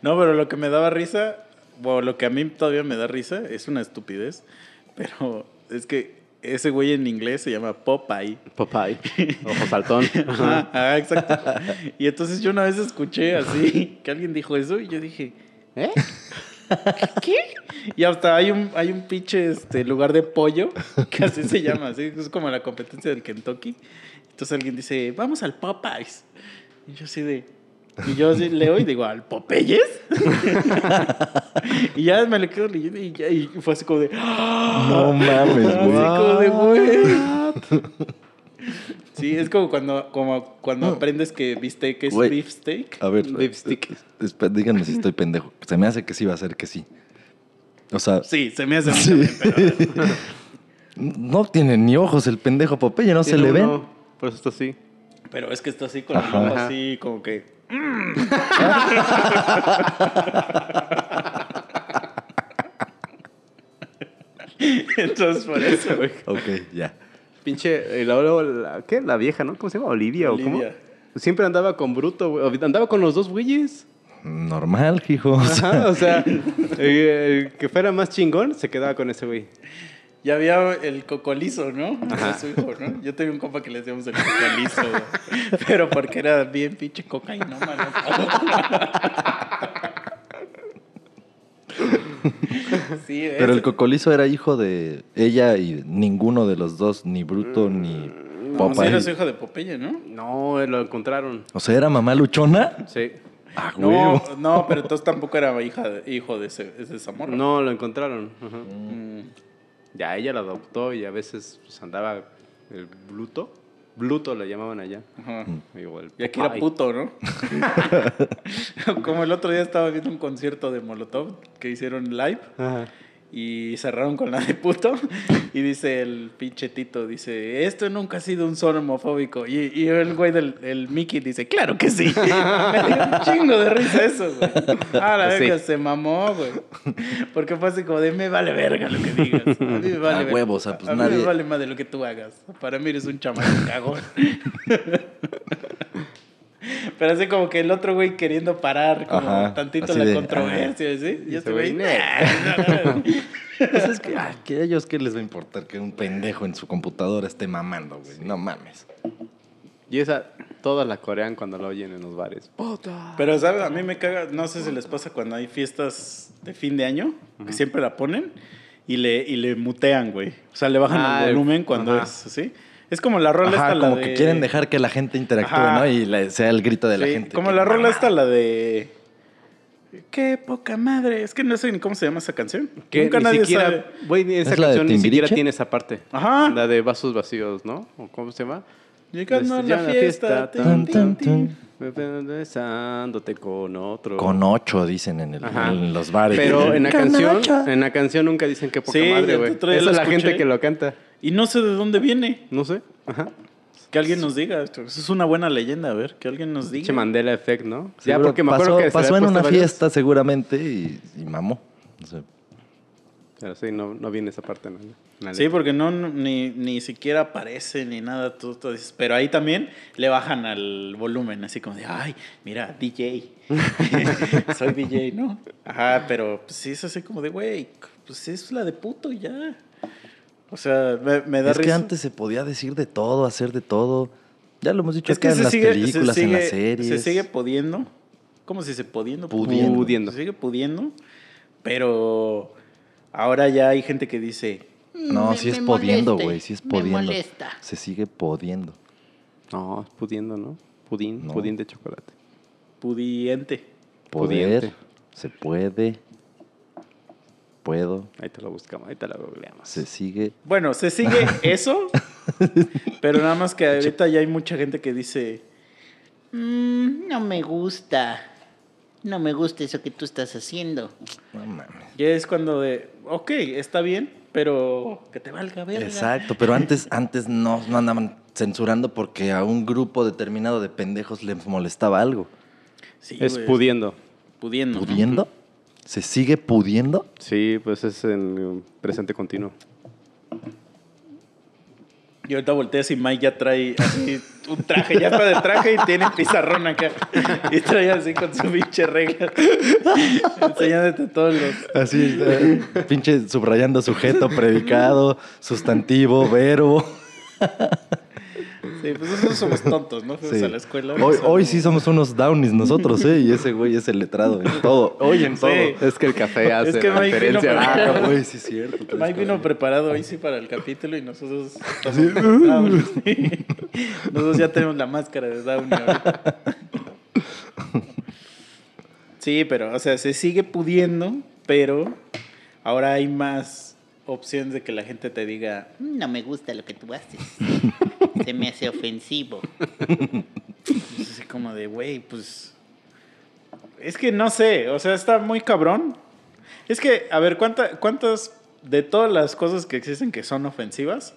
Speaker 3: No, pero lo que me daba risa, o lo que a mí todavía me da risa, es una estupidez. Pero es que ese güey en inglés se llama Popeye.
Speaker 2: Popeye. Ojo saltón.
Speaker 3: Ajá, exacto. Y entonces yo una vez escuché así que alguien dijo eso y yo dije,
Speaker 2: ¿Eh?
Speaker 3: ¿Qué? Y hasta hay un, hay un pinche este, lugar de pollo, que así se llama, así, es como la competencia del Kentucky. Entonces alguien dice, vamos al Popeyes. Y yo así de... Y yo así leo y digo, ¿al Popeyes? y ya me lo quedo leyendo y, ya, y fue así como de...
Speaker 1: No mames,
Speaker 3: Así
Speaker 1: güey.
Speaker 3: como de, güey. Sí, es como cuando, como cuando aprendes que bistec es
Speaker 1: Güey.
Speaker 3: beefsteak.
Speaker 1: A ver,
Speaker 2: Lipstick.
Speaker 1: esp- díganme si estoy pendejo. Se me hace que sí va a ser que sí. O sea,
Speaker 3: Sí, se me hace también, pero-
Speaker 1: no tiene ni ojos el pendejo Popeye, no se le ven.
Speaker 2: Por eso está así.
Speaker 3: Pero es que está así con la así como que... Entonces por eso, güey.
Speaker 1: Ok, ya.
Speaker 2: Pinche, y luego, la, ¿qué? La vieja, ¿no? ¿Cómo se llama? Olivia, ¿o cómo?
Speaker 3: Olivia.
Speaker 2: Siempre andaba con Bruto, güey. Andaba con los dos güeyes.
Speaker 1: Normal, hijo. O sea,
Speaker 2: Ajá, o sea, el, el que fuera más chingón se quedaba con ese güey.
Speaker 3: Ya había el cocolizo, ¿no? Era su hijo, ¿no? Yo tenía un compa que le decíamos el cocolizo, güey. Pero porque era bien pinche cocaína, Sí,
Speaker 1: Pero el
Speaker 3: ese-
Speaker 1: cocolizo era hijo de ella y ninguno de los dos, ni Bruto ni
Speaker 3: No, sí
Speaker 1: Popeye.
Speaker 3: era su hijo de Popeye, ¿no?
Speaker 2: No, lo encontraron.
Speaker 1: O sea, ¿era mamá luchona?
Speaker 2: Sí.
Speaker 1: Ah,
Speaker 3: No, no, pero entonces tampoco era hija de- hijo de ese, de esa morra.
Speaker 2: No, lo encontraron. Ajá.
Speaker 3: Mm.
Speaker 2: Ya ella lo adoptó y a veces pues, andaba el Bluto. Bluto le llamaban allá.
Speaker 3: Ajá.
Speaker 2: Digo, el
Speaker 3: Y aquí era puto, ¿no? Como el otro día estaba viendo un concierto de Molotov que hicieron live
Speaker 2: Ajá.
Speaker 3: Y cerraron con la de puto. Y dice el pinche Tito, dice, esto nunca ha sido un son homofóbico. Y, y el güey del el Mickey dice, claro que sí. Me dio un chingo de risa eso, güey. Ah, la
Speaker 2: Sí.
Speaker 3: verga, se mamó, güey. Porque fue así como de, me vale verga lo que digas. A mí me vale
Speaker 1: A
Speaker 3: verga.
Speaker 1: huevo, o sea, pues
Speaker 3: a mí me vale más de lo que tú hagas. Para mí eres un chamaco cagón. Pero así como que el otro güey queriendo parar como
Speaker 1: Ajá,
Speaker 3: tantito la
Speaker 1: de,
Speaker 3: controversia, ¿sí? Y este güey,
Speaker 2: güey,
Speaker 3: "Nah".
Speaker 1: Pues es que, ay, que a ellos qué les va a importar que un pendejo en su computadora esté mamando, güey. No mames.
Speaker 2: Y esa, todas la corean cuando la oyen en los bares.
Speaker 3: Pero, ¿sabes? A mí me caga, no sé si les pasa cuando hay fiestas de fin de año, que siempre la ponen y le, y le mutean, güey. O sea, le bajan
Speaker 2: Ah,
Speaker 3: el volumen cuando
Speaker 2: ajá.
Speaker 3: es así. Es como la rola
Speaker 1: Ajá,
Speaker 3: esta, la
Speaker 1: como
Speaker 3: de-
Speaker 1: que quieren dejar que la gente interactúe,
Speaker 3: Ajá.
Speaker 1: ¿no? Y le- sea el grito de la gente.
Speaker 3: Como la rola esta, la de... Qué poca madre. Es que no sé ni cómo se llama esa canción.
Speaker 2: Que
Speaker 3: Nunca
Speaker 2: ni
Speaker 3: nadie
Speaker 2: siquiera,
Speaker 3: sabe.
Speaker 2: güey, esa
Speaker 1: ¿Es la de
Speaker 2: canción ni siquiera tiene esa parte.
Speaker 3: Ajá.
Speaker 2: La de vasos vacíos, ¿no? ¿O cómo se llama?
Speaker 3: Llegando a
Speaker 2: Este,
Speaker 3: la
Speaker 2: en la
Speaker 3: fiesta.
Speaker 2: Besándote con otro.
Speaker 1: Con ocho, dicen en, el-
Speaker 2: Ajá.
Speaker 1: en los bares.
Speaker 2: Pero en la canción,
Speaker 1: ocho.
Speaker 2: en la canción nunca dicen qué poca
Speaker 3: Sí,
Speaker 2: madre, güey. Esa es la
Speaker 3: escuché.
Speaker 2: gente que lo canta.
Speaker 3: Y no sé de dónde viene.
Speaker 2: No sé. Ajá.
Speaker 3: Que alguien nos diga. Eso es una buena leyenda, a ver. Que alguien nos diga.
Speaker 2: Pinche Mandela Effect, ¿no? ya
Speaker 1: Seguro
Speaker 2: porque me
Speaker 1: pasó,
Speaker 2: acuerdo que
Speaker 1: pasó en una
Speaker 2: varios-
Speaker 1: fiesta seguramente y, y mamó. O sea,
Speaker 2: Pero sí, no, no viene esa parte. ¿no?
Speaker 3: Sí, porque no, no- ni, ni siquiera aparece ni nada. Tú, tú dices, pero ahí también le bajan al volumen, así como de, ay, mira, DJ. Soy DJ, ¿no? Ajá, pero pues, sí es así como de, güey, pues es la de puto y ya. O sea, me, me da
Speaker 1: es que antes se podía decir de todo, hacer de todo. Ya lo hemos dicho
Speaker 3: es que
Speaker 1: acá en las
Speaker 3: sigue,
Speaker 1: películas,
Speaker 3: se
Speaker 1: en las series.
Speaker 3: Se sigue pudiendo. ¿Cómo se dice? Pudiendo.
Speaker 1: Pudiendo.
Speaker 2: Pudiendo.
Speaker 3: Se sigue pudiendo. Pero ahora ya hay gente que dice,
Speaker 1: No,
Speaker 5: Me-
Speaker 1: sí es
Speaker 5: me
Speaker 1: podiendo,
Speaker 5: moleste,
Speaker 1: güey, sí es
Speaker 5: me
Speaker 1: podiendo.
Speaker 5: molesta.
Speaker 1: Se sigue podiendo.
Speaker 2: No, es pudiendo, ¿no? Pudín,
Speaker 1: No.
Speaker 2: pudín de chocolate.
Speaker 3: pudiente.
Speaker 1: Poder,
Speaker 2: Pudiente.
Speaker 1: se puede, puedo,
Speaker 2: Ahí te lo buscamos, ahí te lo googleamos.
Speaker 1: se sigue.
Speaker 3: Bueno, se sigue eso, pero nada más que ahorita ya hay mucha gente que dice,
Speaker 5: Mm, no me gusta. No me gusta eso que tú estás haciendo.
Speaker 1: No mames.
Speaker 3: ya es cuando de, ok, está bien, pero que te valga verga.
Speaker 1: Exacto, pero antes, antes no, no andaban censurando porque a un grupo determinado de pendejos les molestaba algo.
Speaker 3: Sí,
Speaker 2: es pudiendo.
Speaker 3: pudiendo. ¿no?
Speaker 1: ¿Pudiendo? ¿Se sigue pudiendo?
Speaker 2: Sí, pues es en presente continuo.
Speaker 3: Y ahorita volteas y Mike ya trae así un traje, ya está de traje y tiene pizarrón acá. Y trae así con su pinche regla. Enseñándote todos los.
Speaker 1: Así, eh, pinche subrayando sujeto, predicado, sustantivo, verbo.
Speaker 3: Sí, pues nosotros somos tontos, ¿no? Fuimos
Speaker 1: Sí.
Speaker 3: a la escuela.
Speaker 1: Hoy, sí somos unos downies nosotros, ¿eh? Y ese güey es el letrado en todo. Hoy en todo.
Speaker 2: Es que el café hace
Speaker 3: Es que
Speaker 2: la diferencia.
Speaker 3: para-
Speaker 1: Ah, güey, sí es cierto.
Speaker 3: Mike vino
Speaker 1: cabrón.
Speaker 3: preparado hoy sí para el capítulo y nosotros estamos. Nosotros ya tenemos la máscara de Downey ahorita. Sí, pero, o sea, se sigue pudiendo, pero ahora hay más opciones de que la gente te diga,
Speaker 5: No me gusta lo que tú haces. Se me hace ofensivo.
Speaker 3: Es así como de, güey, pues. Es que no sé, o sea, está muy cabrón. Es que, a ver, ¿cuánta- ¿cuántas de todas las cosas que existen que son ofensivas,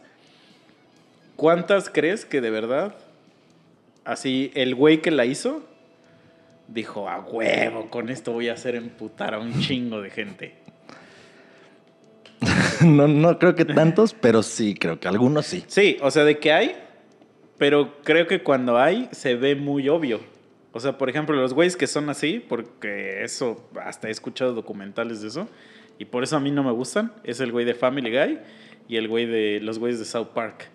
Speaker 3: cuántas crees que de verdad, así, el güey que la hizo, dijo, a huevo, con esto voy a hacer emputar a un chingo de gente?
Speaker 1: No, no creo que tantos, pero sí, creo que algunos sí.
Speaker 3: Sí, o sea, de que hay, pero creo que cuando hay se ve muy obvio. O sea, por ejemplo, los güeyes que son así, porque eso, hasta he escuchado documentales de eso, y por eso a mí no me gustan, es el güey de Family Guy y el güey de los güeyes de South Park.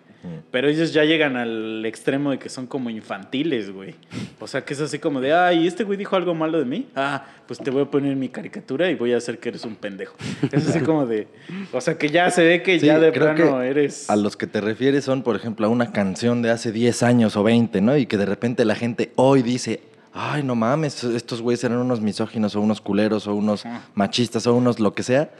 Speaker 3: Pero ellos ya llegan al extremo de que son como infantiles, güey. O sea, que es así como de, ay, este güey dijo algo malo de mí. Ah, pues te voy a poner mi caricatura y voy a hacer que eres un pendejo. Es así como de, o sea, que ya se ve que
Speaker 1: Sí,
Speaker 3: ya de plano eres...
Speaker 1: A los que te refieres son, por ejemplo, a una canción de hace 10 años o 20, ¿no? Y que de repente la gente hoy dice, ay, no mames, estos güeyes eran unos misóginos o unos culeros o unos machistas o unos lo que sea.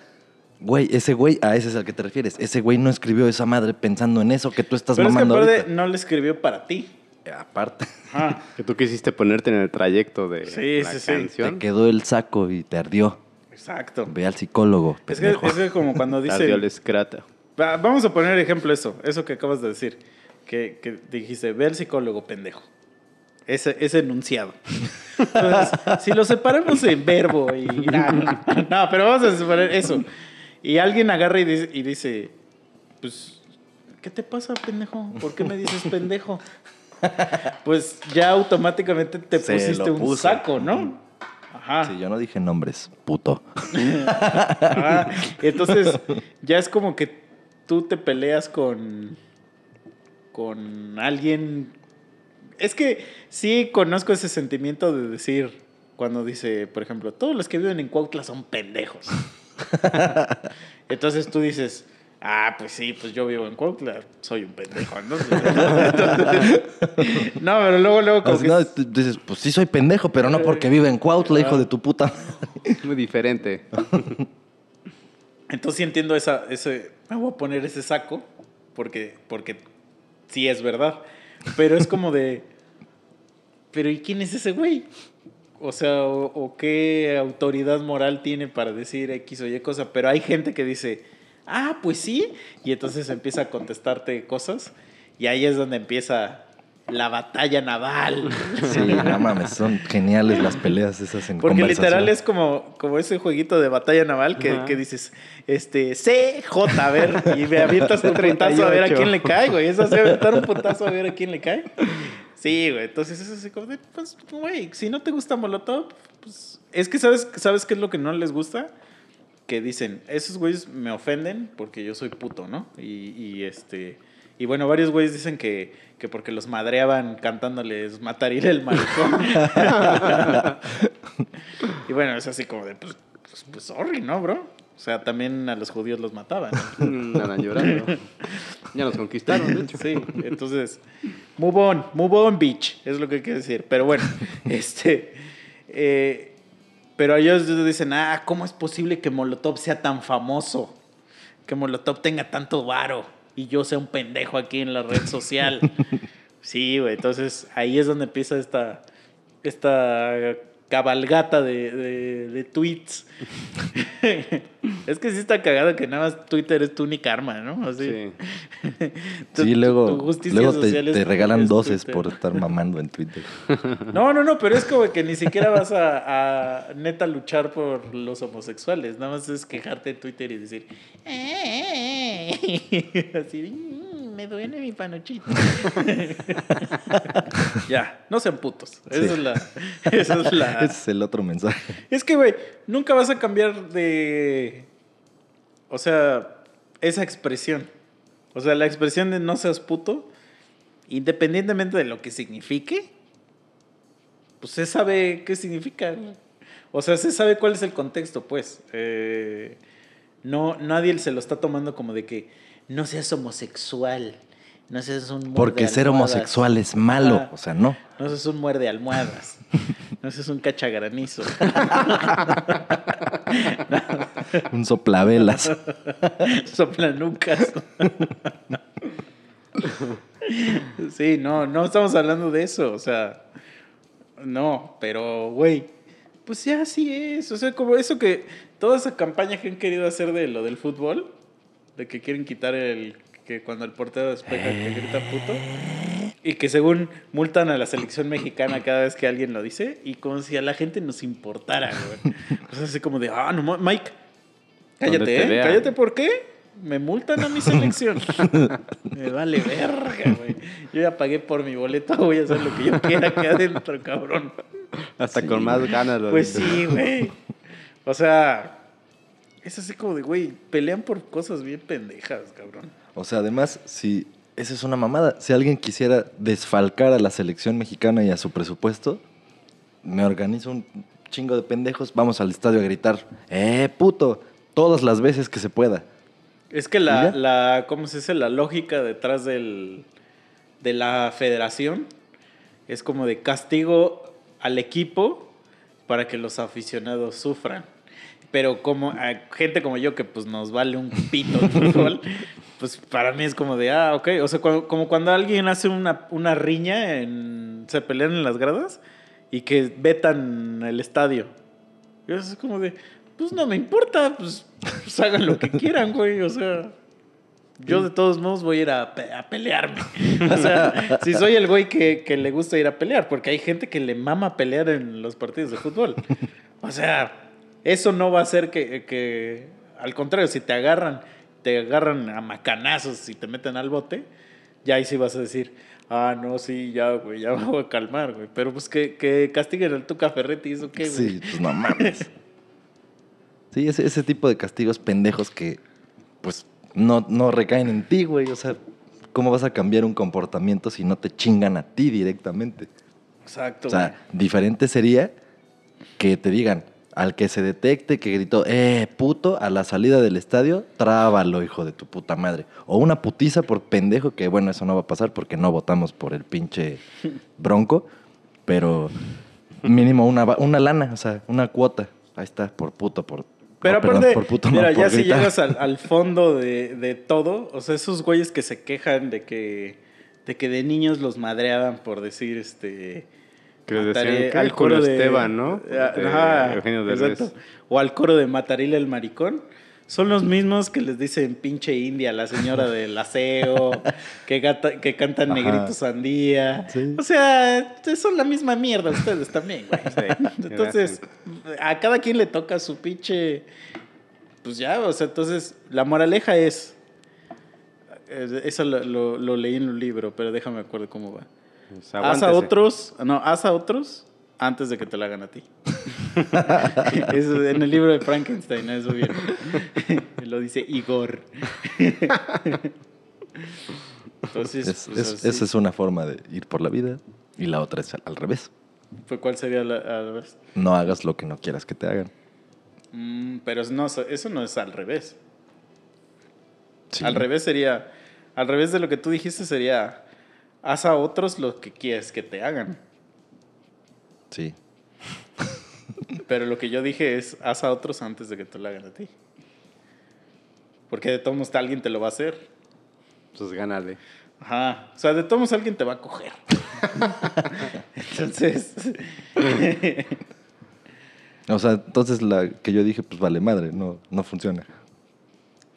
Speaker 1: Güey, ese güey, a ese es al que te refieres. Ese güey no escribió esa madre pensando en eso que tú estás
Speaker 3: Pero es que
Speaker 1: mamando
Speaker 3: aparte
Speaker 1: ahorita.
Speaker 3: no le escribió para ti.
Speaker 1: Aparte,
Speaker 3: Ajá.
Speaker 2: Que tú quisiste ponerte en el trayecto de
Speaker 3: Sí,
Speaker 2: la
Speaker 3: sí, sí.
Speaker 1: te
Speaker 2: canción.
Speaker 1: quedó el saco y te ardió.
Speaker 3: Exacto.
Speaker 1: Ve al psicólogo.
Speaker 3: Es que, es que como cuando
Speaker 2: Te ardió el
Speaker 3: dice...
Speaker 2: escrata.
Speaker 3: Va- Vamos a poner ejemplo eso, eso que acabas de decir. Que, que dijiste, ve al psicólogo, pendejo. Ese, ese enunciado. Entonces, si lo separamos en verbo y... No, pero vamos a separar eso. Y alguien agarra y dice, y dice, pues, ¿qué te pasa, pendejo? ¿Por qué me dices pendejo? Pues ya automáticamente te
Speaker 1: Se
Speaker 3: pusiste un saco, ¿no? Ajá.
Speaker 1: Sí, yo no dije nombres, puto.
Speaker 3: Ah, entonces, ya es como que tú te peleas con. con alguien. Es que sí conozco ese sentimiento de decir. Cuando dice, por ejemplo, todos los que viven en Cuautla son pendejos. Entonces tú dices, ah, pues sí, pues yo vivo en Cuautla, soy un pendejo, ¿no? No, pero luego, luego como que
Speaker 1: no, dices, pues sí soy pendejo, pero no porque vive en Cuautla, hijo de tu puta.
Speaker 2: Muy diferente.
Speaker 3: Entonces sí entiendo esa, ese, me voy a poner ese saco, porque, porque sí es verdad. Pero es como de, pero ¿y quién es ese güey? O sea, o, o qué autoridad moral tiene para decir X o Y cosa. Pero hay gente que dice, ah, pues sí. Y entonces empieza a contestarte cosas. Y ahí es donde empieza la batalla naval.
Speaker 1: Sí, no mames, son geniales las peleas esas en
Speaker 3: Porque literal es como, como ese jueguito de batalla naval que, que dices, este, C, J, a ver, y me avientas un putazo a ver a
Speaker 2: 38.
Speaker 3: quién le cae, güey. Es así, aventar un putazo a ver a quién le cae. Sí, güey. Entonces es así como de, pues, güey, si no te gusta Molotov, pues. Es que sabes, ¿sabes qué es lo que no les gusta? Que dicen, esos güeyes me ofenden porque yo soy puto, ¿no? Y, y este. Y bueno, varios güeyes dicen que, que porque los madreaban cantándoles matarile el maricón. y bueno, es así como de, pues, pues, pues, sorry, ¿no, bro? O sea, también a los judíos los mataban.
Speaker 2: Mm, Andan llorando. Ya nos conquistaron, de hecho.
Speaker 3: Sí, entonces, move on, move on, bitch, es lo que quiero decir. Pero bueno, este, eh, pero ellos dicen, ah, ¿cómo es posible que Molotov sea tan famoso? Que Molotov tenga tanto varo y yo sea un pendejo aquí en la red social. sí, güey, entonces ahí es donde empieza esta, esta cabalgata de, de- de tweets. es que sí está cagado que nada más Twitter es tu única arma, ¿no? Así.
Speaker 2: Sí.
Speaker 3: Tu-
Speaker 1: Sí, luego,
Speaker 3: tu justicia
Speaker 1: luego te,
Speaker 3: social es
Speaker 1: te
Speaker 3: tu-
Speaker 1: regalan
Speaker 3: es
Speaker 1: doces
Speaker 3: Twitter.
Speaker 1: por estar mamando en Twitter.
Speaker 3: No, no, no, pero es como que ni siquiera vas a, a neta luchar por los homosexuales. Nada más es quejarte en Twitter y decir, "Eh", así, "Mm, me duele mi panochito. ya, no sean putos. Esa
Speaker 1: Sí.
Speaker 3: es la. Esa es la.
Speaker 1: Ese es el otro mensaje.
Speaker 3: Es que, güey, nunca vas a cambiar de. O sea, esa expresión. O sea, la expresión de no seas puto independientemente de lo que signifique, pues se sabe qué significa. O sea, se sabe cuál es el contexto, pues. Eh, no, nadie se lo está tomando como de que no seas homosexual, no seas un muerde
Speaker 1: Porque ser
Speaker 3: almohadas.
Speaker 1: homosexual es malo. O sea, no.
Speaker 3: No seas un muerde almohadas. No seas un cachagranizo.
Speaker 1: Un soplavelas.
Speaker 3: Soplanucas. sí, no, no estamos hablando de eso. O sea, no, pero, güey, pues ya así es. O sea, como eso que, toda esa campaña que han querido hacer de lo del fútbol, de que quieren quitar el, que cuando el portero despeja que grita puto. Y que según multan a la selección mexicana cada vez que alguien lo dice, y como si a la gente nos importara, güey. O sea, así como de, ah, no, Mike, cállate,
Speaker 2: te
Speaker 3: ¿eh?
Speaker 2: vean.
Speaker 3: Cállate, ¿por qué? Me multan a mi selección. Me vale verga, güey. Yo ya pagué por mi boleto, voy a hacer lo que yo quiera acá adentro, cabrón.
Speaker 2: Hasta con más ganas. lo
Speaker 3: Pues sí, güey. O sea, es así como de, güey, pelean por cosas bien pendejas, cabrón.
Speaker 1: O sea, además, si esa es una mamada. Si alguien quisiera desfalcar a la selección mexicana y a su presupuesto, me organizo un chingo de pendejos, vamos al estadio a gritar, ¡eh, puto! Todas las veces que se pueda.
Speaker 3: Es que
Speaker 1: ¿Y
Speaker 3: la, la ¿cómo se dice? La lógica detrás del, de la federación es como de castigo al equipo para que los aficionados sufran. Pero como a gente como yo que pues nos vale un pito el fútbol, pues para mí es como de, ah, ok. O sea, cuando- como cuando alguien hace una, una riña, en, se pelean en las gradas y que vetan el estadio. Y eso es como de, pues no me importa, pues, pues hagan lo que quieran, güey. O sea, yo de todos modos voy a ir a, pe- a pelearme. O sea, si soy el güey que, que le gusta ir a pelear, porque hay gente que le mama pelear en los partidos de fútbol. O sea, eso no va a hacer que, que al contrario, si te agarran, te agarran a macanazos y te meten al bote, ya ahí sí vas a decir, ah, no, sí, ya, güey, ya me voy a calmar, güey. Pero pues que, que castiguen al Tuca Ferretti, ¿eso qué, güey?
Speaker 1: Sí, pues no mames. Sí, ese, ese tipo de castigos pendejos que, pues, no, no recaen en ti, güey. O sea, ¿cómo vas a cambiar un comportamiento si no te chingan a ti directamente?
Speaker 3: Exacto.
Speaker 1: O sea, diferente sería que te digan, al que se detecte que gritó, eh, puto, a la salida del estadio, trábalo, hijo de tu puta madre. O una putiza por pendejo, que bueno, eso no va a pasar porque no votamos por el pinche bronco, pero mínimo una, una lana, o sea, una cuota. Ahí está, por puto, por...
Speaker 3: Pero
Speaker 1: perdón,
Speaker 3: aparte,
Speaker 1: por puto no,
Speaker 3: mira, ya si llegas al, al fondo de, de todo, o sea, esos güeyes que se quejan de que de que de niños los madreaban por decir este
Speaker 2: Que le
Speaker 3: mataré
Speaker 2: decían
Speaker 3: al coro de-
Speaker 2: Esteban, ¿no?
Speaker 3: Ah,
Speaker 2: De
Speaker 3: Ajá,
Speaker 2: Eugenio Derbez.
Speaker 3: exacto. O al coro de Matarile el maricón. Son los mismos que les dicen pinche india, la señora del aseo, que, gata- que cantan
Speaker 1: Ajá.
Speaker 3: negrito sandía.
Speaker 1: Sí.
Speaker 3: O sea, son la misma mierda ustedes también, güey. Entonces, a cada quien le toca su pinche. Pues ya, o sea, entonces, la moraleja es. Eso lo, lo- lo leí en un libro, pero déjame acuerdo cómo va.
Speaker 2: Pues,
Speaker 3: Haz a otros, no, haz a otros antes de que te la hagan a ti. Eso en el libro de Frankenstein, eso bien. lo dice Igor. Entonces,
Speaker 1: Es-
Speaker 3: pues,
Speaker 1: es- esa es una forma de ir por la vida y la otra es al- al revés.
Speaker 3: Pues, ¿Cuál sería la, al revés?
Speaker 1: No hagas lo que no quieras que te hagan.
Speaker 3: Mm, pero no, eso no es al revés.
Speaker 1: Sí.
Speaker 3: Al revés sería, al revés de lo que tú dijiste sería, haz a otros lo que quieres que te hagan.
Speaker 1: Sí.
Speaker 3: Pero lo que yo dije es, haz a otros antes de que te lo hagan a ti. Porque de todos modos alguien te lo va a hacer.
Speaker 2: Pues gánale.
Speaker 3: Ajá. O sea, de todos modos alguien te va a coger. Entonces,
Speaker 1: O sea, entonces la que yo dije, pues vale madre, no, no funciona.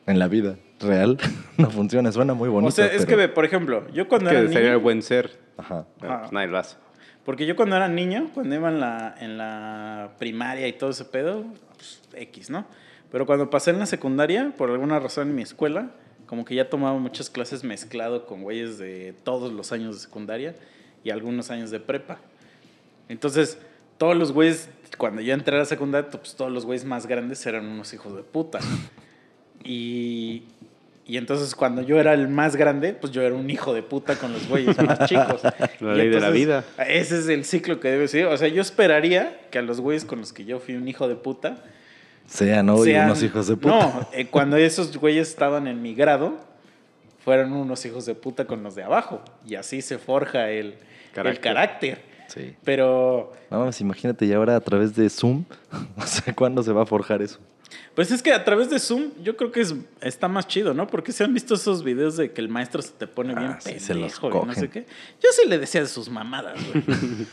Speaker 1: En la vida real no funciona, suena muy bonito.
Speaker 3: o sea, es
Speaker 1: pero-
Speaker 3: que, ve, por ejemplo, yo cuando
Speaker 2: Que
Speaker 3: era
Speaker 2: sería el
Speaker 3: niño,
Speaker 2: buen ser.
Speaker 1: Ajá.
Speaker 2: Pues nadie lo hace.
Speaker 3: porque yo cuando era niño, cuando iba en la, en la primaria y todo ese pedo, pues, X, ¿no? Pero cuando pasé en la secundaria, por alguna razón en mi escuela, como que ya tomaba muchas clases mezclado con güeyes de todos los años de secundaria y algunos años de prepa. Entonces, todos los güeyes, cuando yo entré a la secundaria, pues todos los güeyes más grandes eran unos hijos de puta. Y, Y entonces cuando yo era el más grande, pues yo era un hijo de puta con los güeyes más chicos.
Speaker 2: La
Speaker 3: Y
Speaker 2: ley de la vida.
Speaker 3: Ese es el ciclo que debe ser. O sea, yo esperaría que a los güeyes con los que yo fui un hijo de puta...
Speaker 1: Sean hoy
Speaker 3: sean-
Speaker 1: unos hijos de puta.
Speaker 3: No, eh, cuando esos güeyes estaban en mi grado, fueron unos hijos de puta con los de abajo. Y así se forja el el
Speaker 2: Carácter.
Speaker 3: carácter.
Speaker 1: Sí.
Speaker 3: Pero...
Speaker 1: No mames, imagínate, y ahora a través de Zoom, o sea, ¿cuándo se va a forjar eso?
Speaker 3: Pues es que a través de Zoom yo creo que es, está más chido, ¿no? Porque se han visto esos videos de que el maestro se te pone bien
Speaker 1: Ah, sí,
Speaker 3: pendejo
Speaker 1: se los
Speaker 3: y no
Speaker 1: cogen.
Speaker 3: sé qué. Yo sí le decía de sus mamadas, güey.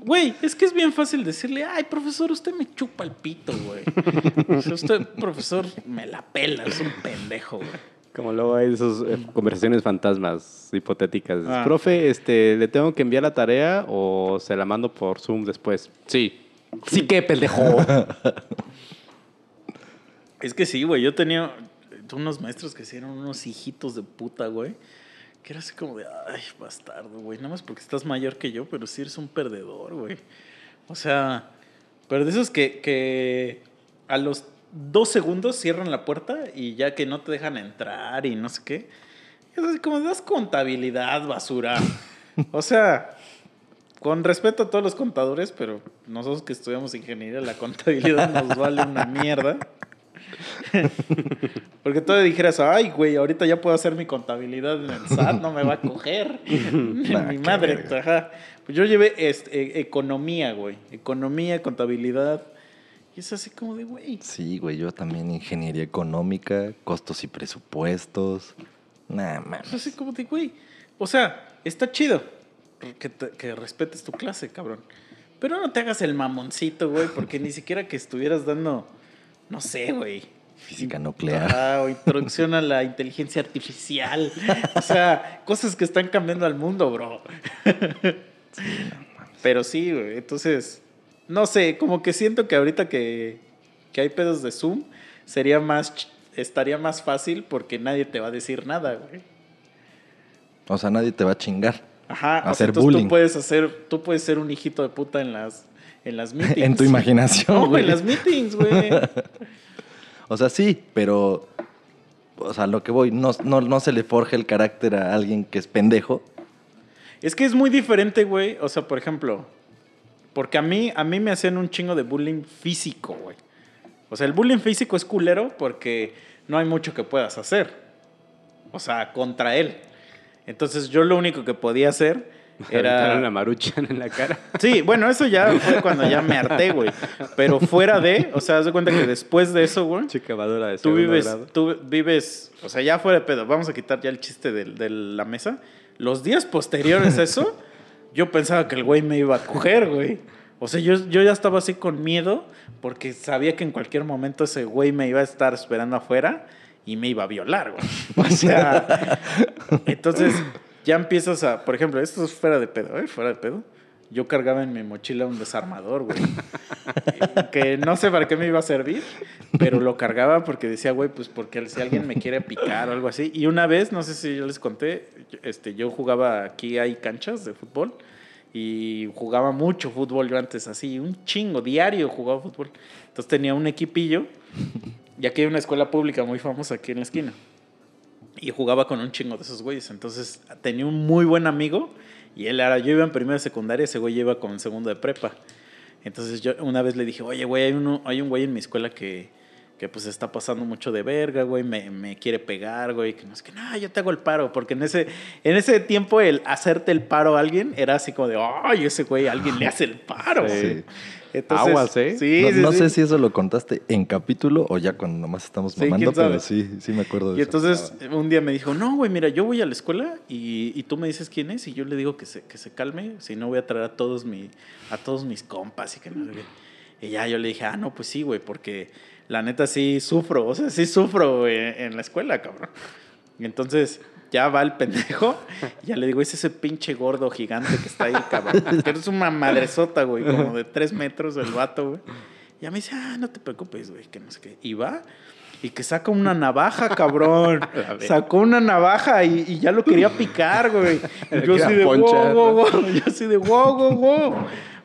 Speaker 3: Güey, es que es bien fácil decirle, ay, profesor, usted me chupa el pito, güey. O sea, usted, profesor, me la pela, es un pendejo, güey.
Speaker 2: Como luego hay esas eh, conversaciones fantasmas hipotéticas.
Speaker 3: Ah.
Speaker 2: Profe, este, ¿le tengo que enviar la tarea o se la mando por Zoom después? Sí. Sí que, pendejo.
Speaker 3: Es que sí, güey, yo tenía unos maestros que eran unos hijitos de puta, güey. Que era así como de, ay, bastardo, güey. Nada más porque estás mayor que yo, pero sí eres un perdedor, güey. O sea, pero de esos que, que a los dos segundos cierran la puerta y ya que no te dejan entrar y no sé qué. Es así como, das contabilidad, basura. O sea, con respeto a todos los contadores, pero nosotros que estudiamos ingeniería, la contabilidad nos vale una mierda. Porque tú le dijeras, ay, güey, ahorita ya puedo hacer mi contabilidad en el SAT, no me va a coger.
Speaker 1: Nah,
Speaker 3: mi
Speaker 1: qué
Speaker 3: madre, ajá. Pues yo llevé este, e- economía, güey. Economía, contabilidad. Y es así como de, güey.
Speaker 1: Sí, güey, yo también ingeniería económica, costos y presupuestos. Nah,
Speaker 3: Es
Speaker 1: mames.
Speaker 3: así como de, güey. O sea, está chido que, te- que respetes tu clase, cabrón. Pero no te hagas el mamoncito, güey, porque ni siquiera que estuvieras dando, no sé, güey.
Speaker 1: Física nuclear.
Speaker 3: Ajá, o introducción a la inteligencia artificial. O sea, cosas que están cambiando al mundo, bro. Pero sí, güey. Entonces, no sé, como que siento que ahorita que, que hay pedos de Zoom, sería más, estaría más fácil porque nadie te va a decir nada, güey.
Speaker 1: O sea, nadie te va a chingar.
Speaker 3: Ajá, o sea,
Speaker 1: Hacer
Speaker 3: entonces
Speaker 1: bullying.
Speaker 3: tú puedes hacer, tú puedes ser un hijito de puta en las, en las meetings.
Speaker 1: En tu imaginación,
Speaker 3: No, en las meetings, güey.
Speaker 1: O sea, sí, pero. O sea, lo que voy, no, no, no se le forja el carácter a alguien que es pendejo.
Speaker 3: Es que es muy diferente, güey. O sea, por ejemplo, porque a mí, a mí me hacían un chingo de bullying físico, güey. O sea, el bullying físico es culero porque no hay mucho que puedas hacer. O sea, contra él. Entonces yo lo único que podía hacer
Speaker 2: Era la maruchan en la cara.
Speaker 3: Sí, bueno, eso ya fue cuando ya me harté, güey. Pero fuera de, o sea, haz de cuenta que después de eso, güey,
Speaker 2: Chicavadora de
Speaker 3: tú vives,
Speaker 2: grado.
Speaker 3: tú vives, o sea, ya fuera de pedo, vamos a quitar ya el chiste de, de la mesa. Los días posteriores a eso, yo pensaba que el güey me iba a coger, güey. O sea, yo, yo ya estaba así con miedo porque sabía que en cualquier momento ese güey me iba a estar esperando afuera y me iba a violar, güey. O sea, entonces ya empiezas a, por ejemplo, esto es fuera de pedo, ¿eh? Fuera de pedo. Yo cargaba en mi mochila un desarmador, güey. que no sé para qué me iba a servir, pero lo cargaba porque decía, güey, pues porque si alguien me quiere picar o algo así. Y una vez, no sé si yo les conté, este, yo jugaba, aquí hay canchas de fútbol y jugaba mucho fútbol yo antes, así, un chingo, diario jugaba fútbol. Entonces tenía un equipillo y aquí hay una escuela pública muy famosa aquí en la esquina. Y jugaba con un chingo de esos güeyes. Entonces tenía un muy buen amigo. Y él era, yo iba en primera de secundaria, ese güey iba como en segundo de prepa. Entonces yo una vez le dije, oye, güey, hay, uno, hay un güey en mi escuela que, que pues está pasando mucho de verga, güey, me, me quiere pegar, güey, que no es que, no, yo te hago el paro. Porque en ese, en ese tiempo el hacerte el paro a alguien era así como de, ay, ese güey, alguien le hace el paro.
Speaker 2: Sí.
Speaker 3: Entonces,
Speaker 2: Aguas, ¿eh?
Speaker 3: Sí,
Speaker 1: no
Speaker 3: sí,
Speaker 1: no
Speaker 3: sí.
Speaker 1: sé si eso lo contaste en capítulo o ya cuando nomás estamos mamando, pero sí, sí me acuerdo de
Speaker 3: Y
Speaker 1: eso.
Speaker 3: entonces un día me dijo, no, güey, mira, yo voy a la escuela y, y tú me dices quién es y yo le digo que se, que se calme, si no voy a traer a todos, mi, a todos mis compas y que no. Y ya yo le dije, ah, no, pues sí, güey, porque la neta sí sufro, o sea, sí sufro en, en la escuela, cabrón. Y entonces ya va el pendejo y ya le digo, es ese pinche gordo gigante que está ahí, cabrón. Que eres una madresota, güey, como de tres metros el vato, güey. Y ya me dice, ah, no te preocupes, güey, que no sé qué. Y va y que saca una navaja, cabrón. Sacó una navaja y, y ya lo quería picar, güey. Y Yo así de, wow, wow, wow. Yo así de, wow, wow, wow.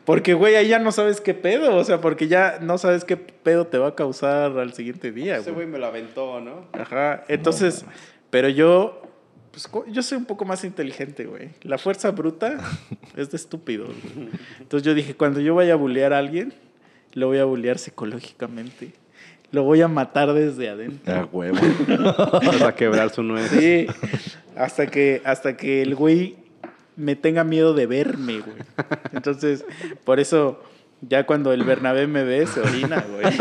Speaker 3: Porque, güey, ahí ya no sabes qué pedo. O sea, porque ya no sabes qué pedo te va a causar al siguiente día,
Speaker 2: Ese
Speaker 3: güey
Speaker 2: me lo aventó, ¿no?
Speaker 3: Ajá. Entonces, pero yo, pues yo soy un poco más inteligente, güey. La fuerza bruta es de estúpido. güey. Entonces yo dije, cuando yo vaya a bullear a alguien, lo voy a bullear psicológicamente. Lo voy a matar desde adentro.
Speaker 1: A huevo.
Speaker 2: Vas a quebrar su nuez.
Speaker 3: Sí. Hasta que, hasta que el güey me tenga miedo de verme, güey. Entonces, por eso, ya cuando el Bernabé me ve, se orina, güey.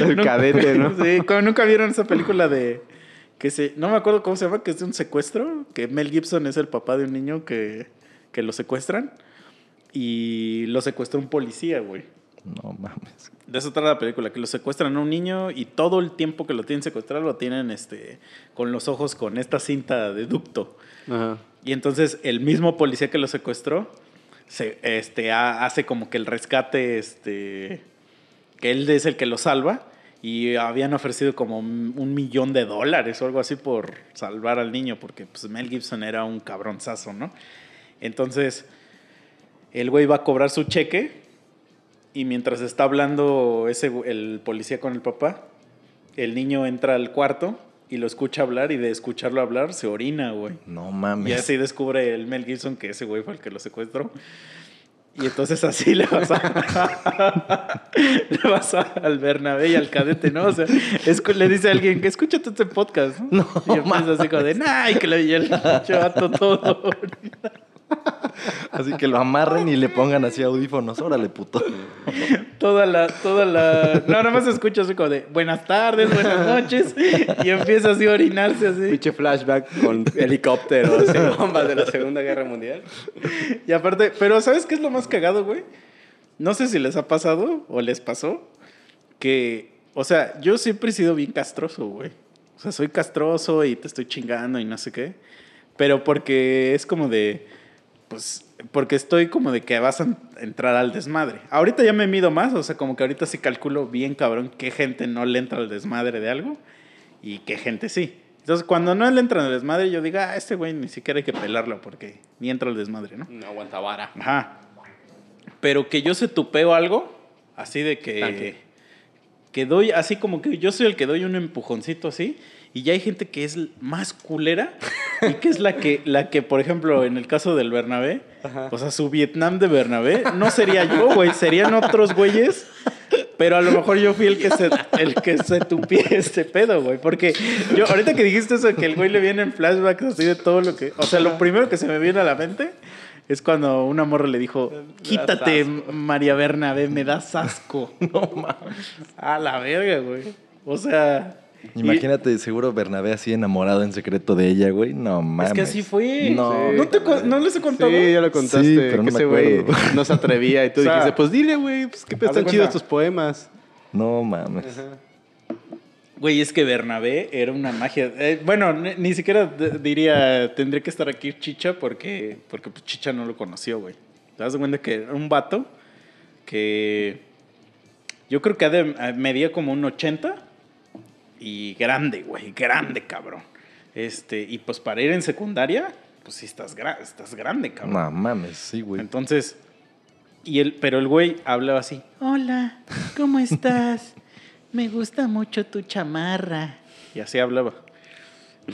Speaker 2: El cadete, ¿no?
Speaker 3: Sí, como nunca vieron esa película de que se, no me acuerdo cómo se llama, que es de un secuestro, que Mel Gibson es el papá de un niño que, que lo secuestran y lo secuestra un policía, güey.
Speaker 1: No mames.
Speaker 3: De eso trata la película, que lo secuestran a un niño y todo el tiempo que lo tienen secuestrado lo tienen este, con los ojos con esta cinta de ducto.
Speaker 2: Ajá.
Speaker 3: Y entonces el mismo policía que lo secuestró se, este, ha- hace como que el rescate, este, que él es el que lo salva. Y habían ofrecido como un millón de dólares o algo así por salvar al niño, porque pues, Mel Gibson era un cabronzazo, ¿no? Entonces, el güey va a cobrar su cheque y mientras está hablando ese, el policía con el papá, el niño entra al cuarto y lo escucha hablar y de escucharlo hablar se orina, güey.
Speaker 1: No
Speaker 3: Y
Speaker 1: mames.
Speaker 3: así descubre el Mel Gibson que ese güey fue el que lo secuestró. Y entonces así le vas a, le vas a- al Bernabé y al cadete, ¿no? O sea, es le dice a alguien que escúchate este podcast, ¿no? y empieza así como de, nah, y que le y el chato todo.
Speaker 1: Así que lo amarren y le pongan así audífonos. Órale, puto.
Speaker 3: Toda la, toda la. No, nada más escucha así como de buenas tardes, buenas noches. Y empieza así a orinarse así.
Speaker 2: Pinche flashback con helicópteros y bombas de la Segunda Guerra Mundial.
Speaker 3: Y aparte, pero ¿sabes qué es lo más cagado, güey? No sé si les ha pasado o les pasó que, o sea, yo siempre he sido bien castroso, güey. O sea, soy castroso y te estoy chingando y no sé qué. Pero porque es como de, pues, porque estoy como de que vas a entrar al desmadre. Ahorita ya me mido más, o sea, como que ahorita sí calculo bien cabrón qué gente no le entra al desmadre de algo y qué gente sí. Entonces, cuando no le entra al desmadre, yo digo, ah, este güey ni siquiera hay que pelarlo porque ni entra al desmadre, ¿no?
Speaker 2: No aguanta vara.
Speaker 3: Ajá. Pero que yo se tupeo algo, así de que.
Speaker 2: Tanque.
Speaker 3: Que doy, así como que yo soy el que doy un empujoncito así, y ya hay gente que es más culera, y que es la que, la que, por ejemplo, en el caso del Bernabé, o sea, su Vietnam de Bernabé, no sería yo, güey, serían otros güeyes. Pero a lo mejor yo fui el que se, el que se tupie este pedo, güey. Porque yo, ahorita que dijiste eso, que el güey le viene en flashbacks así de todo lo que. O sea, lo primero que se me viene a la mente es cuando una morra le dijo: Quítate. María Bernabé, me das asco. No mames. A la verga, güey. O sea. Y-
Speaker 1: Imagínate, seguro Bernabé así enamorado en secreto de ella, güey. No mames.
Speaker 3: Es que así fue.
Speaker 1: No.
Speaker 3: ¿No, te ¿No les he contado?
Speaker 2: Sí, ya lo contaste.
Speaker 1: Sí, pero no
Speaker 2: que ese güey
Speaker 1: acuerdo.
Speaker 2: no se atrevía y tú
Speaker 3: O sea,
Speaker 2: dijiste, pues dile, güey, pues que están chidos tus poemas.
Speaker 1: No mames.
Speaker 3: Güey, es que Bernabé era una magia. Eh, bueno, ni, ni siquiera diría, tendría que estar aquí Chicha porque, porque pues, Chicha no lo conoció, güey. ¿Te das cuenta que era un vato que yo creo que ha de- medía como un 80 y grande, güey, grande, cabrón. Este, y pues para ir en secundaria, pues sí estás, gra- estás grande, cabrón.
Speaker 1: No mames, sí, güey.
Speaker 3: Entonces, y el, pero el güey hablaba así.
Speaker 5: Hola, ¿cómo estás? Me gusta mucho tu chamarra.
Speaker 3: Y así hablaba.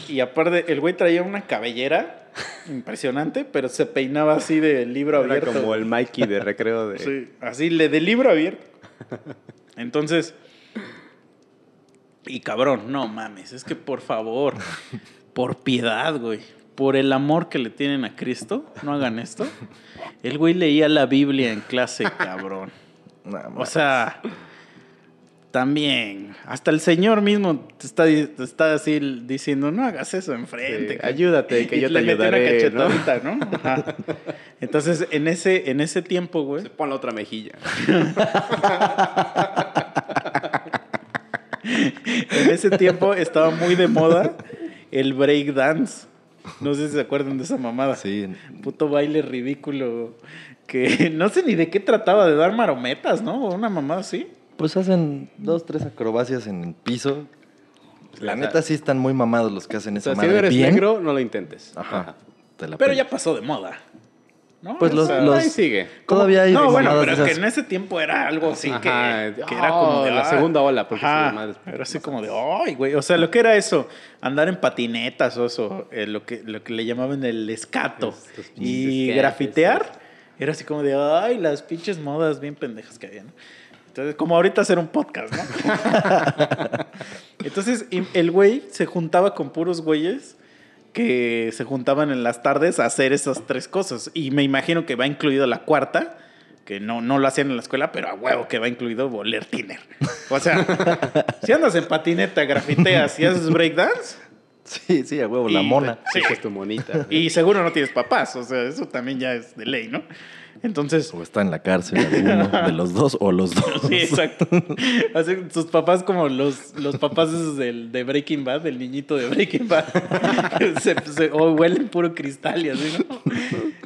Speaker 3: Y aparte, el güey traía una cabellera impresionante, pero se peinaba así de libro
Speaker 2: Era
Speaker 3: abierto.
Speaker 2: como el Mikey de recreo de...
Speaker 3: Sí, así, le de libro abierto. Entonces, y cabrón, no mames, es que por favor, por piedad, güey, por el amor que le tienen a Cristo, no hagan esto. El güey leía la Biblia en clase, cabrón. O sea, también, hasta el Señor mismo te está, te está así diciendo, no hagas eso enfrente.
Speaker 2: Sí,
Speaker 3: que-
Speaker 2: ayúdate, que
Speaker 3: y
Speaker 2: yo te
Speaker 3: le una
Speaker 2: ayudaré, ¿no?
Speaker 3: cachetadita, ¿no? Ajá. Entonces, en ese, en ese tiempo, güey,
Speaker 2: Pon la otra mejilla.
Speaker 3: en ese tiempo estaba muy de moda el break dance. No sé si se acuerdan de esa mamada.
Speaker 1: Sí.
Speaker 3: Puto baile ridículo que no sé ni de qué trataba, de dar marometas, ¿no? O una mamada así.
Speaker 1: Pues hacen dos, tres acrobacias en el piso. La
Speaker 2: O sea,
Speaker 1: neta sí están muy mamados los que hacen
Speaker 2: O
Speaker 1: esa
Speaker 2: sea, si
Speaker 1: madre
Speaker 2: eres
Speaker 1: bien.
Speaker 2: negro, no lo intentes.
Speaker 1: Ajá.
Speaker 3: Pero ya pasó de moda. ¿No?
Speaker 1: Pues los, los-
Speaker 2: ahí sigue.
Speaker 1: Todavía hay
Speaker 3: no, bueno, pero
Speaker 1: de
Speaker 3: que en ese tiempo era algo así que, que era
Speaker 2: oh,
Speaker 3: como de,
Speaker 2: la
Speaker 3: ah,
Speaker 2: segunda ola, porque madres.
Speaker 3: era así como de, ay, güey, o sea, lo que era eso, andar en patinetas o eso, eh, lo que lo que le llamaban el escato y
Speaker 2: escates,
Speaker 3: grafitear, era así como de, ay, las pinches modas bien pendejas que había, ¿no? Entonces, como ahorita hacer un podcast, ¿no? Entonces, el güey se juntaba con puros güeyes que se juntaban en las tardes a hacer esas tres cosas. Y me imagino que va incluido la cuarta, que no, no lo hacían en la escuela, pero a huevo que va incluido voler tiner. O sea, si andas en patineta, grafiteas y haces breakdance,
Speaker 1: Sí, sí, a huevo, la mona.
Speaker 3: Sí.
Speaker 2: Esa es tu monita.
Speaker 3: y seguro no tienes papás, o sea, eso también ya es de ley, ¿no? Entonces,
Speaker 1: O está en la cárcel alguno de los dos o los dos.
Speaker 3: Sí, exacto. Así, sus papás como los, los papás esos del, de Breaking Bad, del niñito de Breaking Bad. se, se- o huelen puro cristal y así, ¿no?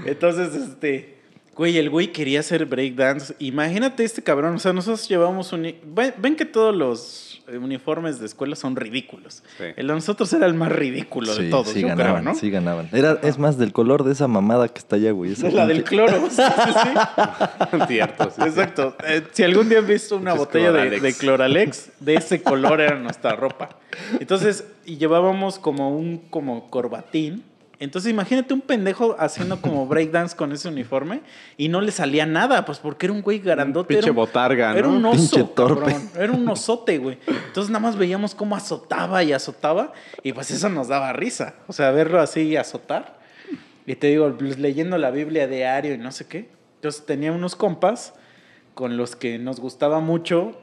Speaker 3: Entonces, este... Güey, el güey quería hacer breakdance. Imagínate este cabrón. O sea, nosotros llevamos un... Ven, ven que todos los eh, uniformes de escuela son ridículos.
Speaker 2: Sí.
Speaker 3: El de nosotros era el más ridículo de todos,
Speaker 1: sí
Speaker 3: yo
Speaker 1: ganaban,
Speaker 3: creo, ¿no?
Speaker 1: sí ganaban. Era, es más, del color de esa mamada que está allá, güey. esa
Speaker 3: La del cloro. Sí, sí, sí.
Speaker 2: Cierto, sí, sí.
Speaker 3: Exacto. Eh, si algún día han visto una botella de,
Speaker 2: Cloralex.
Speaker 3: de Cloralex, de ese color era nuestra ropa. Entonces, y llevábamos como un como corbatín. Entonces, imagínate un pendejo haciendo como breakdance con ese uniforme y no le salía nada, pues porque era un güey grandote.
Speaker 2: pinche
Speaker 3: era un-
Speaker 2: botarga, ¿no?
Speaker 3: Era un oso,
Speaker 1: Pinche torpe.
Speaker 3: cabrón. Era un osote, güey. Entonces, nada más veíamos cómo azotaba y azotaba y pues eso nos daba risa. O sea, verlo así azotar. Y te digo, pues, leyendo la Biblia diario y no sé qué. Entonces tenía unos compas con los que nos gustaba mucho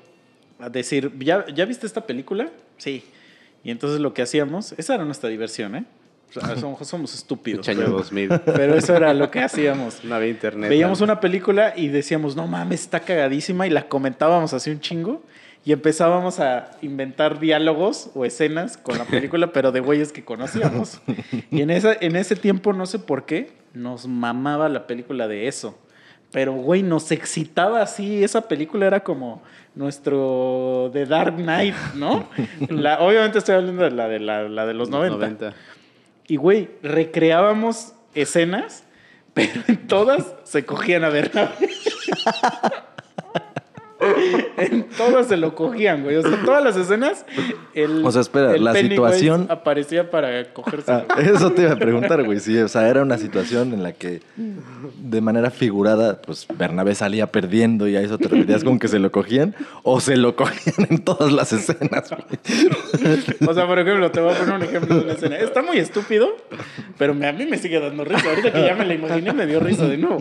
Speaker 3: decir, ¿ya, ¿ya viste esta película? Sí. Y entonces lo que hacíamos, esa era nuestra diversión, ¿eh? O sea, somos, somos estúpidos.
Speaker 2: Año
Speaker 3: Pero,
Speaker 2: 2000.
Speaker 3: pero eso era lo que hacíamos.
Speaker 2: No había internet.
Speaker 3: Veíamos
Speaker 2: ¿no?
Speaker 3: una película y decíamos, no mames, está cagadísima, y la comentábamos así un chingo. Y empezábamos a inventar diálogos o escenas con la película, pero de güeyes que conocíamos. Y en, esa, en ese tiempo, no sé por qué, nos mamaba la película de eso. Pero, güey, nos excitaba así. Esa película era como nuestro The Dark Knight, ¿no? La, obviamente estoy hablando de la de, la, la de los 90. Y, güey, recreábamos escenas, pero en todas se cogían a Bernabé. en todas se lo cogían, güey. O sea, todas las escenas, el,
Speaker 1: O sea, espera,
Speaker 3: el
Speaker 1: la situación-
Speaker 3: aparecía para cogerse.
Speaker 1: Ah, eso te iba a preguntar, güey. Sí, o sea, era una situación en la que de manera figurada, pues Bernabé salía perdiendo y a eso te referías con que se lo cogían o se lo cogían en todas las escenas, güey.
Speaker 3: O sea, por ejemplo, te voy a poner un ejemplo de una escena. Está muy estúpido, pero a mí me sigue dando risa. Ahorita que ya me la imaginé, me dio risa de nuevo.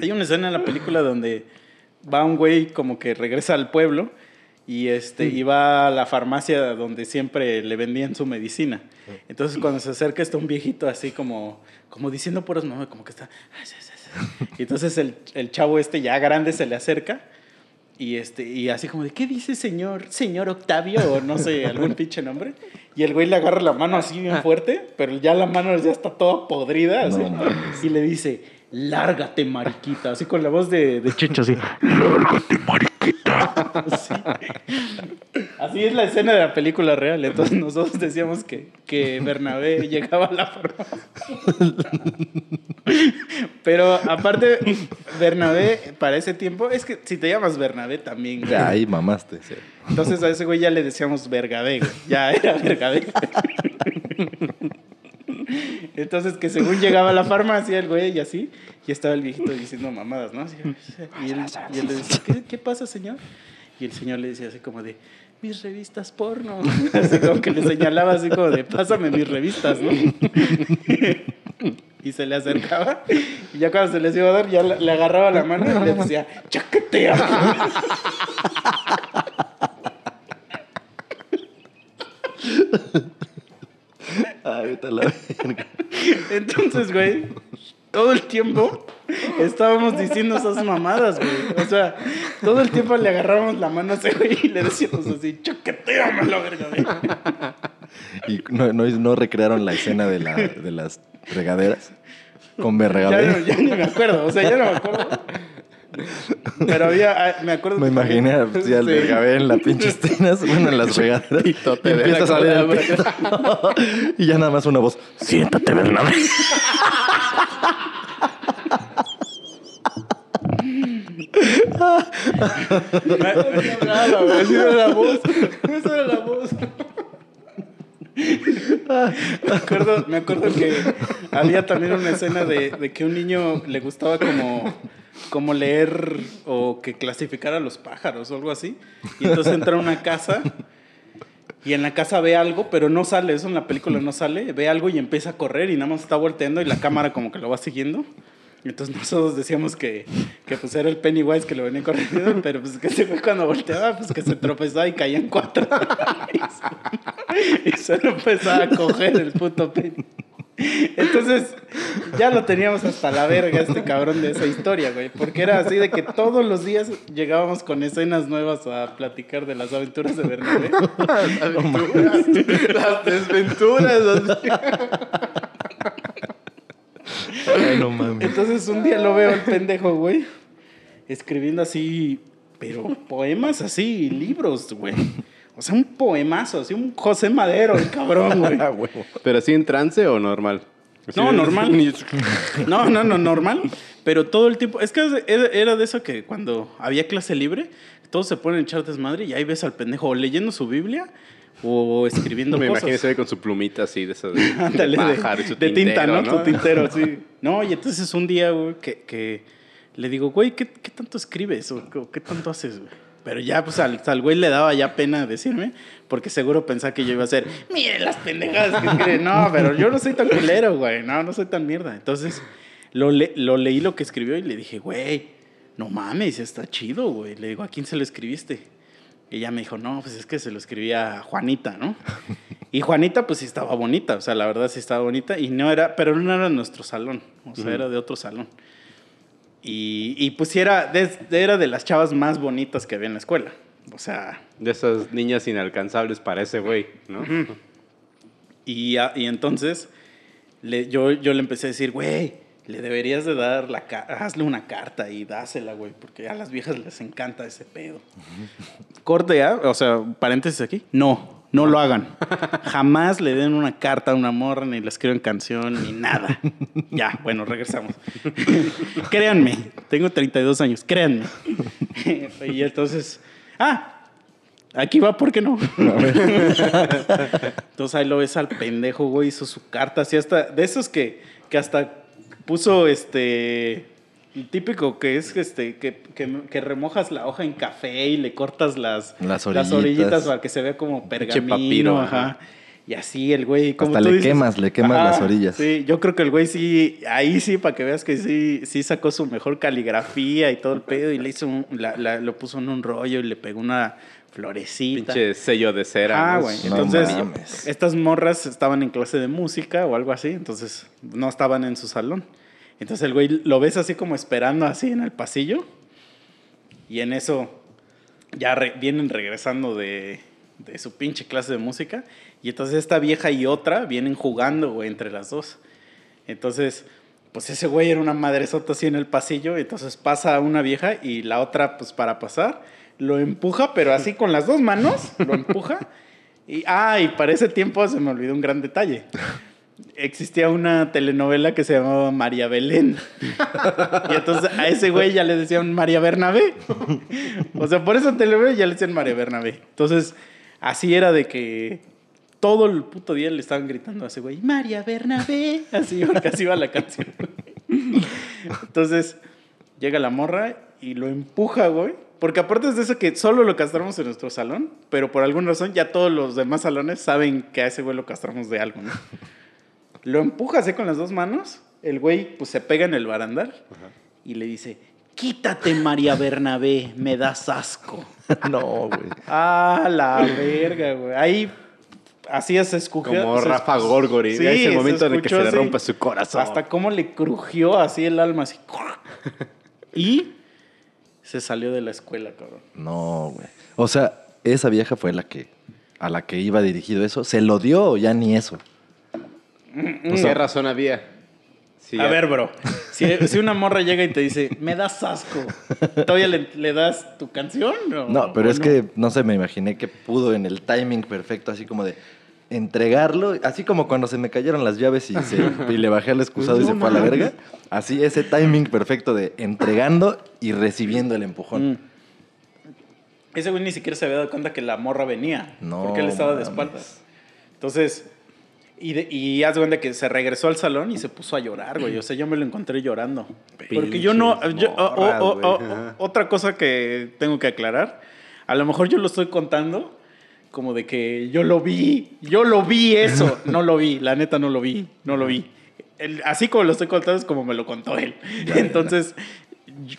Speaker 3: Hay una escena en la película donde va un güey como que regresa al pueblo y, este, y va a la farmacia donde siempre le vendían su medicina. Entonces, cuando se acerca, está un viejito así como, como diciendo puras mamás, como que está... Y entonces el, el chavo este ya grande se le acerca y, este, y así como de, ¿qué dice señor? Señor Octavio o no sé, algún pinche nombre. Y el güey le agarra la mano así bien fuerte, pero ya la mano ya está toda podrida. así,
Speaker 1: No mames.
Speaker 3: y le dice, lárgate, mariquita. Así con la voz de, de Checho, así. Sí. Así es la escena de la película real. Entonces nosotros decíamos que, que Bernabé llegaba a la farmacia. Pero aparte, Bernabé, para ese tiempo, es que si te llamas Bernabé también. güey.
Speaker 1: Ya, ahí mamaste.
Speaker 3: Entonces a ese güey ya le decíamos Vergabé. Ya era Vergabé. Entonces que según llegaba a la farmacia el güey y así, y estaba el viejito diciendo mamadas, ¿no? Y, él, le decía, ¿qué, pasa, señor? Y el señor le decía así como de, mis revistas porno. Así como que le señalaba así como de, pásame mis revistas, ¿no? Y se le acercaba y ya cuando se les iba a dar, ya le, le agarraba la mano y le decía, chaquetea.
Speaker 1: Ay, a la verga.
Speaker 3: Entonces, güey, todo el tiempo estábamos diciendo esas mamadas, güey. O sea, todo el tiempo le agarrábamos la mano a ese güey y le decíamos así, chaqueteame la verga, güey.
Speaker 1: Y no, no, no recrearon la escena de, la, de las regaderas con
Speaker 3: Ya,
Speaker 1: Berregabé.
Speaker 3: no, ya ni me acuerdo, o sea, ya no me acuerdo. Pero había, ah, me acuerdo.
Speaker 1: Me imaginé al
Speaker 3: Sí.
Speaker 1: Bergabé en las pinches tinas, bueno, en las regaderas. Y
Speaker 2: Pitote de
Speaker 1: empieza a
Speaker 2: la
Speaker 1: salir el
Speaker 2: cola,
Speaker 1: pito. Y ya nada más una voz. Siéntate, Bernabé.
Speaker 2: Esa era la voz. Esa era la voz.
Speaker 3: Me acuerdo, me acuerdo que había también una escena de, de que un niño le gustaba como, como leer o que clasificara a los pájaros o algo así. Y entonces entra a una casa y en la casa ve algo, pero no sale, eso en la película no sale. Ve algo y empieza a correr y nada más está volteando y la cámara como que lo va siguiendo. Entonces nosotros decíamos que, que pues era el Pennywise que lo venía corriendo, pero pues que se fue cuando volteaba, pues que se tropezaba y caían cuatro. y solo empezaba a coger el puto Penny. Entonces, ya lo teníamos hasta la verga este cabrón de esa historia, güey. Porque era así de que todos los días llegábamos con escenas nuevas a platicar de las aventuras de Bernabé.
Speaker 2: Las desventuras.
Speaker 1: Ay, no mames.
Speaker 3: Entonces un día lo veo al pendejo, güey, escribiendo así, pero poemas así, libros, güey. O sea, un poemazo, así un José Madero, el cabrón, güey.
Speaker 2: ¿Pero así en trance o normal? Así
Speaker 3: No,
Speaker 2: de-
Speaker 3: normal. No, no, no, normal. Pero todo el tiempo. Es que era de eso que cuando había clase libre, todos se ponen a echar desmadre y ahí ves al pendejo o leyendo su Biblia o escribiendo
Speaker 2: Me
Speaker 3: cosas.
Speaker 2: imagino con su plumita así de esas de,
Speaker 3: Ándale, de,
Speaker 2: pájaro y su
Speaker 3: de tinta,
Speaker 2: tintero,
Speaker 3: ¿no? Tu tintero, sí. No, y entonces un día, güey, que, que le digo, güey, ¿qué, qué tanto escribes o qué tanto haces, güey? Pero ya, pues al, al güey le daba ya pena decirme, porque seguro pensaba que yo iba a ser, miren las pendejadas que escriben. No, pero yo no soy tan culero, güey. No, no soy tan mierda. Entonces, lo, le- lo leí lo que escribió y le dije, güey, no mames, está chido, güey. Le digo, ¿a quién se lo escribiste? Y ella me dijo, no, pues es que se lo escribía a Juanita, ¿no? Y Juanita, pues sí estaba bonita, o sea, la verdad sí estaba bonita, y no era, pero no era nuestro salón, o sea, era de otro salón. Y, y pues era de, era de las chavas más bonitas que había en la escuela, o sea,
Speaker 2: De esas niñas inalcanzables para ese güey, ¿no?
Speaker 3: y, y entonces le, yo, yo le empecé a decir, güey, le deberías de dar la hazle una carta y dásela, güey, porque a las viejas les encanta ese pedo. Corte, ¿ah? o sea, paréntesis aquí. No, no lo hagan. Jamás le den una carta a una morra, ni le escriben canción, ni nada. Ya, bueno, regresamos. créanme, tengo 32 años, créanme. y entonces, ah, aquí va, ¿por qué no? Entonces ahí lo ves al pendejo, güey, hizo su carta, así hasta, de esos que, que hasta puso este, típico que es este, que, que, que remojas la hoja en café y le cortas las,
Speaker 1: Las orillitas.
Speaker 3: orillitas para que se vea como pergamino,
Speaker 2: papiro,
Speaker 3: ajá.
Speaker 2: ajá.
Speaker 3: Y así el güey, como
Speaker 1: Hasta
Speaker 3: tú
Speaker 1: le
Speaker 3: dices-
Speaker 1: quemas, le quemas las orillas.
Speaker 3: Sí, yo creo que el güey sí, ahí sí, para que veas que sí, sí sacó su mejor caligrafía y todo el pedo y le hizo, un- la- la- lo puso en un rollo y le pegó una florecita.
Speaker 2: Pinche sello de cera.
Speaker 3: Ah, güey.
Speaker 1: No
Speaker 3: Entonces,
Speaker 1: mames.
Speaker 3: estas morras estaban en clase de música o algo así, entonces no estaban en su salón. Entonces el güey lo ves así como esperando así en el pasillo y en eso ya vienen regresando de, su pinche clase de música y entonces esta vieja y otra vienen jugando, güey, entre las dos. Entonces, pues ese güey era una madresota así en el pasillo, entonces pasa una vieja y la otra, pues para pasar, lo empuja, pero así con las dos manos, lo empuja. Y, ah, y para ese tiempo se me olvidó un gran detalle. Existía una telenovela que se llamaba María Belén. Y entonces a ese güey ya le decían María Bernabé. O sea, por esa telenovela ya le decían María Bernabé. Entonces, así era de que todo el puto día le estaban gritando a ese güey, María Bernabé. Así, porque así iba la canción. Entonces, llega la morra y lo empuja, güey. Porque aparte es de eso que solo lo castramos en nuestro salón, pero por alguna razón ya todos los demás salones saben que a ese güey lo castramos de algo, ¿no? Lo empuja así con las dos manos, el güey pues se pega en el barandal y le dice, quítate María Bernabé, me das asco.
Speaker 1: No, güey.
Speaker 3: Ah, la verga, güey. Ahí así se escuchó.
Speaker 2: Como Rafa Gorgori.
Speaker 3: Sí,
Speaker 2: es el
Speaker 3: se
Speaker 2: momento en el que se le
Speaker 3: así.
Speaker 2: rompe su corazón.
Speaker 3: Hasta cómo le crujió así el alma, así. Y se salió de la escuela, cabrón.
Speaker 1: No, güey. O sea, esa vieja fue la que a la que iba dirigido eso. ¿Se lo dio o ya ni eso?
Speaker 2: Pues, ¿Qué razón había? Sí,
Speaker 3: A
Speaker 2: ya-
Speaker 3: ver, bro. Si, si una morra llega y te dice, me das asco, ¿todavía le, le das tu canción? o-
Speaker 1: No, pero
Speaker 3: o
Speaker 1: es que, no sé, me imaginé que pudo en el timing perfecto, así como de, entregarlo, así como cuando se me cayeron las llaves y, se- y le bajé al excusado y se fue a la verga. Así ese timing perfecto de entregando y recibiendo el empujón.
Speaker 3: Mm. Ese güey ni siquiera se había dado cuenta que la morra venía.
Speaker 1: No
Speaker 3: Porque él estaba de espaldas. Entonces, y, de- y haz cuenta que se regresó al salón y se puso a llorar, güey. O sea, yo me lo encontré llorando. Porque yo no. Yo-
Speaker 2: morras,
Speaker 3: o-
Speaker 2: güey.
Speaker 3: o-
Speaker 2: Ajá.
Speaker 3: otra cosa que tengo que aclarar. A lo mejor yo lo estoy contando como de que yo lo vi. Yo lo vi eso. No lo vi. La neta no lo vi. No lo vi. El- así como lo estoy contando es como me lo contó él. Entonces, y-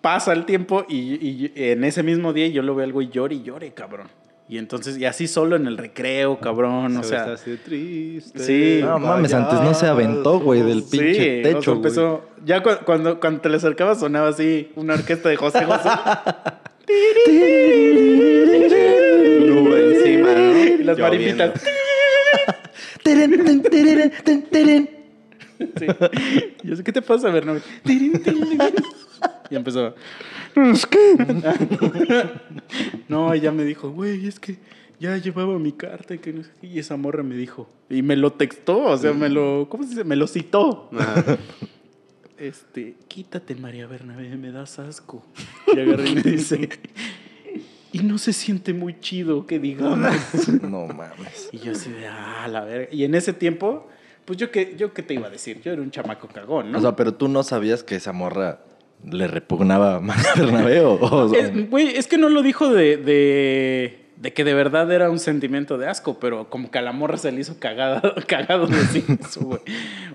Speaker 3: pasa el tiempo y, y en ese mismo día yo lo veo algo y llore y llore, cabrón. Y entonces, y así solo en el recreo, cabrón. O
Speaker 2: Se
Speaker 3: sea,
Speaker 2: ve así de triste.
Speaker 3: Sí.
Speaker 1: No mames, antes no se aventó, güey, del
Speaker 3: sí,
Speaker 1: pinche
Speaker 3: o sea,
Speaker 1: techo, güey.
Speaker 3: empezó. Ya cu- cuando, cuando te le acercabas sonaba así una orquesta de José José.
Speaker 2: Nube encima, ¿no?
Speaker 3: y las
Speaker 1: teren.
Speaker 3: Sí. Y yo sé, ¿qué te pasa, Bernabé? Y empezó. No, ella me dijo, güey, es que ya llevaba mi carta y que no sé qué", Y esa morra me dijo. Y me lo textó, o sea, me lo. ¿Cómo se dice? Me lo citó.
Speaker 2: Ajá.
Speaker 3: Este, quítate, María Bernabé, me das asco. Y agarré y me dice. Y no se siente muy chido que digamos.
Speaker 1: No mames.
Speaker 3: Y yo así de, ah, la verga. Y en ese tiempo, pues yo qué, yo qué te iba a decir, yo era un chamaco cagón, ¿no?
Speaker 1: O sea, pero tú no sabías que esa morra le repugnaba a María Bernabé o, o-
Speaker 3: Es, güey, es que no lo dijo de, de, de que de verdad era un sentimiento de asco, pero como que a la morra se le hizo cagada, cagado decir eso, güey.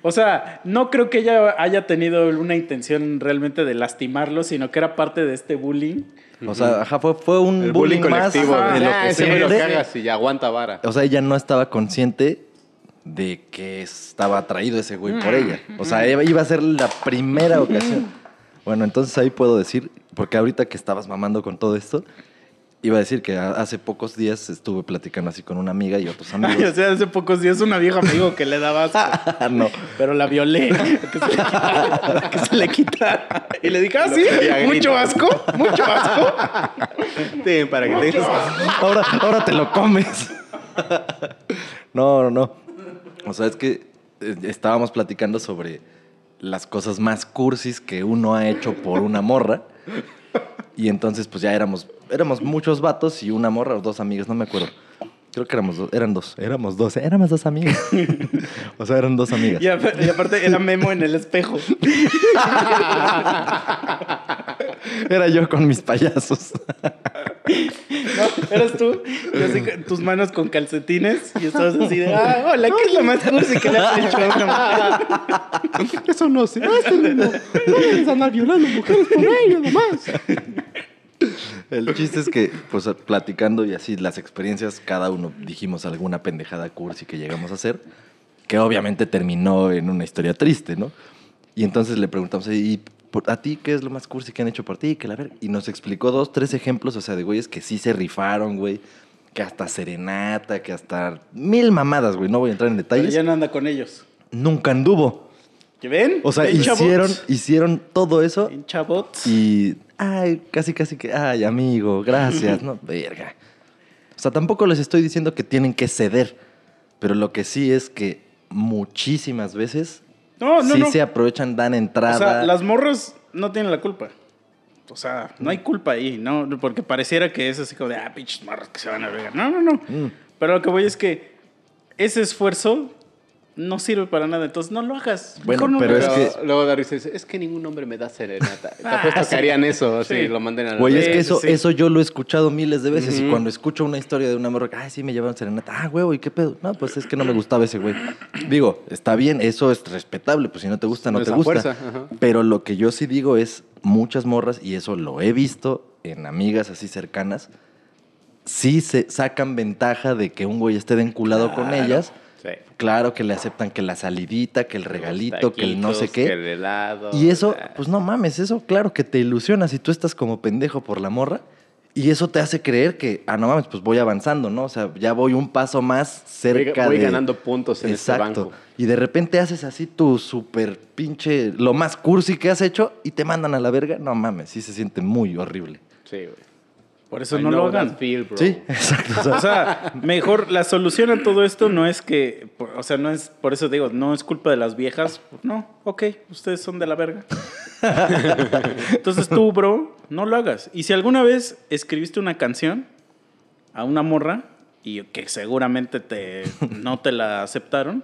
Speaker 3: O sea, no creo que ella haya tenido una intención realmente de lastimarlo, sino que era parte de este bullying.
Speaker 1: o sea, ajá, fue, fue un
Speaker 2: El
Speaker 1: bullying,
Speaker 2: bullying
Speaker 1: más
Speaker 2: colectivo.
Speaker 3: Ajá.
Speaker 1: de lo
Speaker 2: Ah,
Speaker 1: que
Speaker 2: güey lo cagas y aguanta vara.
Speaker 1: O sea, ella no estaba consciente de que estaba atraído ese güey por ella. O sea, iba iba a ser la primera ocasión. Bueno, entonces ahí puedo decir, porque ahorita que estabas mamando con todo esto, iba a decir que hace pocos días estuve platicando así con una amiga y otros
Speaker 3: Ay, o
Speaker 1: amigos.
Speaker 3: sea, hace pocos días una vieja me dijo que le daba asco,
Speaker 1: no.
Speaker 3: pero la violé, que se le quitara. que se le quitara. Y le dije, ah, sí, mucho asco, mucho asco.
Speaker 2: Sí, para que tengas.
Speaker 1: Ahora, ahora te lo comes. No, no, no. O sea, es que eh, estábamos platicando sobre las cosas más cursis que uno ha hecho por una morra. Y entonces, pues ya éramos, éramos muchos vatos y una morra o dos amigas, no me acuerdo. Creo que éramos dos, eran dos, éramos dos, éramos dos amigas. o sea, eran dos amigas.
Speaker 3: Y, aparte era Memo en el espejo.
Speaker 1: Era yo con mis payasos.
Speaker 3: ¿No? Eras tú, así tus manos con calcetines y estabas así de, ah, hola, ¿qué es lo más cursi que le has hecho a una mujer?
Speaker 2: Eso no se hace, no. Puedes andar violando mujeres por ello, nomás.
Speaker 1: El chiste es que, pues platicando y así las experiencias, cada uno dijimos alguna pendejada cursi que llegamos a hacer, que obviamente terminó en una historia triste, ¿no? Y entonces le preguntamos, ¿y por- a ti qué es lo más cursi que han hecho por ti? Que la ver Y nos explicó dos, tres ejemplos, o sea, de güeyes que sí se rifaron, güey. Que hasta serenata, que hasta mil mamadas, güey. No voy a entrar en
Speaker 3: Pero
Speaker 1: detalles.
Speaker 3: ya no anda con ellos.
Speaker 1: Nunca anduvo.
Speaker 3: ¿Qué ven?
Speaker 1: O sea, hicieron, hicieron todo eso
Speaker 3: ¿Ven, chavots?
Speaker 1: y, ay, casi, casi que, ay, amigo, gracias, no, verga. O sea, tampoco les estoy diciendo que tienen que ceder, pero lo que sí es que muchísimas veces
Speaker 3: No, no,
Speaker 1: sí
Speaker 3: no.
Speaker 1: se aprovechan, dan
Speaker 3: O
Speaker 1: entrada.
Speaker 3: sea, las morras no tienen la culpa. O sea, no hay culpa ahí, ¿no? Porque pareciera que es así como de, ah, pinches morras que se van a ver. No, no, no.
Speaker 1: Mm.
Speaker 3: Pero lo que voy es que ese esfuerzo no sirve para nada. Entonces, no lo hagas.
Speaker 1: Bueno,
Speaker 3: Mejor no
Speaker 1: pero
Speaker 3: lo
Speaker 1: es
Speaker 3: hagas.
Speaker 1: que-
Speaker 2: Luego, Darius dice, es que ningún hombre me da serenata. Te
Speaker 3: Ah,
Speaker 2: apuesto
Speaker 3: sí.
Speaker 2: que harían eso,
Speaker 3: Sí.
Speaker 2: si lo manden a la
Speaker 1: Güey, es que eso,
Speaker 3: sí,
Speaker 1: eso yo lo he escuchado miles de veces y cuando escucho una historia de una morra, ay, sí, me llevaron serenata, ah, güey, ¿y qué pedo? No, pues es que no me gustaba ese güey. Digo, está bien, eso es respetable, pues si no te gusta, no,
Speaker 2: No es
Speaker 1: te gusta.
Speaker 2: fuerza.
Speaker 1: Pero lo que yo sí digo es, muchas morras, y eso lo he visto en amigas así cercanas, sí se sacan ventaja de que un güey esté de enculado con ellas.
Speaker 2: Sí.
Speaker 1: Claro que le aceptan que la salidita, que el regalito, que el no sé qué.
Speaker 2: Que el helado.
Speaker 1: Y eso, pues no mames, eso claro que te ilusiona si tú estás como pendejo por la morra. Y eso te hace creer que, ah, no mames, pues voy avanzando, ¿no? O sea, ya voy un paso más cerca
Speaker 2: voy
Speaker 1: de...
Speaker 2: ganando puntos en este
Speaker 1: Exacto.
Speaker 2: banco.
Speaker 1: Y de repente haces así tu super pinche, lo más cursi que has hecho y te mandan a la verga. No mames, sí se siente muy horrible.
Speaker 2: Sí, güey.
Speaker 3: Por eso
Speaker 2: I
Speaker 3: no lo hagan.
Speaker 2: that feel, bro.
Speaker 1: Sí, exacto. o sea,
Speaker 3: mejor la solución a todo esto no es que, por- o sea, no es, por eso digo, no es culpa de las viejas. No, ok, ustedes son de la verga. Entonces tú, bro, no lo hagas. Y si alguna vez escribiste una canción a una morra y que seguramente te, no te la aceptaron,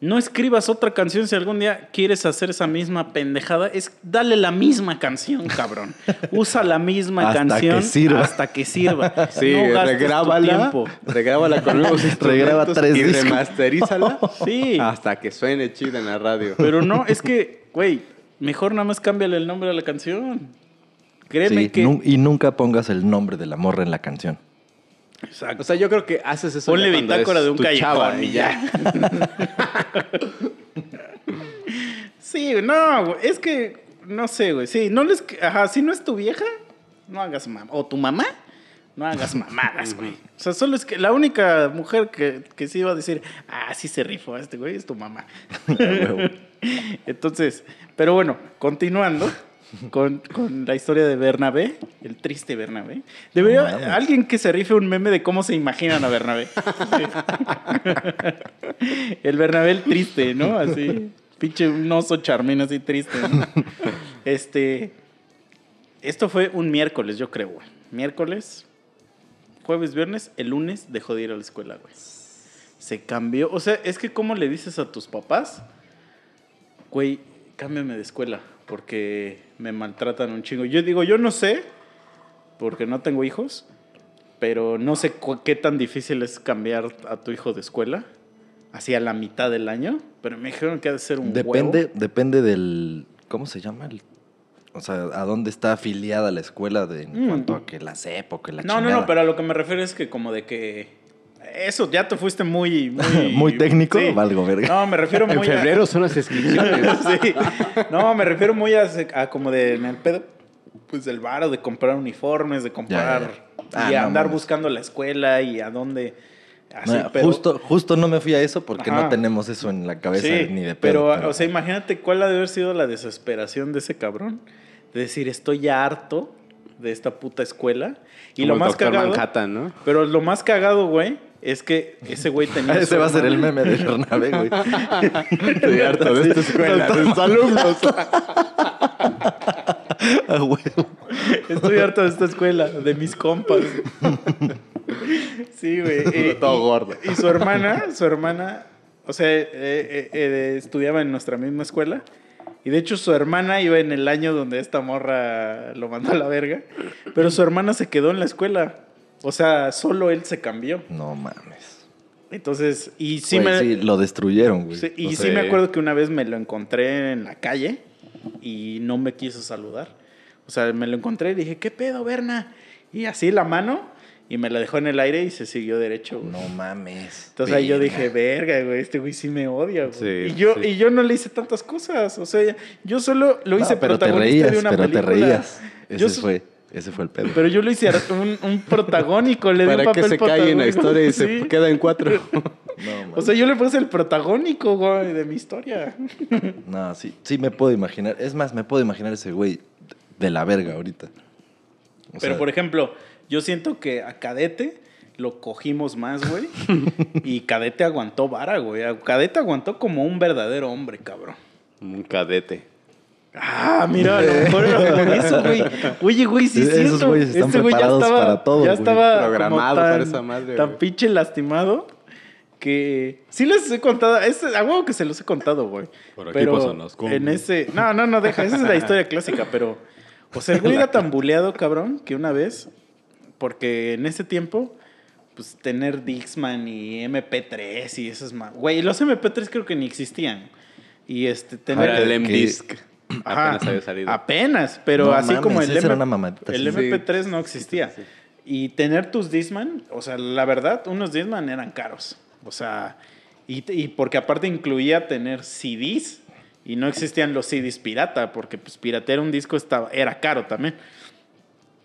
Speaker 3: no escribas otra canción si algún día quieres hacer esa misma pendejada. Es dale la misma canción, cabrón. Usa la misma
Speaker 1: Hasta
Speaker 3: canción
Speaker 1: que sirva.
Speaker 3: hasta que sirva.
Speaker 2: Sí,
Speaker 3: no
Speaker 2: regrábala, regrábala con nuevos
Speaker 1: Regraba tres
Speaker 2: y
Speaker 1: discos.
Speaker 2: remasterízala
Speaker 3: Sí.
Speaker 2: hasta que suene chida en la radio.
Speaker 3: Pero no, es que, güey, mejor nada más cámbiale el nombre a la canción. Créeme
Speaker 1: sí,
Speaker 3: que.
Speaker 1: y nunca pongas el nombre de la morra en la canción.
Speaker 3: Exacto.
Speaker 2: O sea, yo creo que haces eso
Speaker 3: Ponle bitácora de un callejón y
Speaker 2: ya.
Speaker 3: Sí, no, güey, es que, no sé, güey. Sí, no les. Ajá, si no es tu vieja, no hagas mamá. O tu mamá, no hagas mamadas, güey. O sea, solo es que la única mujer que, que sí iba a decir, ah, sí se rifó este güey, es tu mamá. Entonces, pero bueno, continuando con, con la historia de Bernabé, el triste Bernabé. Debería
Speaker 1: No
Speaker 3: alguien que se rife un meme de cómo se imaginan a Bernabé. el Bernabé el triste, ¿no? Así, pinche un oso charmín así triste. ¿no? Este, esto fue un miércoles, yo creo, güey. Miércoles, jueves, viernes, el lunes dejó de ir a la escuela, güey. Se cambió. O sea, es que ¿cómo le dices a tus papás? Güey, cámbiame de escuela porque me maltratan un chingo. Yo digo, yo no sé, porque no tengo hijos, pero no sé qué tan difícil es cambiar a tu hijo de escuela, así a la mitad del año, pero me dijeron que ha de ser un
Speaker 1: Depende,
Speaker 3: huevo.
Speaker 1: depende del. ¿Cómo se llama? El- o sea, a dónde está afiliada la escuela de, en
Speaker 3: Mm.
Speaker 1: cuanto a que la CEP o que la
Speaker 3: No, no, no, pero a lo que me refiero es que como de que... Eso, ya te fuiste muy... Muy,
Speaker 1: Muy técnico,
Speaker 3: Sí.
Speaker 1: valgo verga.
Speaker 3: No, me refiero muy
Speaker 2: En
Speaker 3: a-
Speaker 2: febrero son las inscripciones.
Speaker 3: sí. No, me refiero muy a, a como de en el pedo, pues del varo, de comprar uniformes, de comprar
Speaker 1: Ya, ya.
Speaker 3: y
Speaker 1: Ah, no
Speaker 3: andar buscando la escuela y a dónde. Así,
Speaker 1: No,
Speaker 3: pero-
Speaker 1: justo, justo no me fui a eso porque
Speaker 3: Ajá.
Speaker 1: no tenemos eso en la cabeza
Speaker 3: sí,
Speaker 1: ni de
Speaker 3: pero,
Speaker 1: pedo.
Speaker 3: o sea, imagínate cuál ha de haber sido la desesperación de ese cabrón. De decir, estoy ya harto de esta puta escuela. Y
Speaker 2: Como
Speaker 3: lo más cagado.
Speaker 2: Manhattan, ¿no?
Speaker 3: Pero lo más cagado, güey, es que ese güey tenía.
Speaker 1: ese va a ser el meme de Bernabé, güey.
Speaker 2: Estoy harto de esta escuela, de alumnos.
Speaker 1: Ah.
Speaker 3: Estoy harto de esta escuela, de mis compas. Sí, güey. eh,
Speaker 2: Todo
Speaker 3: y-
Speaker 2: gordo.
Speaker 3: Y su hermana, su hermana, o sea, eh, eh, estudiaba en nuestra misma escuela. Y de hecho su hermana iba en el año donde esta morra lo mandó a la verga. Pero su hermana se quedó en la escuela. O sea, solo él se cambió.
Speaker 1: No mames.
Speaker 3: Entonces, y sí
Speaker 1: Güey,
Speaker 3: me...
Speaker 1: sí, lo destruyeron, güey.
Speaker 3: Sí, y sí me acuerdo que una vez me lo encontré en la calle y no me quiso saludar. O sea, me lo encontré y dije, ¿qué pedo, Berna? Y así la mano y me la dejó en el aire y se siguió derecho. güey.
Speaker 1: No mames.
Speaker 3: Entonces ahí yo dije, verga, güey, este güey sí me odia, güey.
Speaker 2: Sí,
Speaker 3: y, yo,
Speaker 2: sí.
Speaker 3: y yo no le hice tantas cosas. O sea, yo solo lo
Speaker 1: No,
Speaker 3: hice
Speaker 1: pero te
Speaker 3: protagonista
Speaker 1: reías,
Speaker 3: de una
Speaker 1: pero
Speaker 3: película.
Speaker 1: te reías. Ese
Speaker 3: Yo
Speaker 1: fue, ese fue el pedo.
Speaker 3: Pero yo lo hice un, un protagónico, le di un
Speaker 2: Para que se calle en la historia y se
Speaker 3: Sí.
Speaker 2: queda en cuatro.
Speaker 1: No.
Speaker 3: O sea, yo le puse el protagónico, güey, de mi historia.
Speaker 1: No, sí, sí me puedo imaginar. Es más, me puedo imaginar ese güey de la verga ahorita. O
Speaker 3: Pero,
Speaker 1: sea,
Speaker 3: por ejemplo, yo siento que a Cadete lo cogimos más, güey. y Cadete aguantó vara, güey. Cadete aguantó como un verdadero hombre, cabrón.
Speaker 2: Un cadete.
Speaker 3: Ah, mira, a lo mejor era por eso, güey. Oye, güey, sí es
Speaker 1: Esos
Speaker 3: cierto.
Speaker 1: güeyes están
Speaker 3: Este güey ya estaba,
Speaker 1: para todo,
Speaker 3: ya estaba
Speaker 2: Programado
Speaker 3: tan,
Speaker 2: para esa madre,
Speaker 3: tan pinche lastimado que sí les he contado, es a huevo que se los he contado, güey.
Speaker 2: Por aquí
Speaker 3: pero
Speaker 2: pasan las
Speaker 3: en ese, no, no, no, deja, esa es la historia clásica, pero o sea, el güey era tan buleado, cabrón, que una vez porque en ese tiempo pues tener Dixman y MP3 y esas más, güey, los MP3 creo que ni existían. Y este tener
Speaker 2: Ahora el
Speaker 1: que-
Speaker 2: M-Disc.
Speaker 3: Ajá,
Speaker 2: Apenas había salido.
Speaker 3: Apenas, pero
Speaker 1: No
Speaker 3: así
Speaker 1: mames,
Speaker 3: como el,
Speaker 1: era una
Speaker 3: el
Speaker 1: sí.
Speaker 3: MP3 no existía. Y tener tus Disman, o sea, la verdad, unos Disman eran caros. O sea, y, y porque aparte incluía tener CDs y no existían los CDs pirata, porque pues piratear un disco estaba, era caro también.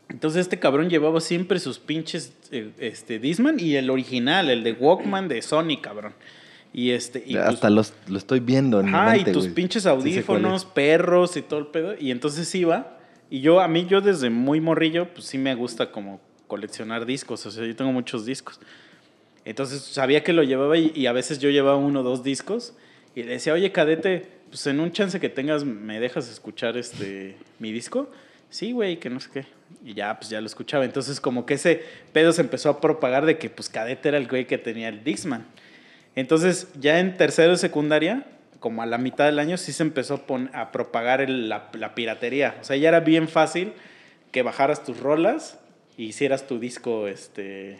Speaker 3: Entonces este cabrón llevaba siempre sus pinches eh, este, Disman y el original, el de Walkman de Sony, cabrón. Y este... Y
Speaker 1: hasta los, lo estoy viendo en
Speaker 3: Ajá, y tus pinches
Speaker 1: Sí
Speaker 3: audífonos, perros y todo el pedo. Y entonces iba Y yo, a mí, yo desde muy morrillo, pues sí me gusta como coleccionar discos. O sea, yo tengo muchos discos. Entonces sabía que lo llevaba y, y a veces yo llevaba uno o dos discos y le decía, oye, cadete, pues en un chance que tengas, ¿me dejas escuchar este mi disco? Sí, güey, que no sé qué. Y ya, pues ya lo escuchaba. Entonces como que ese pedo se empezó a propagar de que pues cadete era el güey que tenía el Dixman. Entonces ya en tercero de secundaria, como a la mitad del año, sí se empezó a, propagar la, piratería. O sea, ya era bien fácil que bajaras tus rolas y hicieras tu disco, este...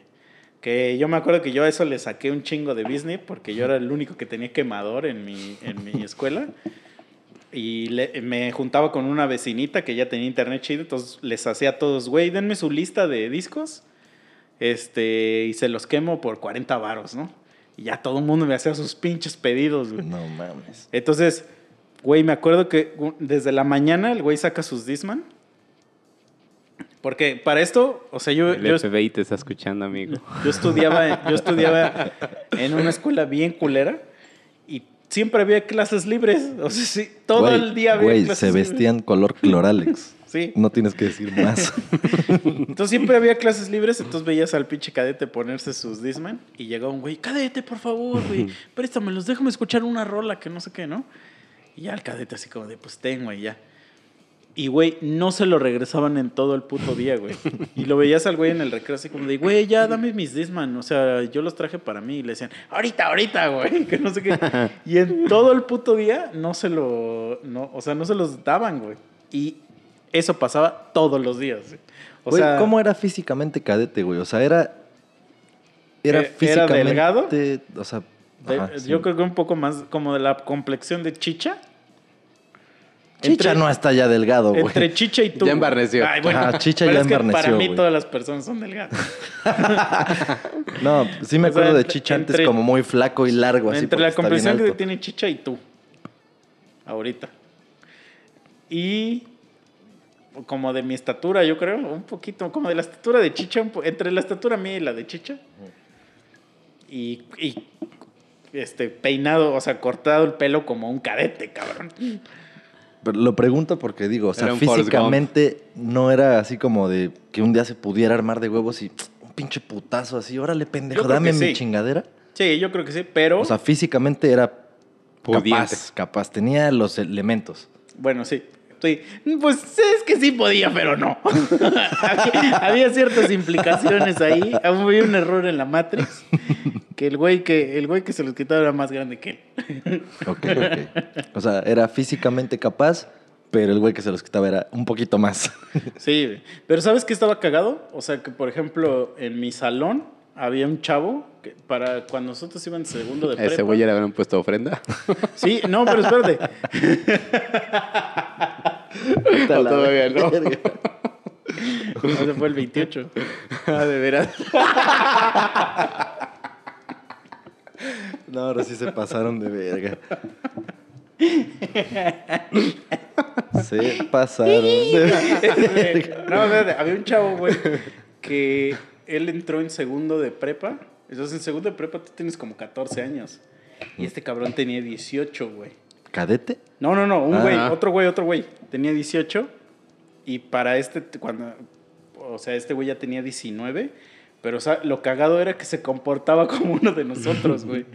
Speaker 3: Que yo me acuerdo que yo a eso le saqué un chingo de Disney porque yo era el único que tenía quemador en mi, en mi escuela. Y me juntaba con una vecinita que ya tenía internet chido, entonces les hacía a todos, güey, denme su lista de discos este, y se los quemo por 40 varos, ¿no? Y ya todo el mundo me hacía sus pinches pedidos, güey.
Speaker 1: No mames.
Speaker 3: Entonces, güey, me acuerdo que desde la mañana el güey saca sus Disman. Porque para esto, o sea, yo,
Speaker 2: El
Speaker 3: yo,
Speaker 2: FBI te está escuchando, amigo.
Speaker 3: yo estudiaba, yo estudiaba en una escuela bien culera y siempre había clases libres. O sea, sí, todo
Speaker 1: Güey,
Speaker 3: el día había
Speaker 1: Güey,
Speaker 3: clases
Speaker 1: se
Speaker 3: libres.
Speaker 1: vestían color cloralex.
Speaker 3: Sí.
Speaker 1: No tienes que decir más.
Speaker 3: Entonces siempre había clases libres, entonces veías al pinche cadete ponerse sus Disman y llegaba un güey, cadete, por favor, güey, préstamelos, déjame escuchar una rola que no sé qué, ¿no? Y ya el cadete así como de, pues tengo y ya. Y, güey, no se lo regresaban en todo el puto día, güey. Y lo veías al güey en el recreo así como de, güey, ya dame mis Disman. O sea, yo los traje para mí. Y le decían, ahorita, ahorita, güey. Que no sé qué. Y en todo el puto día no se lo, no, o sea, no se los daban, güey. Y eso pasaba todos los días. güey. O
Speaker 1: Güey,
Speaker 3: sea,
Speaker 1: ¿cómo era físicamente cadete, güey? O sea, era. Era
Speaker 3: Eh, ¿era
Speaker 1: físicamente.
Speaker 3: delgado?
Speaker 1: O sea.
Speaker 3: de-
Speaker 1: ajá, sí.
Speaker 3: yo creo que un poco más como de la complexión de chicha.
Speaker 1: Chicha
Speaker 3: entre-
Speaker 1: no está ya delgado, güey.
Speaker 3: Entre chicha y tú.
Speaker 2: Ya embarneció.
Speaker 3: Ay, bueno,
Speaker 1: Ajá, Chicha
Speaker 3: pero
Speaker 1: ya
Speaker 3: es que Para
Speaker 1: embarneció,
Speaker 3: mí
Speaker 1: güey.
Speaker 3: todas las personas son delgadas.
Speaker 1: No, sí me
Speaker 3: O sea,
Speaker 1: acuerdo de
Speaker 3: entre-
Speaker 1: Chicha antes como muy flaco y largo, así.
Speaker 3: Entre la complexión que tiene chicha y tú. Ahorita. Y como de mi estatura, yo creo, un poquito, como de la estatura de chicha, un po- entre la estatura mía y la de chicha. Y, y, este, peinado, o sea, cortado el pelo como un cadete, cabrón.
Speaker 1: Pero lo pregunto porque digo, o sea, físicamente no era así como de que un día se pudiera armar de huevos y un pinche putazo así, órale, pendejo, dame mi chingadera.
Speaker 3: Sí, yo creo que sí, pero...
Speaker 1: O sea, físicamente era
Speaker 2: Pudiente.
Speaker 1: capaz, capaz, tenía los elementos.
Speaker 3: Bueno, sí. Pues es que sí podía, pero no. había, había ciertas implicaciones ahí. Había un error en la Matrix. Que el güey que, el güey que se los quitaba era más grande que él.
Speaker 1: Ok, ok. O sea, era físicamente capaz, pero el güey que se los quitaba era un poquito más.
Speaker 3: Sí, pero ¿sabes qué estaba cagado? O sea, que por ejemplo, en mi salón había un chavo que para cuando nosotros íbamos segundo de prepa.
Speaker 2: Ese güey ya le habían puesto ofrenda.
Speaker 3: Sí, no, pero espérate.
Speaker 2: No, todavía no.
Speaker 3: Ese fue el 28.
Speaker 2: Ah, de veras.
Speaker 1: No, ahora sí se pasaron de verga. Se pasaron de verga.
Speaker 3: No, espérate, había un chavo, güey, que él entró en segundo de prepa. Entonces, en segundo de prepa tú tienes como 14 años. Y este cabrón tenía 18, güey.
Speaker 1: ¿Cadete?
Speaker 3: No, no, no, un
Speaker 1: Ah.
Speaker 3: güey, otro güey, otro güey. Tenía 18. Y para este, cuando. O sea, este güey ya tenía 19. Pero, o sea, lo cagado era que se comportaba como uno de nosotros, güey.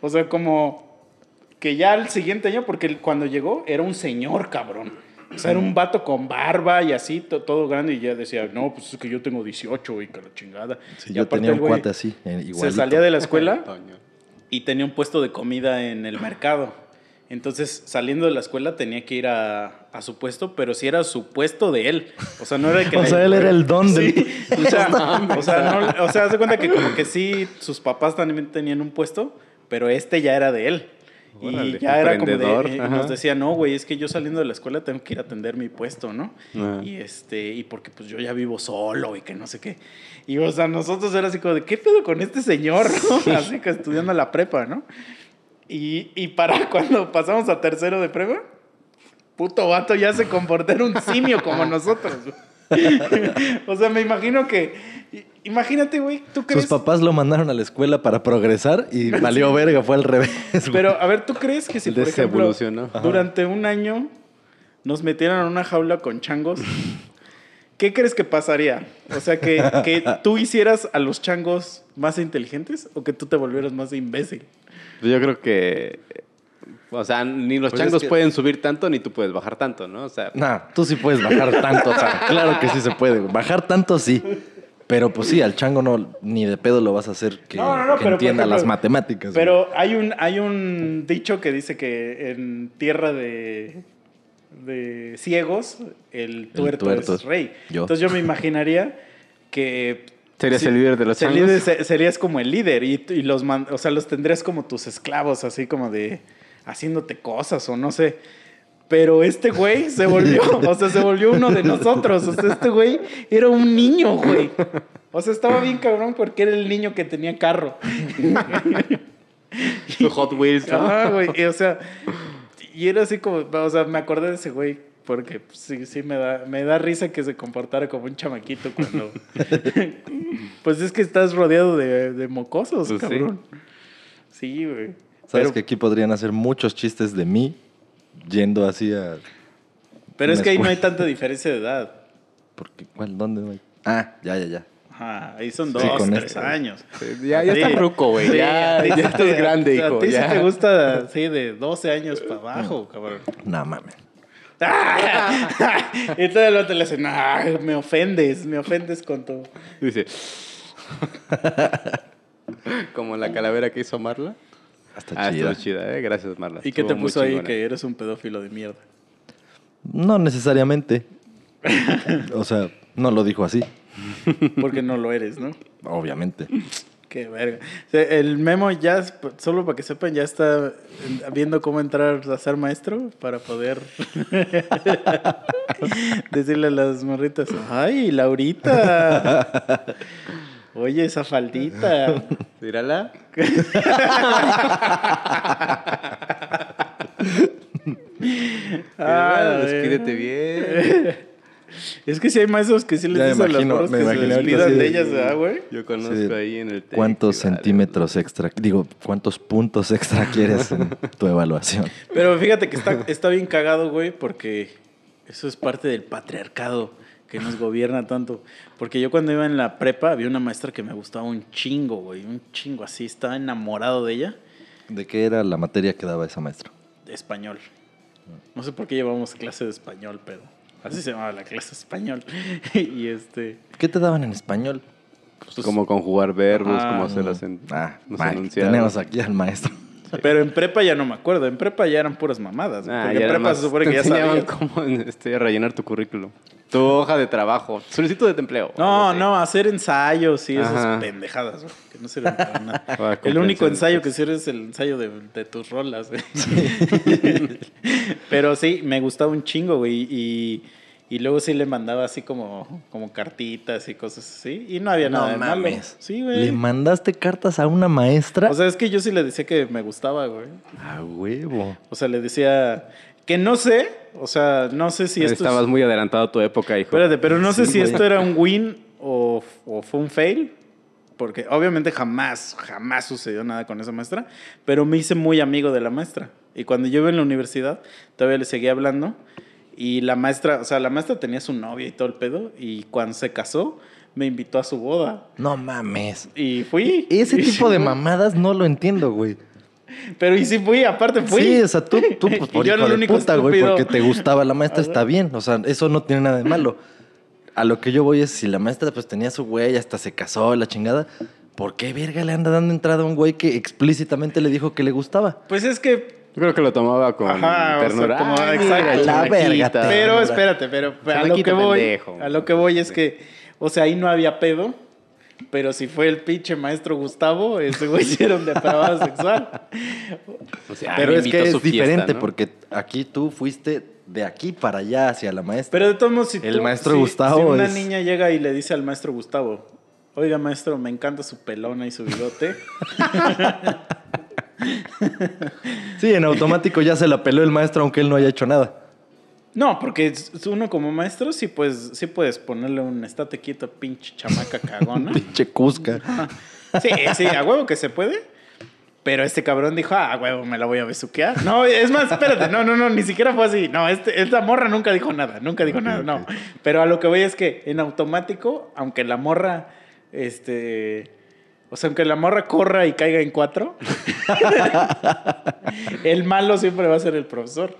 Speaker 3: O sea, como. Que ya el siguiente año, porque cuando llegó era un señor, cabrón. O sea, era un vato con barba y así, to- todo grande. Y ya decía, no, pues es que yo tengo 18 y que la chingada.
Speaker 1: Sí,
Speaker 3: Y
Speaker 1: yo
Speaker 3: aparte
Speaker 1: tenía un cuate así, eh, igualito.
Speaker 3: Se salía de la escuela y tenía un puesto de comida en el mercado. Entonces, saliendo de la escuela tenía que ir a, a su puesto, pero sí era su puesto de él. O sea, no era que
Speaker 1: O sea, él era el don.
Speaker 3: Sí, o sea, o sea, no- o sea, haz de cuenta que como que sí, sus papás también tenían un puesto, pero este ya era de él. Y ya era como de, eh, nos decía, no, güey, es que yo saliendo de la escuela tengo que ir a atender mi puesto, ¿no?
Speaker 2: Ajá.
Speaker 3: Y este, y porque pues yo ya vivo solo y que no sé qué. Y o sea, nosotros era así como de, ¿qué pedo con este señor? ¿no? Así que estudiando la prepa, ¿no? Y, y para cuando pasamos a tercero de prepa, puto vato ya se comportó era un simio como nosotros. o sea, me imagino que. Imagínate, güey, ¿tú crees?
Speaker 1: Sus papás lo mandaron a la escuela para progresar y valió verga, fue al revés. güey.
Speaker 3: Pero, a ver, ¿tú crees que si, por ejemplo, durante un año nos metieran en una jaula con changos, ¿qué crees que pasaría? O sea, que, que tú hicieras a los changos más inteligentes o que tú te volvieras más imbécil.
Speaker 2: Pues Yo creo que. O sea, ni los
Speaker 1: Pues es
Speaker 2: changos
Speaker 1: que-
Speaker 2: pueden subir tanto, ni tú puedes bajar tanto, ¿no? O sea,
Speaker 1: Nah, tú sí puedes bajar tanto, o sea, claro que sí se puede. Bajar tanto sí. Pero pues sí, al chango no, ni de pedo lo vas a hacer que,
Speaker 3: No, no, no,
Speaker 1: que
Speaker 3: pero, por
Speaker 1: entienda
Speaker 3: ejemplo,
Speaker 1: las matemáticas. güey.
Speaker 3: Pero hay un, hay un dicho que dice que en tierra de, de ciegos, el tuerto,
Speaker 1: tuerto
Speaker 3: es rey.
Speaker 1: yo.
Speaker 3: Entonces yo me imaginaría que...
Speaker 2: ¿Serías el líder de los changos?
Speaker 3: se- Serías como el líder y, y los, man- o sea, los tendrías como tus esclavos, así como de haciéndote cosas o no sé. Pero este güey se volvió, o sea, se volvió uno de nosotros. O sea, este güey era un niño, güey. O sea, estaba bien cabrón porque era el niño que tenía carro.
Speaker 2: Su Hot Wheels, ¿no?
Speaker 3: Ajá, güey. y, o sea, y era así como, o sea, me acordé de ese güey porque pues, sí, sí me da, me da risa que se comportara como un chamaquito cuando... pues es que estás rodeado de, de mocosos,
Speaker 2: Pues
Speaker 3: cabrón. Sí, güey.
Speaker 1: Sabes
Speaker 3: Pero,
Speaker 1: que aquí podrían hacer muchos chistes de mí yendo así a...
Speaker 3: pero es que ahí no hay tanta diferencia de edad.
Speaker 1: Porque, ¿cuál? ¿Dónde? no hay? Ah, ya, ya, ya.
Speaker 3: Ajá, ahí son dos, tres
Speaker 1: este.
Speaker 3: años.
Speaker 2: Ya, ya
Speaker 3: Sí.
Speaker 2: estás ruco, güey.
Speaker 3: Sí,
Speaker 2: ya, ya estás grande, hijo.
Speaker 3: A ti
Speaker 2: ya.
Speaker 3: sí te gusta, sí, de 12 años para abajo, cabrón.
Speaker 1: No mames.
Speaker 3: y todo el otro le hace, nah, me ofendes, me ofendes con tu...
Speaker 2: Dice. Como la calavera que hizo Marla.
Speaker 1: Hasta
Speaker 2: Ah,
Speaker 1: chida.
Speaker 2: chida, ¿eh? Gracias, Marla.
Speaker 3: ¿Y qué te puso ahí que eres un pedófilo de mierda?
Speaker 1: No necesariamente. O sea, no lo dijo así,
Speaker 3: Porque no lo eres, ¿no?
Speaker 1: obviamente.
Speaker 3: Qué verga. El memo ya, solo para que sepan, ya está viendo cómo entrar a ser maestro para poder decirle a las morritas, ¡ay, Laurita! Oye, esa faldita.
Speaker 2: Mírala.
Speaker 3: Ah,
Speaker 2: despídete bien.
Speaker 3: Es que si hay maestros que sí les dicen a las
Speaker 1: imagino- me
Speaker 3: que se de
Speaker 1: de-
Speaker 3: ellas, ¿verdad, güey?
Speaker 2: Yo conozco
Speaker 1: Sí,
Speaker 2: ahí en el
Speaker 1: ¿Cuántos
Speaker 2: vale.
Speaker 1: centímetros extra, digo, cuántos puntos extra quieres en tu evaluación?
Speaker 3: Pero fíjate que está, está bien cagado, güey, porque eso es parte del patriarcado que nos gobierna tanto. Porque yo cuando iba en la prepa había una maestra que me gustaba un chingo, güey, un chingo así, estaba enamorado de ella,
Speaker 1: ¿De qué era la materia que daba esa maestra?
Speaker 3: de español. No sé por qué llevamos clase de español, pero así se llamaba la clase español. y este...
Speaker 1: ¿Qué te daban en español?
Speaker 2: Pues como conjugar verbos,
Speaker 3: Ah,
Speaker 2: como hacer las en-
Speaker 1: Ah, tenemos aquí al maestro.
Speaker 3: Pero en prepa ya no me acuerdo, en prepa ya eran puras mamadas.
Speaker 2: Ah,
Speaker 3: porque en prepa se supone que ya sabías.
Speaker 2: cómo este, rellenar tu currículum. Tu hoja de trabajo. Solicitud de empleo.
Speaker 3: No, no, hacer ensayos y esas
Speaker 2: Ajá.
Speaker 3: pendejadas, güey, que no sirven para nada.
Speaker 2: Para
Speaker 3: El único ensayo que sirve es el ensayo de, de tus rolas, güey. Pero sí, me gustaba un chingo, güey. Y, y luego sí le mandaba así como, como cartitas y cosas así. Y no había nada de malo. Sí,
Speaker 1: ¿Le
Speaker 3: güey.
Speaker 1: mandaste cartas a una maestra?
Speaker 3: O sea, es que yo sí le decía que me gustaba, güey.
Speaker 1: a huevo.
Speaker 3: O sea, le decía que no sé, o sea, no sé si esto es-
Speaker 2: Estabas muy adelantado a tu época, hijo.
Speaker 3: Espérate, pero no sé
Speaker 1: Sí,
Speaker 3: si
Speaker 1: güey.
Speaker 3: esto era un win o, o fue un fail. Porque obviamente jamás, jamás sucedió nada con esa maestra. Pero me hice muy amigo de la maestra. Y cuando yo iba en la universidad, todavía le seguía hablando. Y la maestra, o sea, la maestra tenía su novia y todo el pedo. Y cuando se casó, me invitó a su boda.
Speaker 1: No mames.
Speaker 3: Y fui.
Speaker 1: Ese
Speaker 3: Y
Speaker 1: tipo de mamadas no lo entiendo, güey.
Speaker 3: Pero y sí fui, aparte fui.
Speaker 1: Sí, o sea, tú, tú pues, por
Speaker 3: yo
Speaker 1: hijo
Speaker 3: era el
Speaker 1: de
Speaker 3: único
Speaker 1: puta, güey, porque te gustaba la maestra, está bien. O sea, eso no tiene nada de malo. A lo que yo voy es, si la maestra pues tenía su güey, hasta se casó, la chingada, ¿por qué verga le anda dando entrada a un güey que explícitamente le dijo que le gustaba?
Speaker 3: Pues es que
Speaker 2: Yo creo que lo tomaba con
Speaker 3: Ajá, o sea,
Speaker 2: ternura.
Speaker 3: como-
Speaker 2: Ay,
Speaker 3: exacto.
Speaker 2: mira,
Speaker 1: La verga,
Speaker 3: Pero espérate, pero a lo que voy,
Speaker 2: pendejo.
Speaker 3: a lo que voy es que, o sea, ahí no había pedo, pero si fue el pinche maestro Gustavo, ese güey sí era un depravado sexual.
Speaker 2: O sea,
Speaker 1: Pero es que es
Speaker 2: fiesta,
Speaker 1: diferente,
Speaker 2: ¿no?
Speaker 1: porque aquí tú fuiste de aquí para allá hacia la maestra.
Speaker 3: Pero de todos modos, si
Speaker 1: El
Speaker 3: tú-
Speaker 1: maestro
Speaker 3: si-
Speaker 1: Gustavo
Speaker 3: si una
Speaker 1: es-
Speaker 3: niña llega y le dice al maestro Gustavo, oiga maestro, me encanta su pelona y su bigote,
Speaker 1: Sí, en automático ya se la peló el maestro aunque él no haya hecho nada.
Speaker 3: no, porque uno como maestro sí puedes, sí puedes ponerle un estate quieto, pinche chamaca cagona.
Speaker 1: Pinche Cusca.
Speaker 3: Sí, sí, a huevo que se puede. Pero este cabrón dijo, ah, huevo, me la voy a besuquear. No, es más, espérate, no, no, no, ni siquiera fue así. No, este, esta morra nunca dijo nada, nunca dijo nada, no. Pero a lo que voy es que en automático, aunque la morra, este, o sea, aunque la morra corra y caiga en cuatro, el malo siempre va a ser el profesor.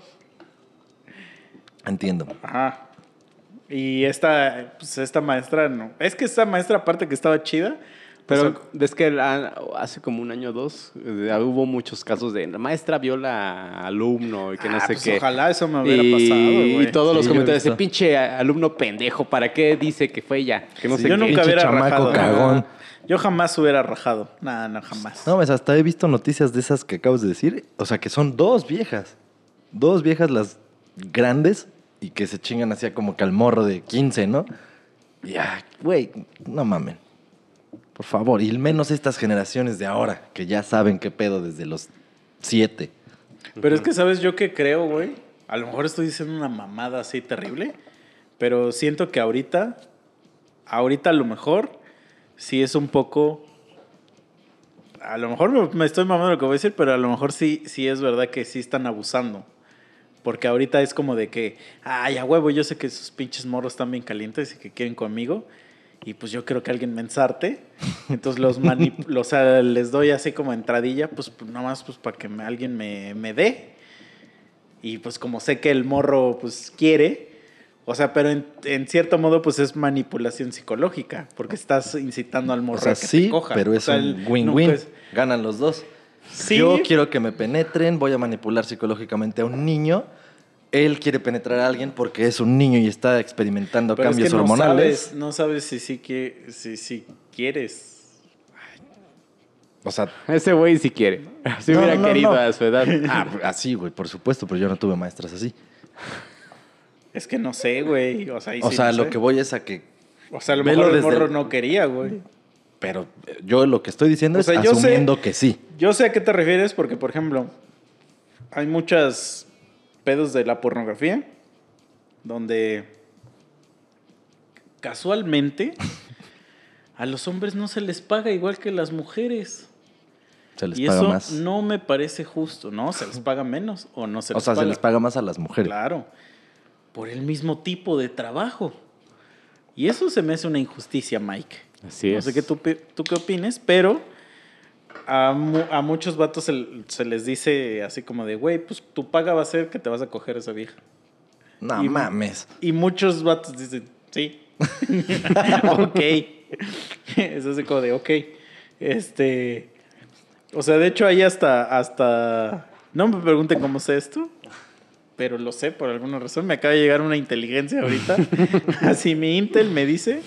Speaker 1: Entiendo.
Speaker 3: Ajá. Y esta, pues esta maestra, no. Es que esta maestra, aparte que estaba chida,
Speaker 2: Pero
Speaker 3: o sea,
Speaker 2: es que la- hace como un año o dos eh, hubo muchos casos de la maestra viola a alumno y que no
Speaker 3: ah,
Speaker 2: sé
Speaker 3: pues
Speaker 2: qué.
Speaker 3: ojalá eso me hubiera
Speaker 2: y,
Speaker 3: pasado,
Speaker 2: y todos
Speaker 1: Sí,
Speaker 2: los comentarios, ese
Speaker 1: visto.
Speaker 2: pinche alumno pendejo, ¿para qué dice que fue ella? Que no
Speaker 3: Sí,
Speaker 2: sé
Speaker 3: yo
Speaker 2: qué.
Speaker 3: nunca
Speaker 1: Pinche
Speaker 3: hubiera
Speaker 1: chamaco
Speaker 3: rajado.
Speaker 1: cagón.
Speaker 3: Yo jamás hubiera rajado. Nada, no, jamás.
Speaker 1: No, pues hasta he visto noticias de esas que acabas de decir. O sea, que son dos viejas. Dos viejas las grandes y que se chingan así como que al morro de 15, ¿no? Y, ah, güey, no mamen. Por favor, y menos estas generaciones de ahora, que ya saben qué pedo desde los siete.
Speaker 3: Pero es que, ¿sabes yo qué creo, güey? A lo mejor estoy diciendo una mamada así terrible, pero siento que ahorita, ahorita a lo mejor, sí es un poco... A lo mejor me, estoy mamando lo que voy a decir, pero a lo mejor sí, sí es verdad que sí están abusando. Porque ahorita es como de que, ay, a huevo, yo sé que esos pinches morros están bien calientes y que quieren conmigo. Y pues yo quiero que alguien me ensarte. Entonces los manip o sea, les doy así como entradilla, pues pues, nada más pues para que me- alguien me, me dé. Y pues como sé que el morro pues quiere, o sea, pero en, en cierto modo pues es manipulación psicológica, porque estás incitando al
Speaker 1: O
Speaker 3: morro
Speaker 1: sea,
Speaker 3: a que
Speaker 1: sí,
Speaker 3: te coja.
Speaker 1: pero
Speaker 3: O
Speaker 1: es
Speaker 3: sea,
Speaker 1: un
Speaker 3: el-
Speaker 1: win-win.
Speaker 3: nunca es-
Speaker 1: Ganan los dos.
Speaker 3: Sí.
Speaker 1: Yo quiero que me penetren, voy a manipular psicológicamente a un niño. Él quiere penetrar a alguien porque es un niño y está experimentando
Speaker 3: pero es
Speaker 1: cambios
Speaker 3: que no
Speaker 1: hormonales.
Speaker 3: sabes, no sabes si sí que, si, si quieres.
Speaker 1: O sea,
Speaker 2: Ese güey si quiere. Si
Speaker 1: No,
Speaker 2: hubiera
Speaker 1: no, no,
Speaker 2: querido
Speaker 1: no.
Speaker 2: a su edad.
Speaker 1: ah, así, güey, por supuesto, pero yo no tuve maestras así.
Speaker 3: Es que no sé, güey. O sea, ahí
Speaker 1: o
Speaker 3: sí
Speaker 1: sea,
Speaker 3: no
Speaker 1: lo
Speaker 3: sé.
Speaker 1: que voy es a que.
Speaker 3: O sea, a lo mejor el morro
Speaker 1: el-
Speaker 3: no quería, güey.
Speaker 1: Pero eh, yo lo que estoy diciendo
Speaker 3: O sea,
Speaker 1: es
Speaker 3: sé-
Speaker 1: asumiendo que sí.
Speaker 3: Yo sé a qué te refieres porque, por ejemplo, hay muchas pedos de la pornografía donde casualmente a los hombres no se les paga igual que a las mujeres.
Speaker 1: Se les
Speaker 3: y
Speaker 1: paga
Speaker 3: eso
Speaker 1: más.
Speaker 3: no me parece justo, ¿no? ¿Se les paga menos o no se
Speaker 1: o
Speaker 3: les
Speaker 1: sea,
Speaker 3: paga?
Speaker 1: se les paga más a las mujeres.
Speaker 3: Claro, por el mismo tipo de trabajo. Y eso se me hace una injusticia, Mike.
Speaker 2: Así
Speaker 3: no
Speaker 2: es.
Speaker 3: sé qué tú, tú qué opines, pero a, mu- a muchos vatos se, se les dice así como de, güey, pues tu paga va a ser que te vas a coger a esa vieja.
Speaker 1: No
Speaker 3: Y-
Speaker 1: mames.
Speaker 3: Y muchos vatos dicen, sí. ok. es así como de, ok. Este. O sea, de hecho, ahí hasta. hasta no me pregunten cómo sé esto. Pero lo sé por alguna razón. Me acaba de llegar una inteligencia ahorita. Así mi Intel me dice.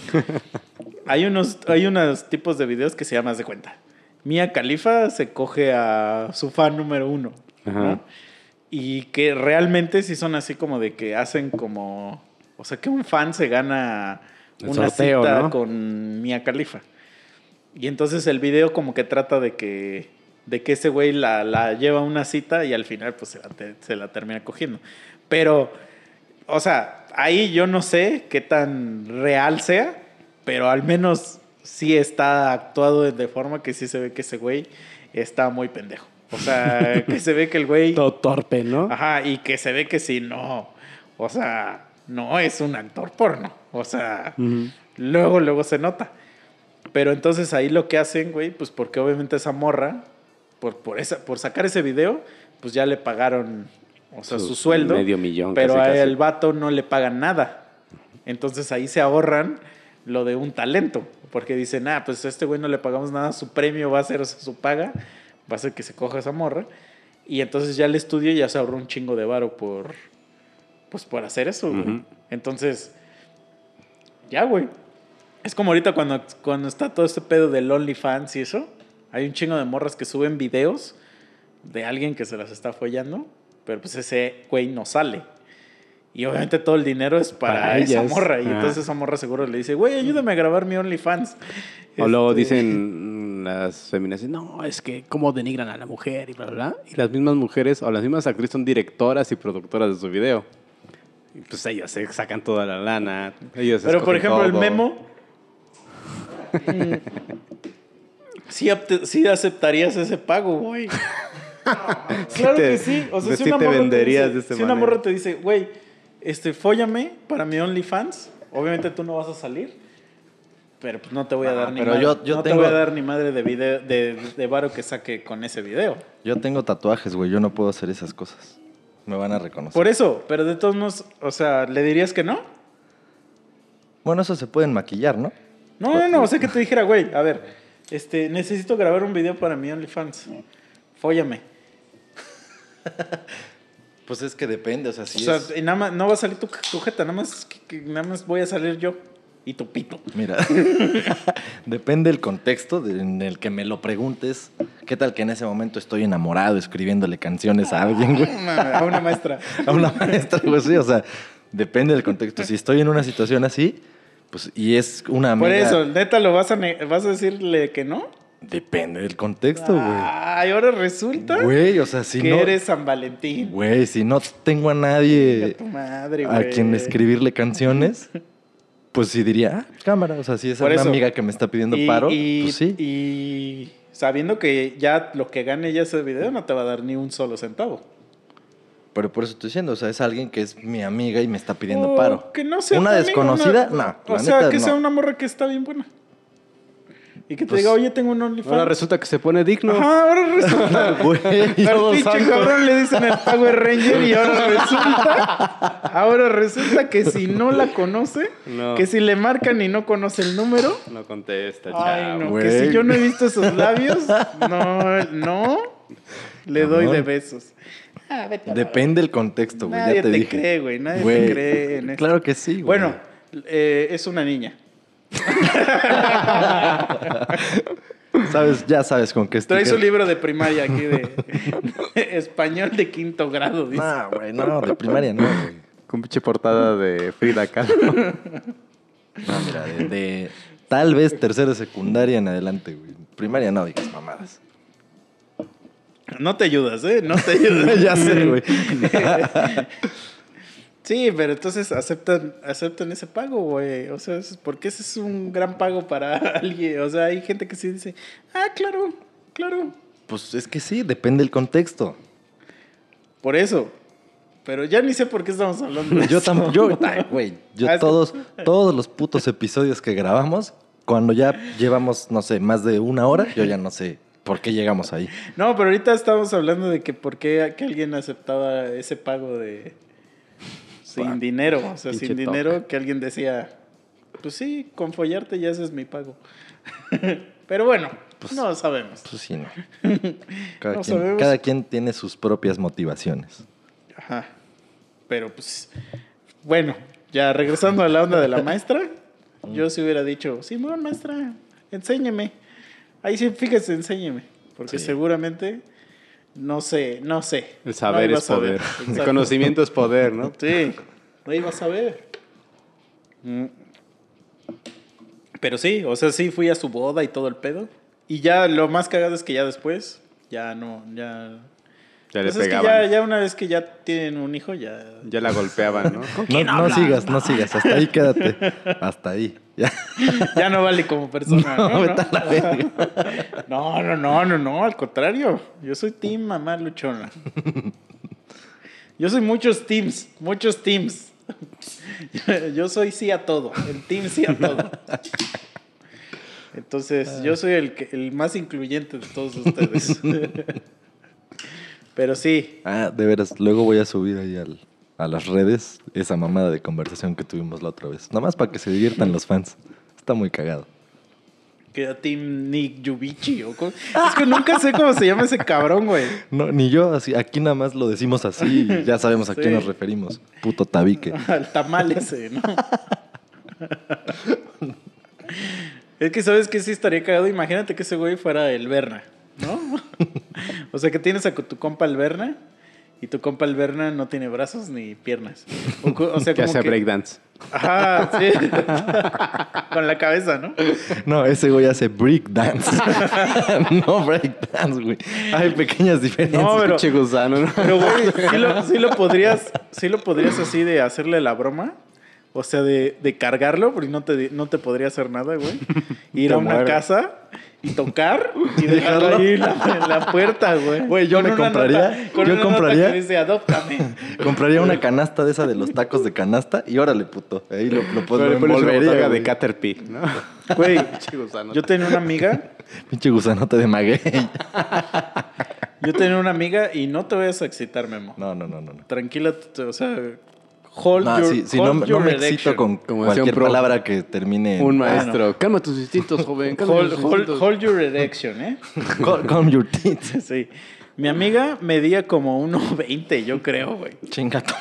Speaker 3: Hay unos, hay unos tipos de videos que se llaman "Haz de cuenta. Mia Khalifa se coge a su fan número uno. Y que realmente sí son así como de que hacen como. O sea, que un fan se gana
Speaker 2: El
Speaker 3: una
Speaker 2: sorteo,
Speaker 3: cita
Speaker 2: ¿no?
Speaker 3: con Mia Khalifa. Y entonces el video como que trata de que. De que ese güey la, la lleva a una cita y al final pues se la, te- se la termina cogiendo. Pero, o sea, ahí yo no sé qué tan real sea, pero al menos sí está actuado de- forma que sí se ve que ese güey está muy pendejo. O sea, que se ve que el güey...
Speaker 2: Todo torpe, ¿no?
Speaker 3: Ajá, y que se ve que sí, no. O sea, no es un actor porno. O sea, luego, luego se nota. Pero entonces ahí lo que hacen, güey, pues porque obviamente esa morra, por, por, esa, por sacar ese video, pues ya le pagaron, o sea, su,
Speaker 2: Su
Speaker 3: sueldo.
Speaker 2: medio millón,
Speaker 3: Pero
Speaker 2: casi,
Speaker 3: a el vato no le pagan nada. Entonces ahí se ahorran lo de un talento. Porque dicen, ah, pues a este güey no le pagamos nada, su premio va a ser o sea, su paga, va a ser que se coja esa morra. Y entonces ya el estudio ya se ahorró un chingo de varo por, pues por hacer eso, güey. Entonces, ya, güey. Es como ahorita cuando, cuando está todo este pedo del OnlyFans y eso. Hay un chingo de morras que suben videos de alguien que se las está follando, pero pues ese güey no sale. Y obviamente todo el dinero es para,
Speaker 2: Para
Speaker 3: esa
Speaker 2: ellas.
Speaker 3: morra. Y entonces esa morra seguro le dice, güey, ayúdame a grabar mi OnlyFans.
Speaker 2: O luego
Speaker 3: Este,
Speaker 2: dicen mm, las feministas, no, es que cómo denigran a la mujer y bla, bla, bla. Y las mismas mujeres o las mismas actrices son directoras y productoras de su video. Y pues ellas se sacan toda la lana.
Speaker 3: Pero por ejemplo, el memo. sí, sí aceptarías ese pago, güey. claro
Speaker 2: te-
Speaker 3: que sí. O sea, si
Speaker 2: sí
Speaker 3: una
Speaker 2: te
Speaker 3: morra te dice,
Speaker 2: de esta
Speaker 3: si una morra te dice, güey, este, fóllame para mi OnlyFans, obviamente tú no vas a salir. Pero pues no te voy a dar ni
Speaker 1: pero
Speaker 3: madre,
Speaker 1: yo- yo
Speaker 3: no
Speaker 1: tengo-
Speaker 3: te voy a dar ni madre de video de, de varo que saque con ese video.
Speaker 1: Yo tengo tatuajes, güey. Yo no puedo hacer esas cosas. Me van a reconocer.
Speaker 3: Por eso, pero de todos modos, o sea, ¿le dirías que no?
Speaker 1: Bueno, eso se pueden maquillar, ¿no?
Speaker 3: No, no, no, o sea que te dijera, güey, a ver, este, necesito grabar un video para mi OnlyFans. Fóllame.
Speaker 1: Pues es que depende, o sea, si
Speaker 3: o sea,
Speaker 1: es...
Speaker 3: y nada más, no va a salir tu, tu jeta, nada más, que- que nada más voy a salir yo y tu pito.
Speaker 1: Mira, depende del contexto de- en el que me lo preguntes. ¿Qué tal que en ese momento estoy enamorado escribiéndole canciones a alguien, güey?
Speaker 3: Una- A una maestra.
Speaker 1: A una maestra, güey, sí, o sea, depende del contexto. Si estoy en una situación así, pues, y es una amiga...
Speaker 3: Por eso, neta, ¿lo vas a, vas a decirle que no?
Speaker 1: Depende del contexto, güey.
Speaker 3: Ay, ahora resulta
Speaker 1: Güey, o sea, si
Speaker 3: que
Speaker 1: no...
Speaker 3: eres San Valentín.
Speaker 1: Güey, si no tengo a nadie
Speaker 3: tu madre,
Speaker 1: a quien escribirle canciones, pues sí diría, ah, cámara. O sea, si es
Speaker 3: Por
Speaker 1: una
Speaker 3: eso.
Speaker 1: amiga que me está pidiendo
Speaker 3: Y-
Speaker 1: paro,
Speaker 3: y,
Speaker 1: pues sí.
Speaker 3: Y sabiendo que ya lo que gane ya ese video no te va a dar ni un solo centavo.
Speaker 1: Pero por eso estoy diciendo, o sea, es alguien que es mi amiga y me está pidiendo
Speaker 3: O
Speaker 1: paro.
Speaker 3: Que no sea
Speaker 1: Una desconocida,
Speaker 3: una-
Speaker 1: no.
Speaker 3: O sea,
Speaker 1: neta,
Speaker 3: que
Speaker 1: no.
Speaker 3: sea una morra que está bien buena. Y que te
Speaker 1: Pues-
Speaker 3: diga, oye, tengo un OnlyFans.
Speaker 2: Ahora resulta que se pone digno.
Speaker 3: Ajá, ahora resulta.
Speaker 1: Güey,
Speaker 3: cabrón le dicen el Power Ranger y ahora resulta. Ahora resulta que si no la conoce,
Speaker 2: No.
Speaker 3: que si le marcan y no conoce el número.
Speaker 2: No contesta,
Speaker 3: Ay,
Speaker 2: chavo.
Speaker 3: no,
Speaker 1: güey.
Speaker 3: que si yo no he visto esos labios, no, no, le doy de besos. Ah, vete a la
Speaker 1: Depende del contexto, güey.
Speaker 3: Nadie
Speaker 1: ya te,
Speaker 3: te
Speaker 1: dije.
Speaker 3: cree, güey, nadie te
Speaker 1: Güey,
Speaker 3: cree en esto.
Speaker 1: Claro que sí, güey.
Speaker 3: Bueno, eh, es una niña.
Speaker 1: sabes, ya sabes con qué estoy.
Speaker 3: Trae su libro de primaria aquí de español de quinto grado, dice.
Speaker 1: No, güey, no, de primaria no, güey.
Speaker 2: Con pinche portada de Frida Kahlo.
Speaker 1: No, mira, de, de tal vez tercera secundaria en adelante, güey. Primaria no digas mamadas.
Speaker 3: No te ayudas, ¿eh? No te ayudas.
Speaker 1: ya sé, güey.
Speaker 3: Sí, pero entonces aceptan, aceptan ese pago, güey. O sea, es- porque ese es un gran pago para alguien. O sea, hay gente que sí dice, ah, claro, claro.
Speaker 1: Pues es que sí, depende del contexto.
Speaker 3: Por eso. Pero ya ni sé por qué estamos hablando de
Speaker 1: Yo tampoco, yo, güey, yo
Speaker 3: Ah,
Speaker 1: todos, todos los putos episodios que grabamos, cuando ya llevamos, no sé, más de una hora, yo ya no sé por qué llegamos ahí.
Speaker 3: No, pero ahorita estamos hablando de que por qué que alguien aceptaba ese pago de sin dinero, o sea, sin
Speaker 2: toca.
Speaker 3: dinero que alguien decía, pues sí, con follarte ya ese es mi pago. pero bueno, no sabemos.
Speaker 1: Pues sí, no. Cada,
Speaker 3: No
Speaker 1: quien,
Speaker 3: sabemos.
Speaker 1: cada quien tiene sus propias motivaciones.
Speaker 3: Ajá. Pero pues bueno, ya regresando a la onda de la maestra, yo sí hubiera dicho, Simón, maestra, enséñeme. Ahí sí, fíjese, enséñeme, porque
Speaker 1: Sí.
Speaker 3: seguramente no sé, no sé.
Speaker 2: El saber
Speaker 3: No
Speaker 2: es
Speaker 3: saber.
Speaker 2: poder. El conocimiento es poder, ¿no?
Speaker 3: Sí, no iba a saber. Mm. Pero sí, o sea, sí fui a su boda y todo el pedo. Y ya lo más cagado es que ya después, ya no, ya...
Speaker 2: Ya le
Speaker 3: Pues es que
Speaker 2: pegaban.
Speaker 3: ya, ya una vez que ya tienen un hijo, ya...
Speaker 2: Ya la golpeaban, ¿no?
Speaker 1: No, no sigas, no sigas, hasta ahí quédate. Hasta ahí. Ya.
Speaker 3: ya no vale como persona.
Speaker 1: No,
Speaker 3: No,
Speaker 1: vete a la verga.
Speaker 3: no, no, no, no, no, al contrario. Yo soy team mamá luchona. Yo soy muchos teams, muchos teams. Yo soy sí a todo, el team sí a todo. Entonces, yo soy el, que- el más incluyente de todos ustedes. Pero sí,
Speaker 1: Ah, de veras, luego voy a subir ahí al- a las redes esa mamada de conversación que tuvimos la otra vez. Nada más para que se diviertan los fans. Está muy cagado.
Speaker 3: que a Team Nick Yubichi. o Es que nunca sé cómo se llama ese cabrón, güey.
Speaker 1: No, ni yo, así, aquí nada más lo decimos así y ya sabemos a
Speaker 3: Sí.
Speaker 1: quién nos referimos. Puto tabique.
Speaker 3: Al tamal ese, ¿no? es que sabes que sí estaría cagado. Imagínate que ese güey fuera el Berna, ¿no? o sea, que tienes a tu compa el Berna y tu compa el Berna no tiene brazos ni piernas. O, sea,
Speaker 2: Que
Speaker 3: como
Speaker 2: hace
Speaker 3: que...
Speaker 2: breakdance.
Speaker 3: Ajá, sí. Con la cabeza, ¿no?
Speaker 1: No, ese güey hace break dance. no break dance, güey. Hay pequeñas diferencias.
Speaker 3: No, pero-
Speaker 2: gusano, ¿no?
Speaker 3: Pero, güey, sí lo, sí lo podrías, sí lo podrías así de hacerle la broma. O sea, de, de cargarlo, porque no te, no te podría hacer nada, güey. Ir
Speaker 2: Te
Speaker 3: a una casa y tocar y dejarlo ahí en la, puerta, güey.
Speaker 1: Güey, yo
Speaker 3: Con
Speaker 1: me compraría-
Speaker 3: nota- con
Speaker 1: yo compraría-
Speaker 3: dice, adóptame.
Speaker 1: Compraría una canasta de esa de los tacos de canasta y órale, puto. Ahí lo, lo,
Speaker 2: una
Speaker 1: envolvería,
Speaker 2: de
Speaker 1: güey.
Speaker 2: Caterpie, ¿no?
Speaker 3: Güey,
Speaker 2: Pinche gusano.
Speaker 3: yo tenía una amiga,
Speaker 1: Pinche gusanote de maguey.
Speaker 3: yo tenía una amiga y no te vayas a excitar, Memo.
Speaker 1: No, no, no, no. no.
Speaker 3: Tranquila, o sea, hold
Speaker 1: No,
Speaker 3: your,
Speaker 1: si, si no,
Speaker 3: hold
Speaker 1: no
Speaker 3: your
Speaker 1: me
Speaker 3: erection.
Speaker 1: excito con
Speaker 2: Como
Speaker 1: cualquier
Speaker 2: pro.
Speaker 1: palabra que termine en...
Speaker 2: Un maestro. Calma tus instintos, joven. Calma
Speaker 3: Hold,
Speaker 2: tus
Speaker 3: hold-
Speaker 2: instintos.
Speaker 3: hold your erection, ¿eh?
Speaker 1: Calm, your tits.
Speaker 3: Sí. Mi amiga medía como 1.20, yo creo, güey.
Speaker 1: Chingato.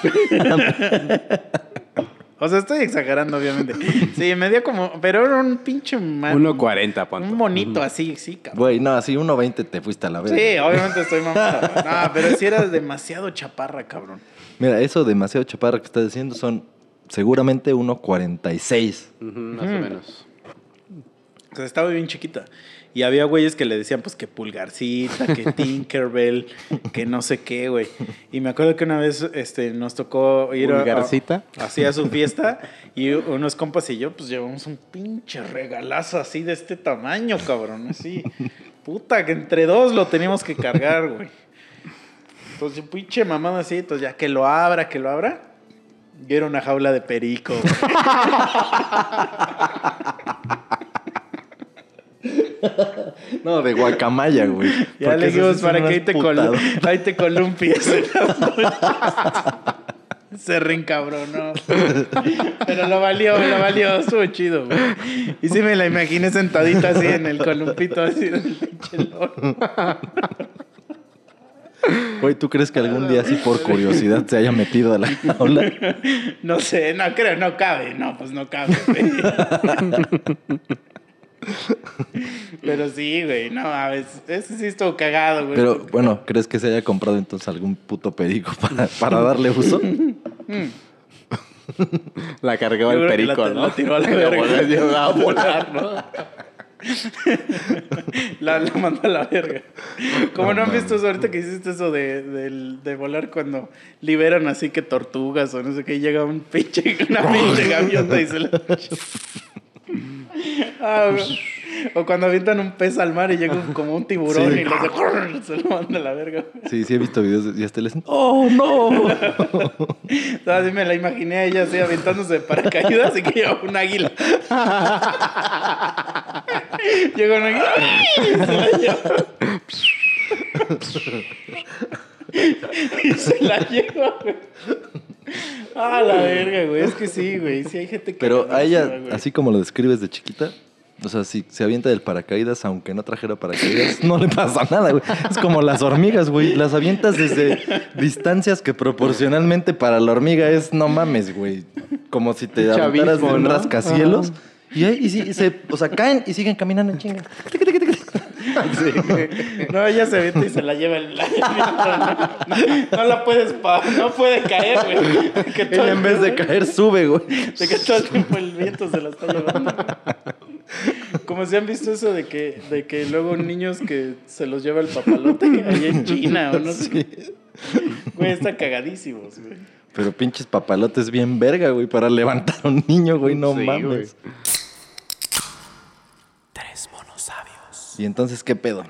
Speaker 3: O sea, estoy exagerando, obviamente. Sí, medía como... Pero era un pinche... man-
Speaker 2: 1.40, ponte.
Speaker 3: Un monito así, sí, cabrón.
Speaker 1: Güey, no, así 1.20 te fuiste a la verga.
Speaker 3: Sí, obviamente estoy mamando. No, pero sí eras demasiado chaparra, cabrón.
Speaker 1: Mira, eso demasiado chaparra que estás diciendo son seguramente 1.46.
Speaker 2: Ujú, más o menos.
Speaker 3: O sea, estaba bien chiquita. Y había güeyes que le decían, pues, que pulgarcita, que Tinkerbell, que no sé qué, güey. Y me acuerdo que una vez este, nos tocó ir a-
Speaker 2: ¿Pulgarcita?
Speaker 3: a, así a su fiesta y unos compas y yo, pues, llevamos un pinche regalazo así de este tamaño, cabrón. Así, puta, que entre dos lo teníamos que cargar, güey. Entonces, pinche mamada así, entonces ya que lo abra, que lo abra. Y era una jaula de perico.
Speaker 1: No, de guacamaya, güey.
Speaker 3: Ya le dijimos para que ahí te, col ahí te columpies. en las. Se reencabronó. Pero lo valió, lo valió. Estuvo chido, güey. Y sí me la imaginé sentadita así en el columpito, así del pinche
Speaker 1: Güey, ¿tú crees que algún día así por curiosidad se haya metido a la jaula?
Speaker 3: No sé, no creo, no cabe. No, pues no cabe, güey. Pero sí, güey. No, a veces. Ese sí estuvo cagado, güey.
Speaker 1: Pero bueno, ¿crees que se haya comprado entonces algún puto perico para, para darle uso?
Speaker 2: La cargaba
Speaker 3: Yo
Speaker 2: el
Speaker 3: la
Speaker 2: perico, ¿no?
Speaker 3: la tiró a la
Speaker 2: La
Speaker 3: verga.
Speaker 2: volvió a llevar a volar, ¿no?
Speaker 3: La, la mandó a la verga. Como no, han visto eso ahorita que hiciste eso de, del- de volar cuando liberan así que tortugas o no sé qué, llega un pinche, una pinche gaviota y se la... Ah, güey. o cuando avientan un pez al mar y llega como un tiburón
Speaker 1: Sí.
Speaker 3: y los de- se lo manda a la verga.
Speaker 1: Sí, sí he visto videos de- y hasta le dicen, ¡Oh, no!
Speaker 3: Así me la imaginé a ella así aventándose de paracaídas y que llega un águila. llega un águila y se la lleva. y se la lleva, güey. Ah, la verga, güey. Es que sí, güey. Sí hay gente que...
Speaker 1: Pero a ella,
Speaker 3: güey.
Speaker 1: así como lo describes de chiquita, o sea, si se avienta del paracaídas, aunque no trajera paracaídas, no le pasa nada, güey. Es como las hormigas, güey. Las avientas desde distancias que proporcionalmente para la hormiga es no mames, güey. Como si te
Speaker 2: Chavismo,
Speaker 1: aventaras de un
Speaker 2: ¿no?
Speaker 1: rascacielos. Y ahí, y sí, y se, o sea, caen y siguen caminando en chinga.
Speaker 3: No, ella se avienta y se la lleva el... No, no la puedes... pa- No puede caer, güey. Que todo
Speaker 1: en vez de caer sube, güey.
Speaker 3: De que todo el tiempo el viento se la está llevando. Como si han visto eso de que, de que luego niños que se los lleva el papalote ahí en China o no sé. Güey, está cagadísimos, güey.
Speaker 1: Pero pinches papalotes bien verga, güey, para levantar a un niño, güey, no
Speaker 2: Sí,
Speaker 1: mames.
Speaker 2: güey.
Speaker 4: Tres monos sabios.
Speaker 1: Y entonces, ¿qué pedo?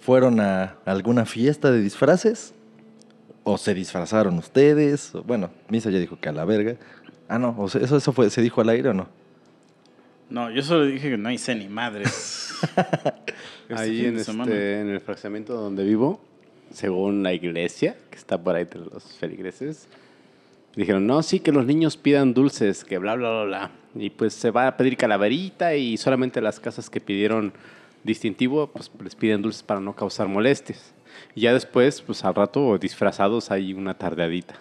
Speaker 1: ¿Fueron a alguna fiesta de disfraces? ¿O se disfrazaron ustedes? Bueno, Misa ya dijo que a la verga. Ah, no, o sea, ¿eso, eso fue, se dijo al aire o no?
Speaker 3: No, yo solo dije que no hice ni madres. Este
Speaker 2: Ahí en, este, en el fraccionamiento donde vivo, según la iglesia, que está por ahí entre los feligreses, dijeron, no, sí, que los niños pidan dulces, que bla, bla, bla, bla. Y pues se va a pedir calaverita y solamente las casas que pidieron distintivo, pues les piden dulces para no causar molestias. Y ya después, pues al rato, disfrazados, hay una tardeadita.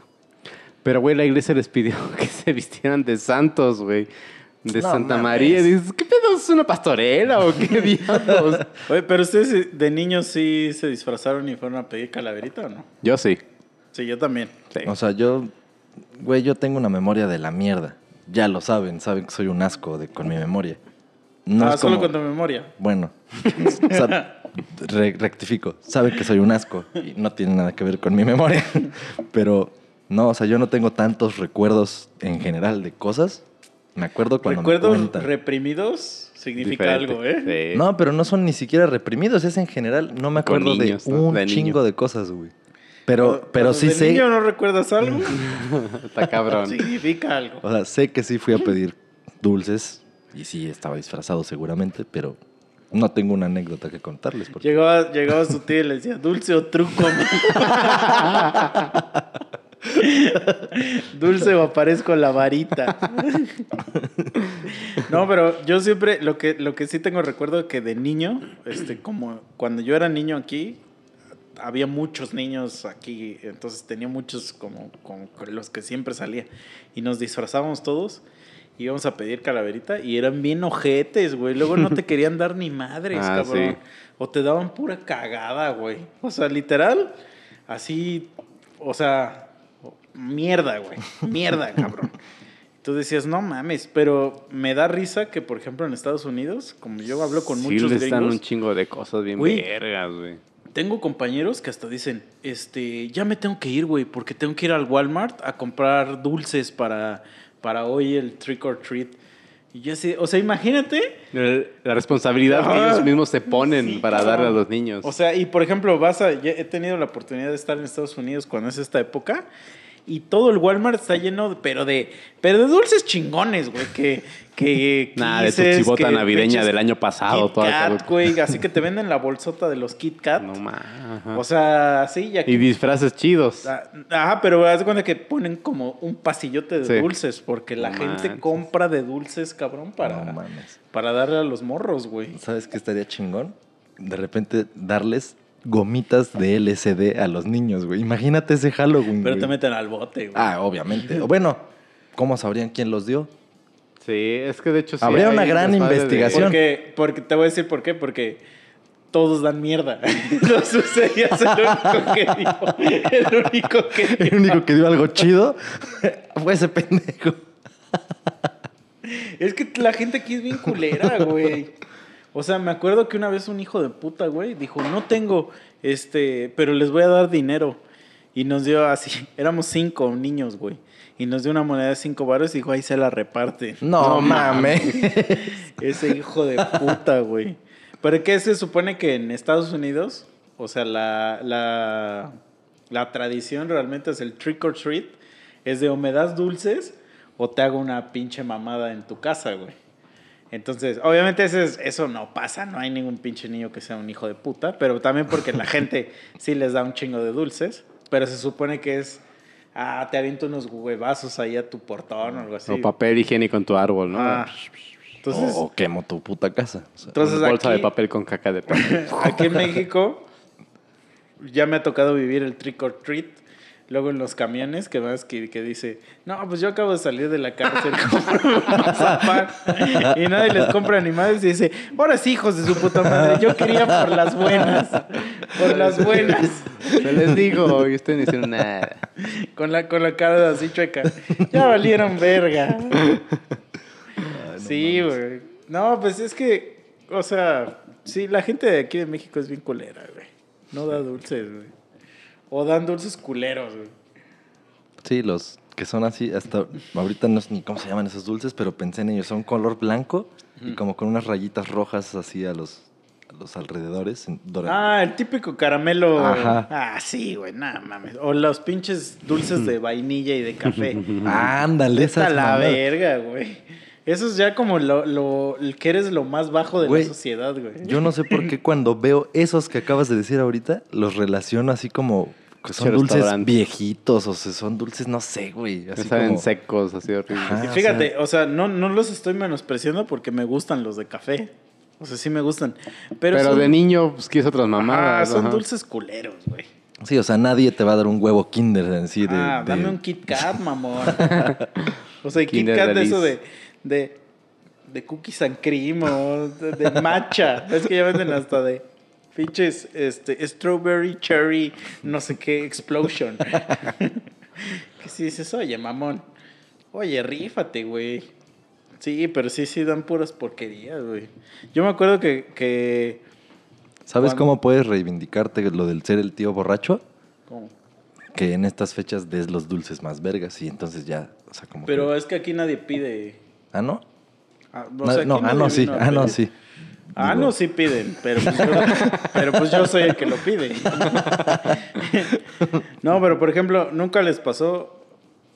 Speaker 2: Pero, güey, la iglesia les pidió que se vistieran de santos, güey. De
Speaker 1: No
Speaker 2: Santa
Speaker 1: mames.
Speaker 2: María. Dices, ¿qué pedo? ¿Es una pastorela o qué diablos?
Speaker 3: Oye, pero ustedes de niños sí se disfrazaron y fueron a pedir calaverita o no?
Speaker 2: Yo sí.
Speaker 3: Sí, yo también.
Speaker 2: Sí.
Speaker 1: O sea, yo, güey, yo tengo una memoria de la mierda. Ya lo saben, saben que soy un asco de, con mi memoria. No
Speaker 3: ah,
Speaker 1: es
Speaker 3: solo
Speaker 1: como-
Speaker 3: con tu memoria.
Speaker 1: Bueno, o sea, re- rectifico. Sabe que soy un asco y no tiene nada que ver con mi memoria. Pero no, o sea, yo no tengo tantos recuerdos en general de cosas. Me acuerdo cuando me
Speaker 3: ¿Recuerdos
Speaker 1: cuentan.
Speaker 3: reprimidos? Significa
Speaker 2: diferente.
Speaker 3: algo, ¿eh?
Speaker 2: Sí.
Speaker 1: No, pero no son ni siquiera reprimidos, es en general. No me acuerdo
Speaker 2: niños,
Speaker 1: de
Speaker 2: ¿no?
Speaker 1: un
Speaker 2: De
Speaker 1: chingo de cosas, güey. Pero, pero sí
Speaker 3: de
Speaker 1: sé.
Speaker 3: niño no recuerdas algo?
Speaker 2: Está cabrón.
Speaker 3: Significa algo.
Speaker 1: O sea, sé que sí fui a pedir dulces y sí estaba disfrazado seguramente, pero no tengo una anécdota que contarles. Porque...
Speaker 3: Llegaba, su tía y le decía, dulce o truco. dulce o aparezco la varita. no, pero yo siempre, lo que, lo que sí tengo recuerdo que de niño, este, como cuando yo era niño aquí, había muchos niños aquí, entonces tenía muchos como, como los que siempre salía. Y nos disfrazábamos todos. Íbamos a pedir calaverita y eran bien ojetes, güey. Luego no te querían dar ni madres,
Speaker 2: Ah,
Speaker 3: cabrón.
Speaker 2: sí.
Speaker 3: O te daban pura cagada, güey. O sea, literal, así, o sea, mierda, güey. Mierda, cabrón. Tú decías, no mames, pero me da risa que, por ejemplo, en Estados Unidos, como yo hablo con
Speaker 2: sí
Speaker 3: muchos
Speaker 2: les
Speaker 3: gringos,
Speaker 2: un chingo de cosas bien
Speaker 3: Güey.
Speaker 2: vergas, güey.
Speaker 3: tengo compañeros que hasta dicen, este, ya me tengo que ir, güey, porque tengo que ir al Walmart a comprar dulces para, para hoy el trick or treat. Y yo así, o sea, imagínate.
Speaker 2: El- La responsabilidad que
Speaker 3: Ajá.
Speaker 2: ellos mismos se ponen
Speaker 3: Sí,
Speaker 2: para
Speaker 3: cabrón.
Speaker 2: darle a los niños.
Speaker 3: O sea, y por ejemplo, vas a, he tenido la oportunidad de estar en Estados Unidos cuando es esta época. Y todo el Walmart está lleno, de- pero de, pero de dulces chingones, güey. Que, que
Speaker 2: Nah, de tutsibota
Speaker 3: que
Speaker 2: navideña del año pasado,
Speaker 3: Kit Kat, güey. Así que te venden la bolsota de los Kit Kat.
Speaker 2: no más.
Speaker 3: O sea, sí, ya
Speaker 2: Y disfraces chidos.
Speaker 3: Ah, Ajá, pero haz cuenta que ponen como un pasillote de
Speaker 2: Sí.
Speaker 3: dulces, porque la
Speaker 2: No
Speaker 3: gente
Speaker 2: manches.
Speaker 3: compra de dulces, cabrón, para,
Speaker 1: No
Speaker 3: para darle a los morros, güey.
Speaker 1: ¿Sabes qué estaría chingón? De repente darles gomitas de LSD a los niños, güey. Imagínate ese Halloween.
Speaker 3: Pero
Speaker 1: güey.
Speaker 3: te meten al bote, güey.
Speaker 1: Ah, obviamente. O Bueno, ¿cómo sabrían quién los dio?
Speaker 2: Sí, es que de hecho sí
Speaker 1: Habría una gran
Speaker 2: de-
Speaker 1: investigación.
Speaker 3: Porque, porque te voy a decir por qué, porque todos dan mierda. No sucedías el único que dijo. El único que
Speaker 1: El único que dio algo chido fue ese pendejo.
Speaker 3: Es que la gente aquí es bien culera, güey. O sea, me acuerdo que una vez un hijo de puta, güey, dijo, no tengo, este, pero les voy a dar dinero. Y nos dio así, éramos cinco niños, güey. Y nos dio una moneda de cinco baros y dijo, ahí se la reparten.
Speaker 1: No,
Speaker 2: No
Speaker 1: mames.
Speaker 3: Ese hijo de puta, güey. Pero ¿qué se supone que en Estados Unidos, o sea, la, la, la tradición realmente es el trick or treat, es de o me das dulces o te hago una pinche mamada en tu casa, güey. Entonces, obviamente ese es- eso no pasa, no hay ningún pinche niño que sea un hijo de puta, pero también porque la gente sí les da un chingo de dulces, pero se supone que es, ah, te aviento unos huevazos ahí a tu portón o algo así.
Speaker 2: O papel higiénico en tu árbol, ¿no?
Speaker 3: Ah, entonces,
Speaker 1: o, o quemo tu puta casa. O sea,
Speaker 3: entonces
Speaker 2: Una bolsa
Speaker 3: aquí-
Speaker 2: de papel con caca de perro.
Speaker 3: Aquí en México ya me ha tocado vivir el trick or treat. Luego en los camiones que vas que, que dice, no, pues yo acabo de salir de la cárcel, compro un mazapán", y nadie les compra ni madres y dice, ahora sí, hijos de su puta madre, yo quería por las buenas, por las buenas,
Speaker 2: Se les digo, y ustedes no hicieron nada.
Speaker 3: con la, con la cara así chueca, ya valieron verga. sí, güey. No, pues es que, o sea, sí, la gente de aquí de México es bien culera, güey. No da dulces, güey. O dan dulces culeros, güey.
Speaker 1: Sí, los que son así, hasta ahorita no sé ni cómo se llaman esos dulces, pero pensé en ellos. Son color blanco y como con unas rayitas rojas así a los, a los alrededores.
Speaker 3: Ah, el típico caramelo.
Speaker 1: Ajá.
Speaker 3: Ah, sí, güey, nada mames. O los pinches dulces de vainilla y de café.
Speaker 1: Ándale,
Speaker 3: Esta
Speaker 1: esas
Speaker 3: la verga, güey. Eso es ya como lo, lo, que eres lo más bajo de
Speaker 1: Güey,
Speaker 3: la sociedad, güey.
Speaker 1: Yo no sé por qué cuando veo esos que acabas de decir ahorita, los relaciono así como que son dulces viejitos, o sea, son dulces, no sé, güey. Así
Speaker 2: saben
Speaker 1: como...
Speaker 2: secos, así horribles.
Speaker 1: Ajá.
Speaker 3: Y
Speaker 1: Ah,
Speaker 3: fíjate, o sea, no, no los estoy menospreciando porque me gustan los de café. O sea, sí me gustan. Pero,
Speaker 2: Pero,
Speaker 3: son,
Speaker 2: de niño, pues quieres otras
Speaker 3: Ajá,
Speaker 2: mamadas.
Speaker 3: son
Speaker 2: ajá.
Speaker 3: dulces culeros, güey.
Speaker 1: Sí, o sea, nadie te va a dar un huevo kinder en sí de...
Speaker 3: ah,
Speaker 1: de-
Speaker 3: dame un Kit Kat, mamón. o sea, Kit Kat de eso de, de, de cookies and cream o de, de matcha. es que ya venden hasta de pinches este, strawberry, cherry, no sé qué, explosion. que si dices, oye, mamón, oye, rífate, güey. Sí, pero sí, sí, dan puras porquerías, güey. Yo me acuerdo que... que
Speaker 1: ¿Sabes
Speaker 3: cuando-
Speaker 1: cómo puedes reivindicarte lo del ser el tío borracho?
Speaker 3: ¿cómo?
Speaker 1: Que en estas fechas des los dulces más vergas y entonces ya, o sea, como
Speaker 3: Pero
Speaker 1: que-
Speaker 3: es que aquí nadie pide...
Speaker 1: ¿Ah, no?
Speaker 3: Ah,
Speaker 1: No,
Speaker 3: sea,
Speaker 1: no, ah, no,
Speaker 3: nadie
Speaker 1: sí. Ah, no, sí.
Speaker 3: Ah,
Speaker 1: Digo,
Speaker 3: no, sí piden, pero pues, yo, pero pues yo soy el que lo pide. No, pero por ejemplo, nunca les pasó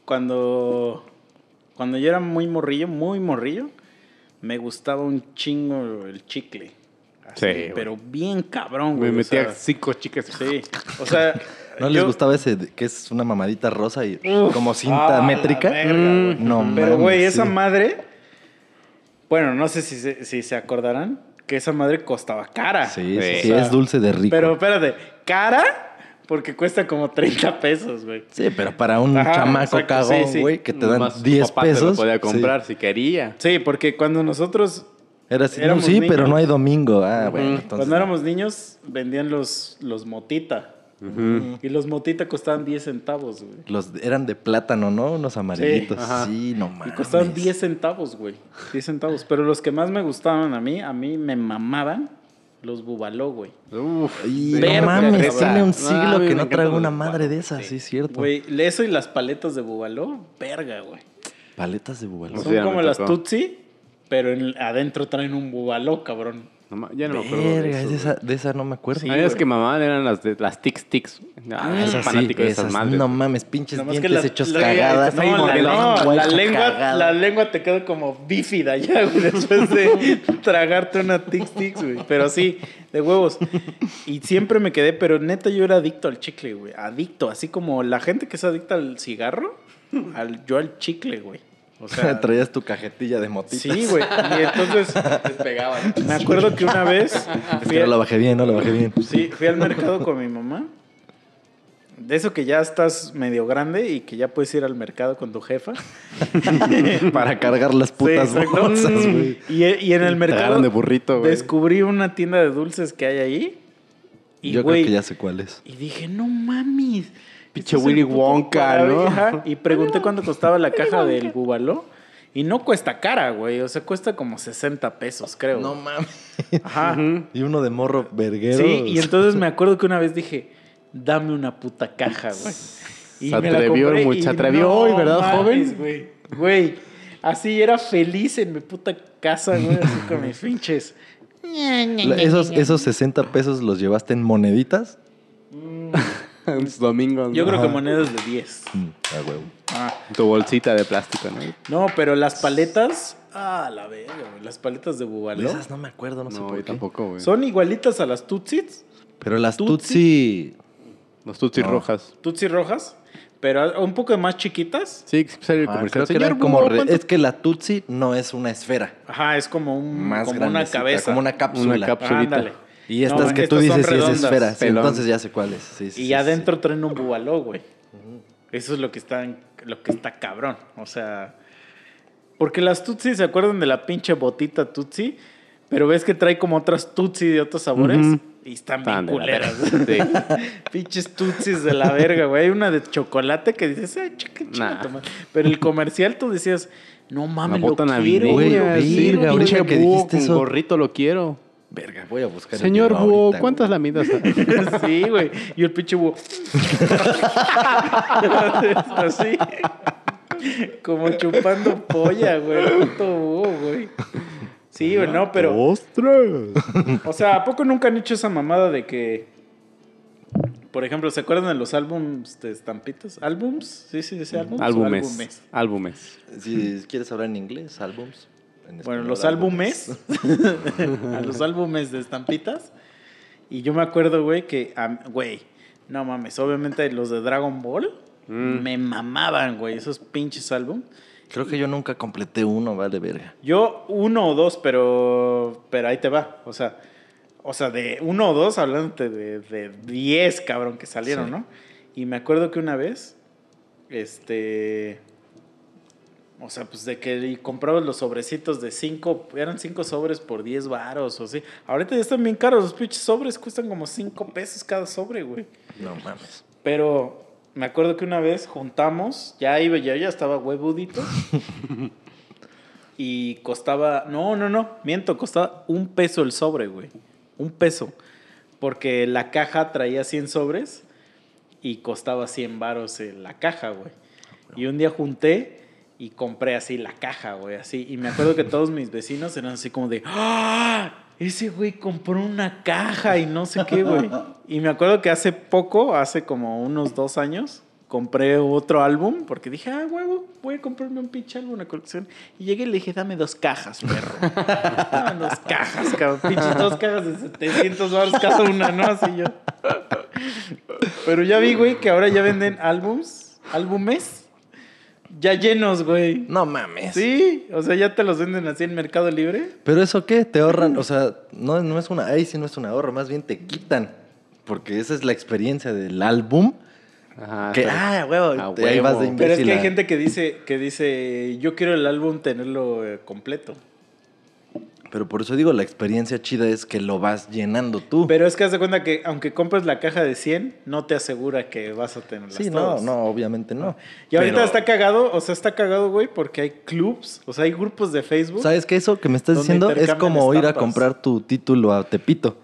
Speaker 3: cuando, cuando yo era muy morrillo, muy morrillo, me gustaba un chingo el chicle. Así,
Speaker 2: Sí, güey.
Speaker 3: pero bien cabrón, güey.
Speaker 2: Me
Speaker 3: o
Speaker 2: metía
Speaker 3: sea,
Speaker 2: cinco chicas.
Speaker 3: Sí, o sea...
Speaker 1: ¿No les
Speaker 3: yo-
Speaker 1: gustaba ese que es una mamadita rosa y
Speaker 3: Uf,
Speaker 1: como cinta
Speaker 3: ah, la
Speaker 1: métrica?
Speaker 3: verga, güey.
Speaker 1: no
Speaker 3: Pero, güey, esa madre. Bueno, no sé si se, si se acordarán que esa madre costaba cara.
Speaker 1: Sí, sí,
Speaker 2: Sí.
Speaker 1: sí,
Speaker 3: O sea,
Speaker 1: es dulce de rico.
Speaker 3: Pero espérate, cara porque cuesta como 30 pesos, güey.
Speaker 1: Sí, pero para un
Speaker 3: Ajá,
Speaker 1: chamaco cagón,
Speaker 3: sí, sí.
Speaker 1: güey, que te dan
Speaker 2: tu
Speaker 1: 10
Speaker 2: papá te
Speaker 1: pesos.
Speaker 2: lo podía
Speaker 1: sí.
Speaker 2: comprar si quería.
Speaker 3: Sí, porque cuando nosotros,
Speaker 1: Era así, no,
Speaker 3: Éramos
Speaker 1: sí, pero
Speaker 3: niños.
Speaker 1: no hay domingo. Ah, bueno, entonces.
Speaker 3: cuando éramos niños, vendían los, los motita. Y los motita costaban 10 centavos, güey.
Speaker 1: Los eran de plátano, ¿no? Unos amarillitos. Sí, no
Speaker 3: Y
Speaker 1: mames.
Speaker 3: costaban 10 centavos, güey. 10 centavos. Pero los que más me gustaban a mí, a mí me mamaban los bubaló, güey.
Speaker 2: Uf,
Speaker 1: Y no mames, tiene un siglo que no traigo una madre
Speaker 2: bubaló,
Speaker 1: de esas,
Speaker 2: sí.
Speaker 1: sí, es cierto.
Speaker 3: Güey, eso y las paletas de bubaló, verga, güey.
Speaker 1: Paletas de bubalo.
Speaker 2: Sí,
Speaker 3: Son como las. Tutsi, pero en- adentro traen un bubaló, cabrón.
Speaker 2: No ya no me acuerdo. de
Speaker 1: Verga,
Speaker 2: eso,
Speaker 1: de esa, de esa no me acuerdo.
Speaker 3: Sí.
Speaker 2: Ah, es que mamá eran las de las Tic Tics. Ah,
Speaker 1: esas
Speaker 2: soy
Speaker 1: sí,
Speaker 2: fanático de esas,
Speaker 1: esas,
Speaker 2: madres.
Speaker 1: no mames, pinches
Speaker 3: Nomás
Speaker 1: dientes
Speaker 3: la-
Speaker 1: hechos
Speaker 3: la-
Speaker 1: cagadas.
Speaker 3: no, la, no,
Speaker 1: lengua
Speaker 3: la lengua, la lengua te queda como bífida ya, güey, después de tragarte una Tix Tix, güey. Pero sí, de huevos. Y siempre me quedé, pero neta yo era adicto al chicle, güey. Adicto, así como la gente que es adicta al cigarro, al, yo al chicle, güey. O sea,
Speaker 1: Traías tu cajetilla de motitas.
Speaker 3: sí, güey. Y entonces
Speaker 2: Despegaban.
Speaker 3: me acuerdo que una vez
Speaker 1: Es que no lo bajé bien, no lo bajé bien.
Speaker 3: Sí, fui al mercado con mi mamá. De eso que ya estás medio grande y que ya puedes ir al mercado con tu jefa.
Speaker 1: Para cargar las putas
Speaker 3: Sí,
Speaker 1: bolsas, güey.
Speaker 3: Y, y en el mercado
Speaker 2: de burrito, güey.
Speaker 3: descubrí una tienda de dulces que hay ahí. Y,
Speaker 1: Yo creo que ya sé cuál es.
Speaker 3: y dije, no mames.
Speaker 2: Pinche Willy Wonka, ¿no?
Speaker 3: Y pregunté cuánto costaba la caja del bubaló. Y no cuesta cara, güey. O sea, cuesta como 60 pesos, creo.
Speaker 1: No mames.
Speaker 3: Ajá.
Speaker 1: Y uno de morro verguero.
Speaker 3: Sí, y entonces me acuerdo que una vez dije, dame una puta caja, güey. Y
Speaker 2: Se
Speaker 3: me la
Speaker 2: atrevió,
Speaker 3: compré
Speaker 2: se atrevió hoy, ¿verdad,
Speaker 3: mames,
Speaker 2: joven?
Speaker 3: Güey, güey, así era feliz en mi puta casa, güey, así con mis finches.
Speaker 1: Esos, esos 60 pesos los llevaste en moneditas.
Speaker 2: En sus domingos.
Speaker 3: Yo
Speaker 2: ¿no?
Speaker 3: creo que monedas de 10.
Speaker 1: Mm, a huevo.
Speaker 3: Ah,
Speaker 2: Tu bolsita de plástico, ¿no?
Speaker 3: no, pero las paletas, ah, la verga, güey, las paletas de
Speaker 1: De
Speaker 3: bubaló
Speaker 1: esas no me acuerdo, no, sé por
Speaker 2: yo
Speaker 1: qué.
Speaker 2: tampoco, güey.
Speaker 3: son igualitas a las Tutsis,
Speaker 1: Pero las
Speaker 3: Tutsi.
Speaker 1: Tutsi.
Speaker 2: Los tutsis
Speaker 1: No.
Speaker 2: rojas.
Speaker 3: Tutsi rojas, pero un poco más chiquitas.
Speaker 2: Sí, sale el
Speaker 1: Ah,
Speaker 2: comercial.
Speaker 1: creo que eran como. Re-
Speaker 2: ¿cuánto-
Speaker 1: Es que la Tutsi no es una esfera.
Speaker 3: Ajá, es como un
Speaker 1: Más
Speaker 3: como una cabeza.
Speaker 1: Como una cápsula.
Speaker 2: Una cápsula.
Speaker 3: Ándale.
Speaker 1: Y estas
Speaker 3: No,
Speaker 1: que tú dices sí es esfera. Sí, entonces ya sé cuáles. Sí, sí,
Speaker 3: Y
Speaker 1: sí,
Speaker 3: adentro traen un bubaló, güey. Eso es lo que está, en- lo que está cabrón. O sea, porque las Tutsi se acuerdan de la pinche botita Tutsi, pero ves que trae como otras Tutsi de otros sabores y están bien culeras.
Speaker 2: verga.
Speaker 3: Pinches Tutsis de la verga, güey. Hay una de chocolate que dices, ay, chica, chica,
Speaker 2: Nah.
Speaker 3: toma". Pero el comercial tú decías, no mames, lo quiero,
Speaker 1: güey,
Speaker 2: sí,
Speaker 1: verga,
Speaker 2: pinche
Speaker 1: ahorita que dijiste
Speaker 2: con
Speaker 1: eso.
Speaker 2: gorrito lo quiero.
Speaker 1: Verga, voy a buscar. el
Speaker 2: Señor
Speaker 1: video
Speaker 2: Búho,
Speaker 1: ahorita,
Speaker 2: ¿cuántas
Speaker 1: güey.
Speaker 2: lamidas?
Speaker 3: Sí, güey. Y el pinche búho. Así. Como chupando polla, güey. Puto búho, güey. Sí, güey, no, pero.
Speaker 2: ¡Ostras!
Speaker 3: O sea, ¿a poco nunca han hecho esa mamada de que. Por ejemplo, ¿se acuerdan de los álbums de estampitas? ¿Álbums? Sí, sí, dice álbums.
Speaker 2: Álbumes. Álbumes.
Speaker 1: Si quieres hablar en inglés, álbums. En
Speaker 3: Bueno, los álbumes. a los álbumes de estampitas. Y yo me acuerdo, güey, que, güey, no mames, obviamente los de Dragon Ball
Speaker 2: Mm.
Speaker 3: me mamaban, güey, esos pinches álbum.
Speaker 1: Creo que yo nunca completé uno, vale, verga.
Speaker 3: Yo uno o dos, pero, pero ahí te va. O sea, o sea, de uno o dos, hablándote de, de diez, cabrón, que salieron,
Speaker 1: Sí.
Speaker 3: ¿no? Y me acuerdo que una vez, este... O sea, pues de que comprabas los sobrecitos de cinco, eran cinco sobres por 10 varos o así. Ahorita ya están bien caros, los pinches sobres cuestan como cinco pesos cada sobre, güey.
Speaker 1: No mames.
Speaker 3: Pero me acuerdo que una vez juntamos, ya iba, ya, ya estaba huevudito. y costaba, no, no, no, miento, costaba un peso el sobre, güey. Un peso. Porque la caja traía 100 sobres y costaba 100 varos en la caja, güey. Y un día junté y compré así la caja, güey, así. Y me acuerdo que todos mis vecinos eran así como de, ¡ah! Ese güey compró una caja y no sé qué, güey. Y me acuerdo que hace poco, hace como unos dos años, compré otro álbum porque dije, ah, huevo, voy a comprarme un pinche álbum, una colección. Y llegué y le dije, dame dos cajas, perro. dame dos cajas, cabrón. Pinches dos cajas de 700 dólares cada una, ¿no? Así yo. Pero ya vi, güey, que ahora ya venden álbums, álbumes, ya llenos, güey.
Speaker 1: No mames.
Speaker 3: Sí, o sea, ya te los venden así en Mercado Libre.
Speaker 1: Pero eso qué, te ahorran, o sea, no, no es una, ahí sí no es un ahorro, más bien te quitan. Porque esa es la experiencia del álbum.
Speaker 2: Ajá,
Speaker 1: que, ah, huevo,
Speaker 2: a
Speaker 1: te- ahí vas de
Speaker 2: huevo.
Speaker 3: Pero es que
Speaker 1: imbécil
Speaker 3: hay gente que dice, que dice, yo quiero el álbum tenerlo eh, completo.
Speaker 1: Pero por eso digo, la experiencia chida es que lo vas llenando tú.
Speaker 3: Pero es que haz de cuenta que aunque compres la caja de 100, no te asegura que vas a tenerlas
Speaker 1: sí, no,
Speaker 3: todas.
Speaker 1: no, obviamente no.
Speaker 3: Y ahorita
Speaker 1: Pero,
Speaker 3: está cagado, o sea, está cagado, güey, porque hay clubs, o sea, hay grupos de Facebook.
Speaker 1: ¿Sabes qué? Eso que me estás diciendo es como ir a comprar tu título a Tepito.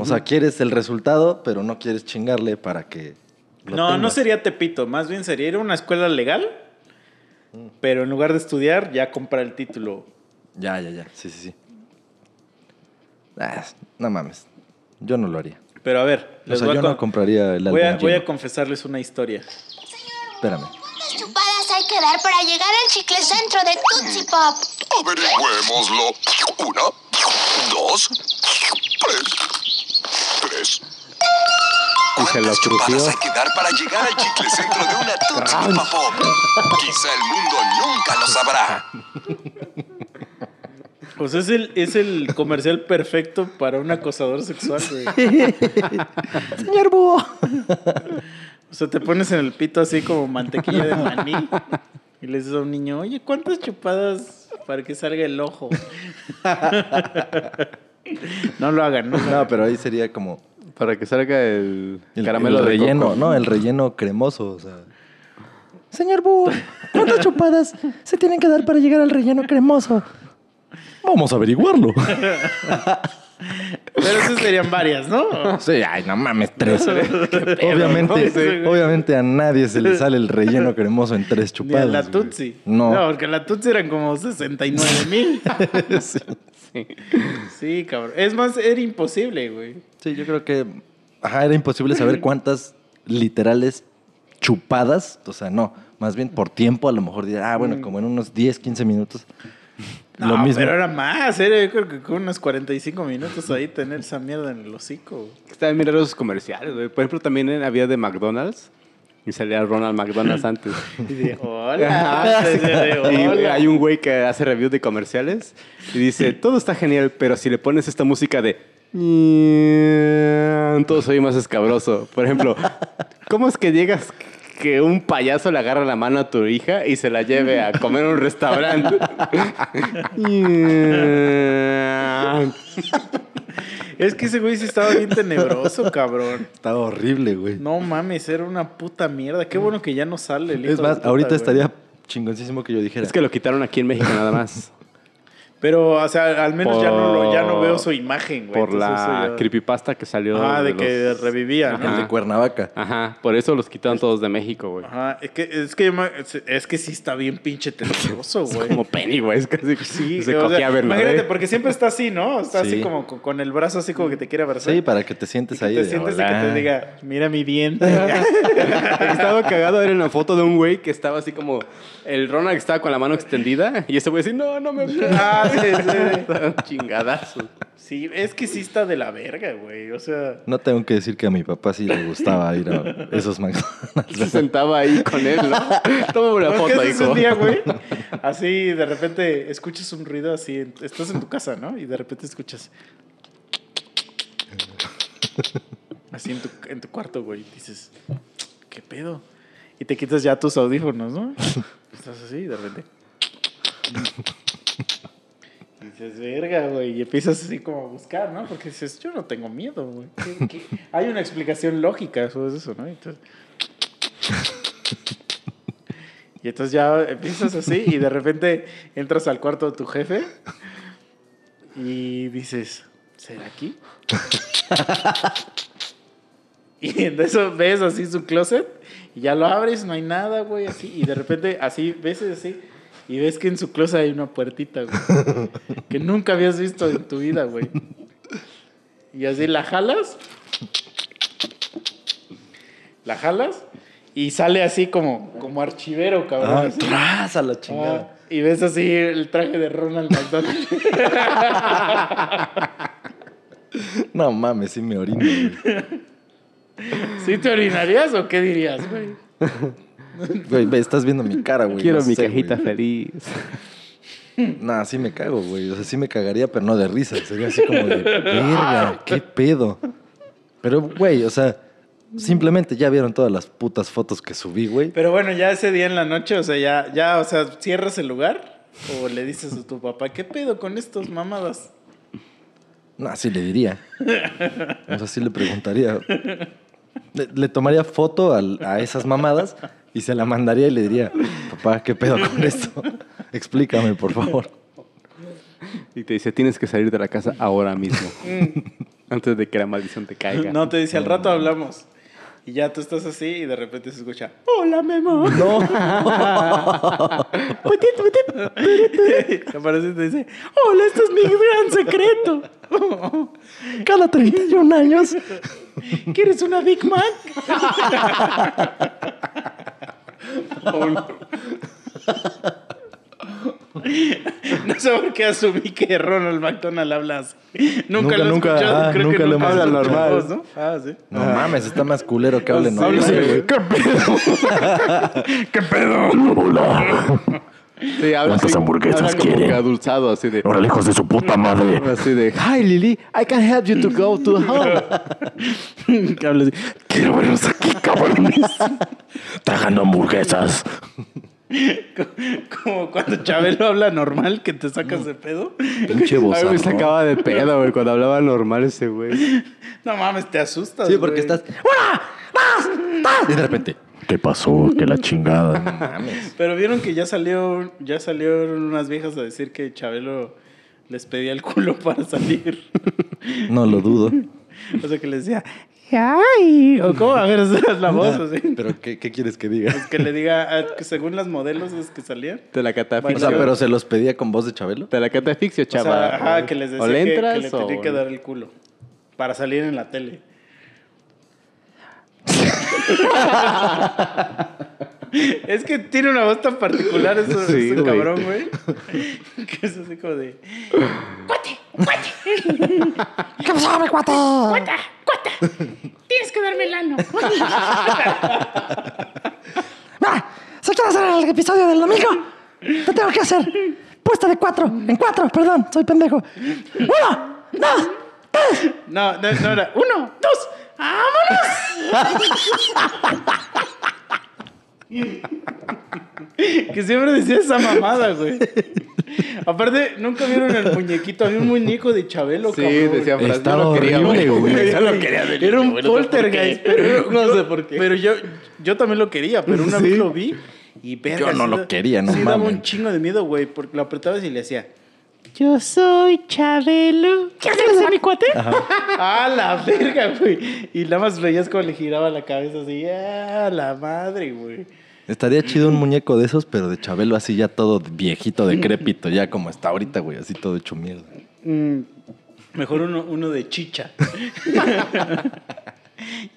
Speaker 1: O sea, quieres el resultado, pero no quieres chingarle para que. lo
Speaker 3: No, no sería Tepito, más bien sería ir a una escuela legal,
Speaker 1: Mm.
Speaker 3: pero en lugar de estudiar, ya comprar el título.
Speaker 1: Ya, ya, ya. Sí, sí, sí. Ah, no mames. Yo no lo haría.
Speaker 3: Pero a ver,
Speaker 1: O
Speaker 3: les
Speaker 1: sea,
Speaker 3: voy,
Speaker 1: yo
Speaker 3: a,
Speaker 1: no compraría el
Speaker 3: voy, a, voy a confesarles una historia.
Speaker 1: Espérame.
Speaker 6: ¿Cuántas chupadas hay que dar para llegar al chicle centro de Tootsie Pop?
Speaker 4: Averigüémoslo. Una, dos, tres. Tres. ¿Cuántas chupadas hay que dar para llegar al chicle centro de una Tootsie Pop? Quizá el mundo nunca lo sabrá.
Speaker 3: Pues es el, es el comercial perfecto para un acosador sexual, güey.
Speaker 1: Señor Búho.
Speaker 3: O sea, te pones en el pito así como mantequilla de maní y le dices a un niño, oye, ¿cuántas chupadas para que salga el ojo? no lo hagan, ¿no?
Speaker 1: No, pero ahí sería como.
Speaker 2: Para que salga el,
Speaker 1: El,
Speaker 2: caramelo
Speaker 1: el
Speaker 2: de
Speaker 1: relleno,
Speaker 2: coco.
Speaker 1: ¿no? El relleno cremoso, o sea. Señor Búho, ¿cuántas chupadas se tienen que dar para llegar al relleno cremoso? Vamos a averiguarlo.
Speaker 3: Pero esas serían varias, ¿no?
Speaker 1: Sí, ay, no mames, tres. obviamente,
Speaker 3: ¿no? Sí,
Speaker 1: obviamente a nadie se le sale el relleno cremoso en tres
Speaker 3: Ni
Speaker 1: chupadas.
Speaker 3: a la. Tutsi.
Speaker 1: No.
Speaker 3: porque la Tutsi eran como 69 mil.
Speaker 1: sí.
Speaker 3: Sí, cabrón. Es más, era imposible, güey.
Speaker 1: Sí, yo creo que ajá, era imposible saber cuántas literales chupadas, o sea, no, más bien por tiempo, a lo mejor diría, ah, bueno, como en unos 10, 15 minutos.
Speaker 3: No,
Speaker 1: lo mismo.
Speaker 3: pero era más. Era yo creo que con unos 45 minutos ahí tener esa mierda en el hocico.
Speaker 2: Estaban raros los comerciales, güey. Por ejemplo, también en- había de McDonald's. Y salía Ronald McDonald's antes.
Speaker 3: Y de, hola.
Speaker 2: Y hay un güey que hace reviews de comerciales y dice, todo está genial, pero si le pones esta música de... Todo soy más escabroso. Por ejemplo, ¿cómo es que llegas que un payaso le agarra la mano a tu hija y se la lleve a comer a un restaurante?
Speaker 3: Es que ese güey sí estaba bien tenebroso, cabrón.
Speaker 1: Estaba horrible, güey.
Speaker 3: No mames, era una puta mierda. Qué bueno que ya no sale el hijo
Speaker 1: es
Speaker 3: de
Speaker 1: más,
Speaker 3: puta,
Speaker 1: ahorita
Speaker 3: güey.
Speaker 1: estaría chingoncísimo que yo dijera.
Speaker 2: es que lo quitaron aquí en México nada más.
Speaker 3: Pero, o sea, al menos ya, no lo, ya no veo su imagen, güey.
Speaker 2: por
Speaker 3: Entonces,
Speaker 2: la
Speaker 3: eso ya-
Speaker 2: creepypasta que salió.
Speaker 3: Ah, de
Speaker 2: los-
Speaker 3: que revivía, ¿no?
Speaker 1: el de Cuernavaca.
Speaker 2: Ajá, por eso los quitaron todos de México, güey.
Speaker 3: Ajá, es que, es que, yo me- es que sí está bien pinche tenebroso, güey.
Speaker 2: Como Pennywise, casi.
Speaker 3: Sí,
Speaker 2: se
Speaker 3: o sea, imagínate, porque siempre está así, ¿no? Está así
Speaker 1: Sí.
Speaker 3: como con, con el brazo así como que te quiere abrazar.
Speaker 1: Sí, para que te sientes
Speaker 3: Y que
Speaker 1: ahí.
Speaker 3: te
Speaker 1: de,
Speaker 3: sientes y que
Speaker 1: "Hola".
Speaker 3: te diga, mira mi diente.
Speaker 2: Estaba cagado era una foto de un güey que estaba así como. El Ronald que estaba con la mano extendida y ese güey así, no, no me
Speaker 3: Ah,
Speaker 2: Estaban Chingadazos.
Speaker 3: Sí, es que sí está de la verga, güey. O sea,
Speaker 1: No tengo que decir que a mi papá sí le gustaba ir a esos McDonald's.
Speaker 2: Se sentaba ahí con él, ¿no? Toma una
Speaker 3: ¿no? ¿qué
Speaker 2: foto, hijo.
Speaker 3: un día, güey? Así, de repente, escuchas un ruido así. Estás en tu casa, ¿no? Y de repente escuchas... Así en tu, en tu cuarto, güey. Dices, ¿qué pedo? Y te quitas ya tus audífonos, ¿no? Estás así de repente... Dices, verga, güey. Y empiezas así como a buscar, ¿no? Porque dices, yo no tengo miedo, güey. ¿Qué- qué? Hay una explicación lógica sobre eso, ¿no? Y entonces, y entonces ya empiezas así y de repente entras al cuarto de tu jefe y dices, ¿será aquí? Y en eso ves así su closet y ya lo abres, no hay nada, güey, así. Y de repente así, ves así y ves que en su closet hay una puertita, güey. Que nunca habías visto en tu vida, güey. Y así la jalas. La jalas y sale así como, como archivero, cabrón.
Speaker 1: Ah,
Speaker 3: así.
Speaker 1: tras a la
Speaker 3: Ah,
Speaker 1: chingada.
Speaker 3: y ves así el traje de Ronald McDonald.
Speaker 1: No mames, sí me orino, güey.
Speaker 3: ¿Sí te orinarías o qué dirías, güey?
Speaker 1: Güey, estás viendo mi cara, güey.
Speaker 2: Quiero
Speaker 1: no
Speaker 2: mi
Speaker 1: sé,
Speaker 2: cajita
Speaker 1: güey.
Speaker 2: feliz.
Speaker 1: Nah, sí me cago, güey. O sea, sí me cagaría, pero no de risa. Sería así como de, verga, qué pedo. Pero, güey, o sea, simplemente ya vieron todas las putas fotos que subí, güey.
Speaker 3: Pero bueno, ya ese día en la noche, o sea, ya, ya, o sea, cierras el lugar o le dices a tu papá, ¿qué pedo con estos mamadas?
Speaker 1: No, sí le diría. O sea, sí le preguntaría. Le, le tomaría foto al- a esas mamadas y se la mandaría y le diría, papá, ¿qué pedo con esto? Explícame, por favor.
Speaker 2: Y te dice, tienes que salir de la casa ahora mismo. Antes de que la maldición te caiga.
Speaker 3: No, te dice, al rato hablamos. Y ya tú estás así y de repente se escucha, ¡Hola, Memo!
Speaker 1: No.
Speaker 3: Aparece y te dice, ¡Hola, este es mi gran secreto!
Speaker 1: Cada 31 años.
Speaker 3: ¿Quieres una Big Mac? No sé por qué asumí que Ronald McDonald habla así. Nunca,
Speaker 1: Nunca,
Speaker 3: lo he
Speaker 1: nunca,
Speaker 3: escuchado.
Speaker 1: ah,
Speaker 3: Creo
Speaker 1: nunca
Speaker 3: que
Speaker 1: lo
Speaker 3: nunca
Speaker 1: hemos
Speaker 3: habla normal, ¿no? Ah, sí.
Speaker 1: No mames, está más culero que hable
Speaker 3: Habla
Speaker 1: normal.
Speaker 3: así,
Speaker 1: güey.
Speaker 3: ¿Qué pedo?
Speaker 2: Sí, habla
Speaker 7: ¿Cuántas
Speaker 2: así-
Speaker 7: hamburguesas
Speaker 2: habla
Speaker 7: quieren?
Speaker 2: adulzado, así de...
Speaker 7: Su puta madre.
Speaker 2: Así de, hi Lily, I can help you to go to home.
Speaker 3: Que habla así.
Speaker 7: Quiero verlos aquí, cabrones. Tragando hamburguesas.
Speaker 3: Como cuando Chabelo habla normal, que te sacas de pedo.
Speaker 1: Pinche
Speaker 2: A mí me
Speaker 1: bozarrón.
Speaker 2: sacaba de pedo, güey, cuando hablaba normal ese güey.
Speaker 3: No mames, te asustas.
Speaker 1: Sí, porque
Speaker 3: güey.
Speaker 1: estás. ¡Una! ¡Dos! ¡Tres! Y de repente.
Speaker 7: ¿Qué pasó? Que la chingada.
Speaker 1: Mames.
Speaker 3: Pero vieron que ya salió, ya salieron unas viejas a decir que Chabelo les pedía el culo para salir.
Speaker 1: No lo dudo.
Speaker 3: O sea que les decía, ¡ay! O cómo, a ver, esa es la voz así.
Speaker 1: Pero, ¿qué, qué quieres que diga?
Speaker 3: Que le diga, ah, que según las modelos es que salían.
Speaker 2: Te la
Speaker 1: O
Speaker 2: catafixio.
Speaker 1: sea, pero se los pedía con voz de Chabelo.
Speaker 2: Te la catafixio,
Speaker 3: O sea, ajá, que les decía
Speaker 2: o le
Speaker 3: que- que,
Speaker 2: entras
Speaker 3: le
Speaker 2: o...
Speaker 3: tenía que dar el culo para salir en la tele. es que tiene una voz tan particular eso,
Speaker 2: Sí,
Speaker 3: ese
Speaker 2: güey.
Speaker 3: cabrón, güey. que es así como de...
Speaker 5: ¿Qué pasó, mi cuate?
Speaker 6: ¡Cuata! ¡Cuata! Tienes que darme el ano.
Speaker 5: Mira, si quieres hacer el episodio del domingo, te tengo que hacer puesta de cuatro, en cuatro, perdón, soy pendejo. Uno, dos, tres.
Speaker 3: No, no, no era... Uno, dos, ¡vámonos! Que siempre decía esa mamada, güey. Aparte, nunca vieron el muñequito. Había un muñeco de Chabelo,
Speaker 2: Sí,
Speaker 3: cabrón.
Speaker 2: decía lo quería,
Speaker 1: horrible, güey.
Speaker 2: Yo lo quería de
Speaker 3: Era un
Speaker 2: niño, güey, no sé por
Speaker 3: poltergeist,
Speaker 2: qué.
Speaker 3: pero
Speaker 2: no
Speaker 3: yo-
Speaker 2: sé por qué.
Speaker 3: Pero yo, yo también lo quería, pero una
Speaker 2: Sí.
Speaker 3: vez lo vi y verga,
Speaker 1: Yo no
Speaker 3: sí
Speaker 1: lo quería, no
Speaker 3: sí daba un chingo de miedo, güey, porque lo apretabas y le hacía. Yo soy Chabelo.
Speaker 6: ¿Quieres ser mi cuate?
Speaker 3: Ah, la verga, güey. Y nada más veías cómo le giraba la cabeza así. Ah, la madre, güey.
Speaker 1: Estaría chido un muñeco de esos, pero de Chabelo así ya todo viejito, decrépito, ya como está ahorita, güey, así todo hecho mierda.
Speaker 3: Mm, mejor uno, uno de chicha.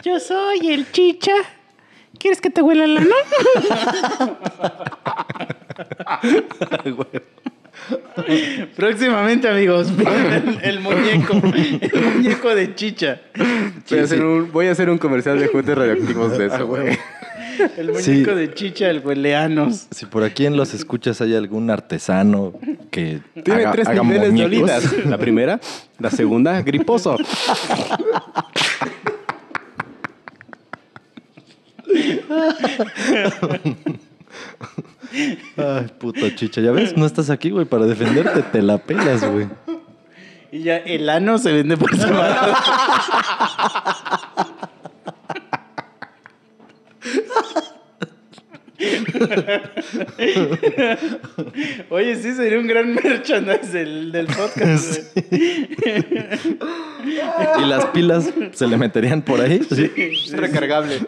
Speaker 3: Yo soy el chicha. ¿Quieres que te huela el ano? Próximamente, amigos, el, el muñeco, el muñeco de chicha.
Speaker 2: Voy, a hacer un, voy a hacer un comercial de juguetes radioactivos de eso, güey.
Speaker 3: El muñeco
Speaker 1: Sí.
Speaker 3: de chicha, el hueleanos.
Speaker 1: Si por aquí en los escuchas hay algún artesano que
Speaker 2: Tiene
Speaker 1: haga-
Speaker 2: tres
Speaker 1: haga
Speaker 2: niveles de
Speaker 1: muñecos,
Speaker 2: olidas. La primera, la segunda, griposo.
Speaker 1: Ay, puto chicha, ya ves, no estás aquí, güey, para defenderte, te la pelas, güey.
Speaker 3: Y ya el ano se vende por separado. Oye, sí, sería un gran merchandise del, del podcast.
Speaker 1: y las pilas se le meterían por ahí. Sí.
Speaker 2: Es recargable.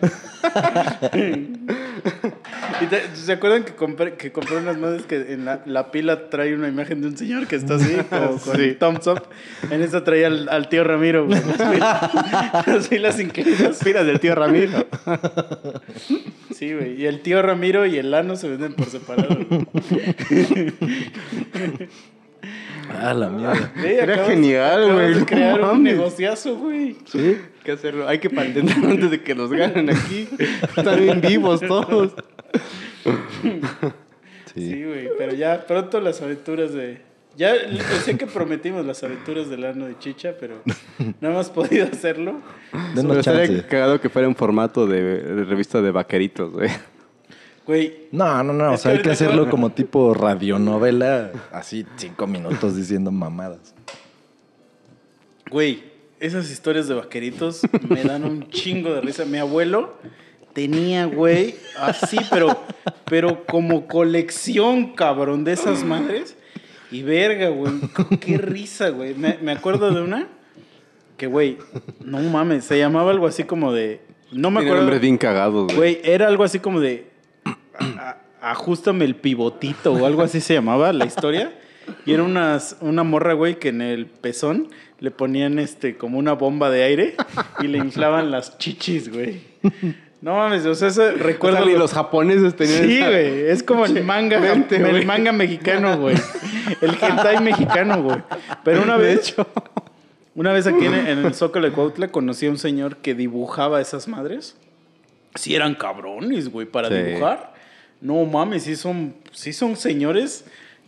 Speaker 3: ¿Y te- ¿Se acuerdan que compré, que compré unas madres que en la, la pila trae una imagen de un señor que está así, como con
Speaker 2: Sí.
Speaker 3: thumbs up? En esa traía al, al tío Ramiro, güey. Las pilas, las pilas
Speaker 2: del tío Ramiro.
Speaker 3: Sí, güey. Y el tío Ramiro y el ano se venden por separado.
Speaker 1: Ah, la mierda.
Speaker 3: Güey,
Speaker 2: Era
Speaker 3: acabas-
Speaker 2: genial, güey,
Speaker 3: de
Speaker 2: no
Speaker 3: crear un
Speaker 2: mames.
Speaker 3: negociazo, güey.
Speaker 2: Sí, hay que hacerlo. Hay que patentarlo antes de que nos ganen aquí. Están bien vivos todos.
Speaker 1: Sí.
Speaker 3: Sí, güey. Pero ya pronto las aventuras de. Ya le- sé que prometimos las aventuras del ano de Chicha, pero no hemos podido hacerlo.
Speaker 1: Denos
Speaker 2: Pero estaría cagado que fuera en formato de, de revista de vaqueritos, güey.
Speaker 3: Güey,
Speaker 1: No, no, no. O sea, hay que hacerlo como tipo radionovela, así cinco minutos diciendo mamadas.
Speaker 3: Güey, esas historias de vaqueritos me dan un chingo de risa. Mi abuelo tenía, güey, así, pero, pero como colección, cabrón, de esas madres. Y verga, güey, qué risa, güey. Me, me acuerdo de una que, güey, no mames, se llamaba algo así como de... No me acuerdo.
Speaker 2: nombres bien cagados, güey.
Speaker 3: Güey, era algo así como de. a- a- ajústame el pivotito o algo así se llamaba la historia. Y era unas, una morra, güey, que en el pezón le ponían este como una bomba de aire y le inflaban las chichis, güey. No mames, o sea, eso recuerdo.
Speaker 2: O sea, ni
Speaker 3: lo-
Speaker 2: los japoneses tenían
Speaker 3: Sí,
Speaker 2: esa-
Speaker 3: güey. Es como el manga,
Speaker 2: Mente,
Speaker 3: el manga mexicano, güey. El hentai mexicano, güey. Pero una vez, una vez aquí en, en el Zócalo de Cuautla conocí a un señor que dibujaba esas madres. Sí eran cabrones, güey, para
Speaker 2: Sí.
Speaker 3: dibujar. No mames, sí son, sí son señores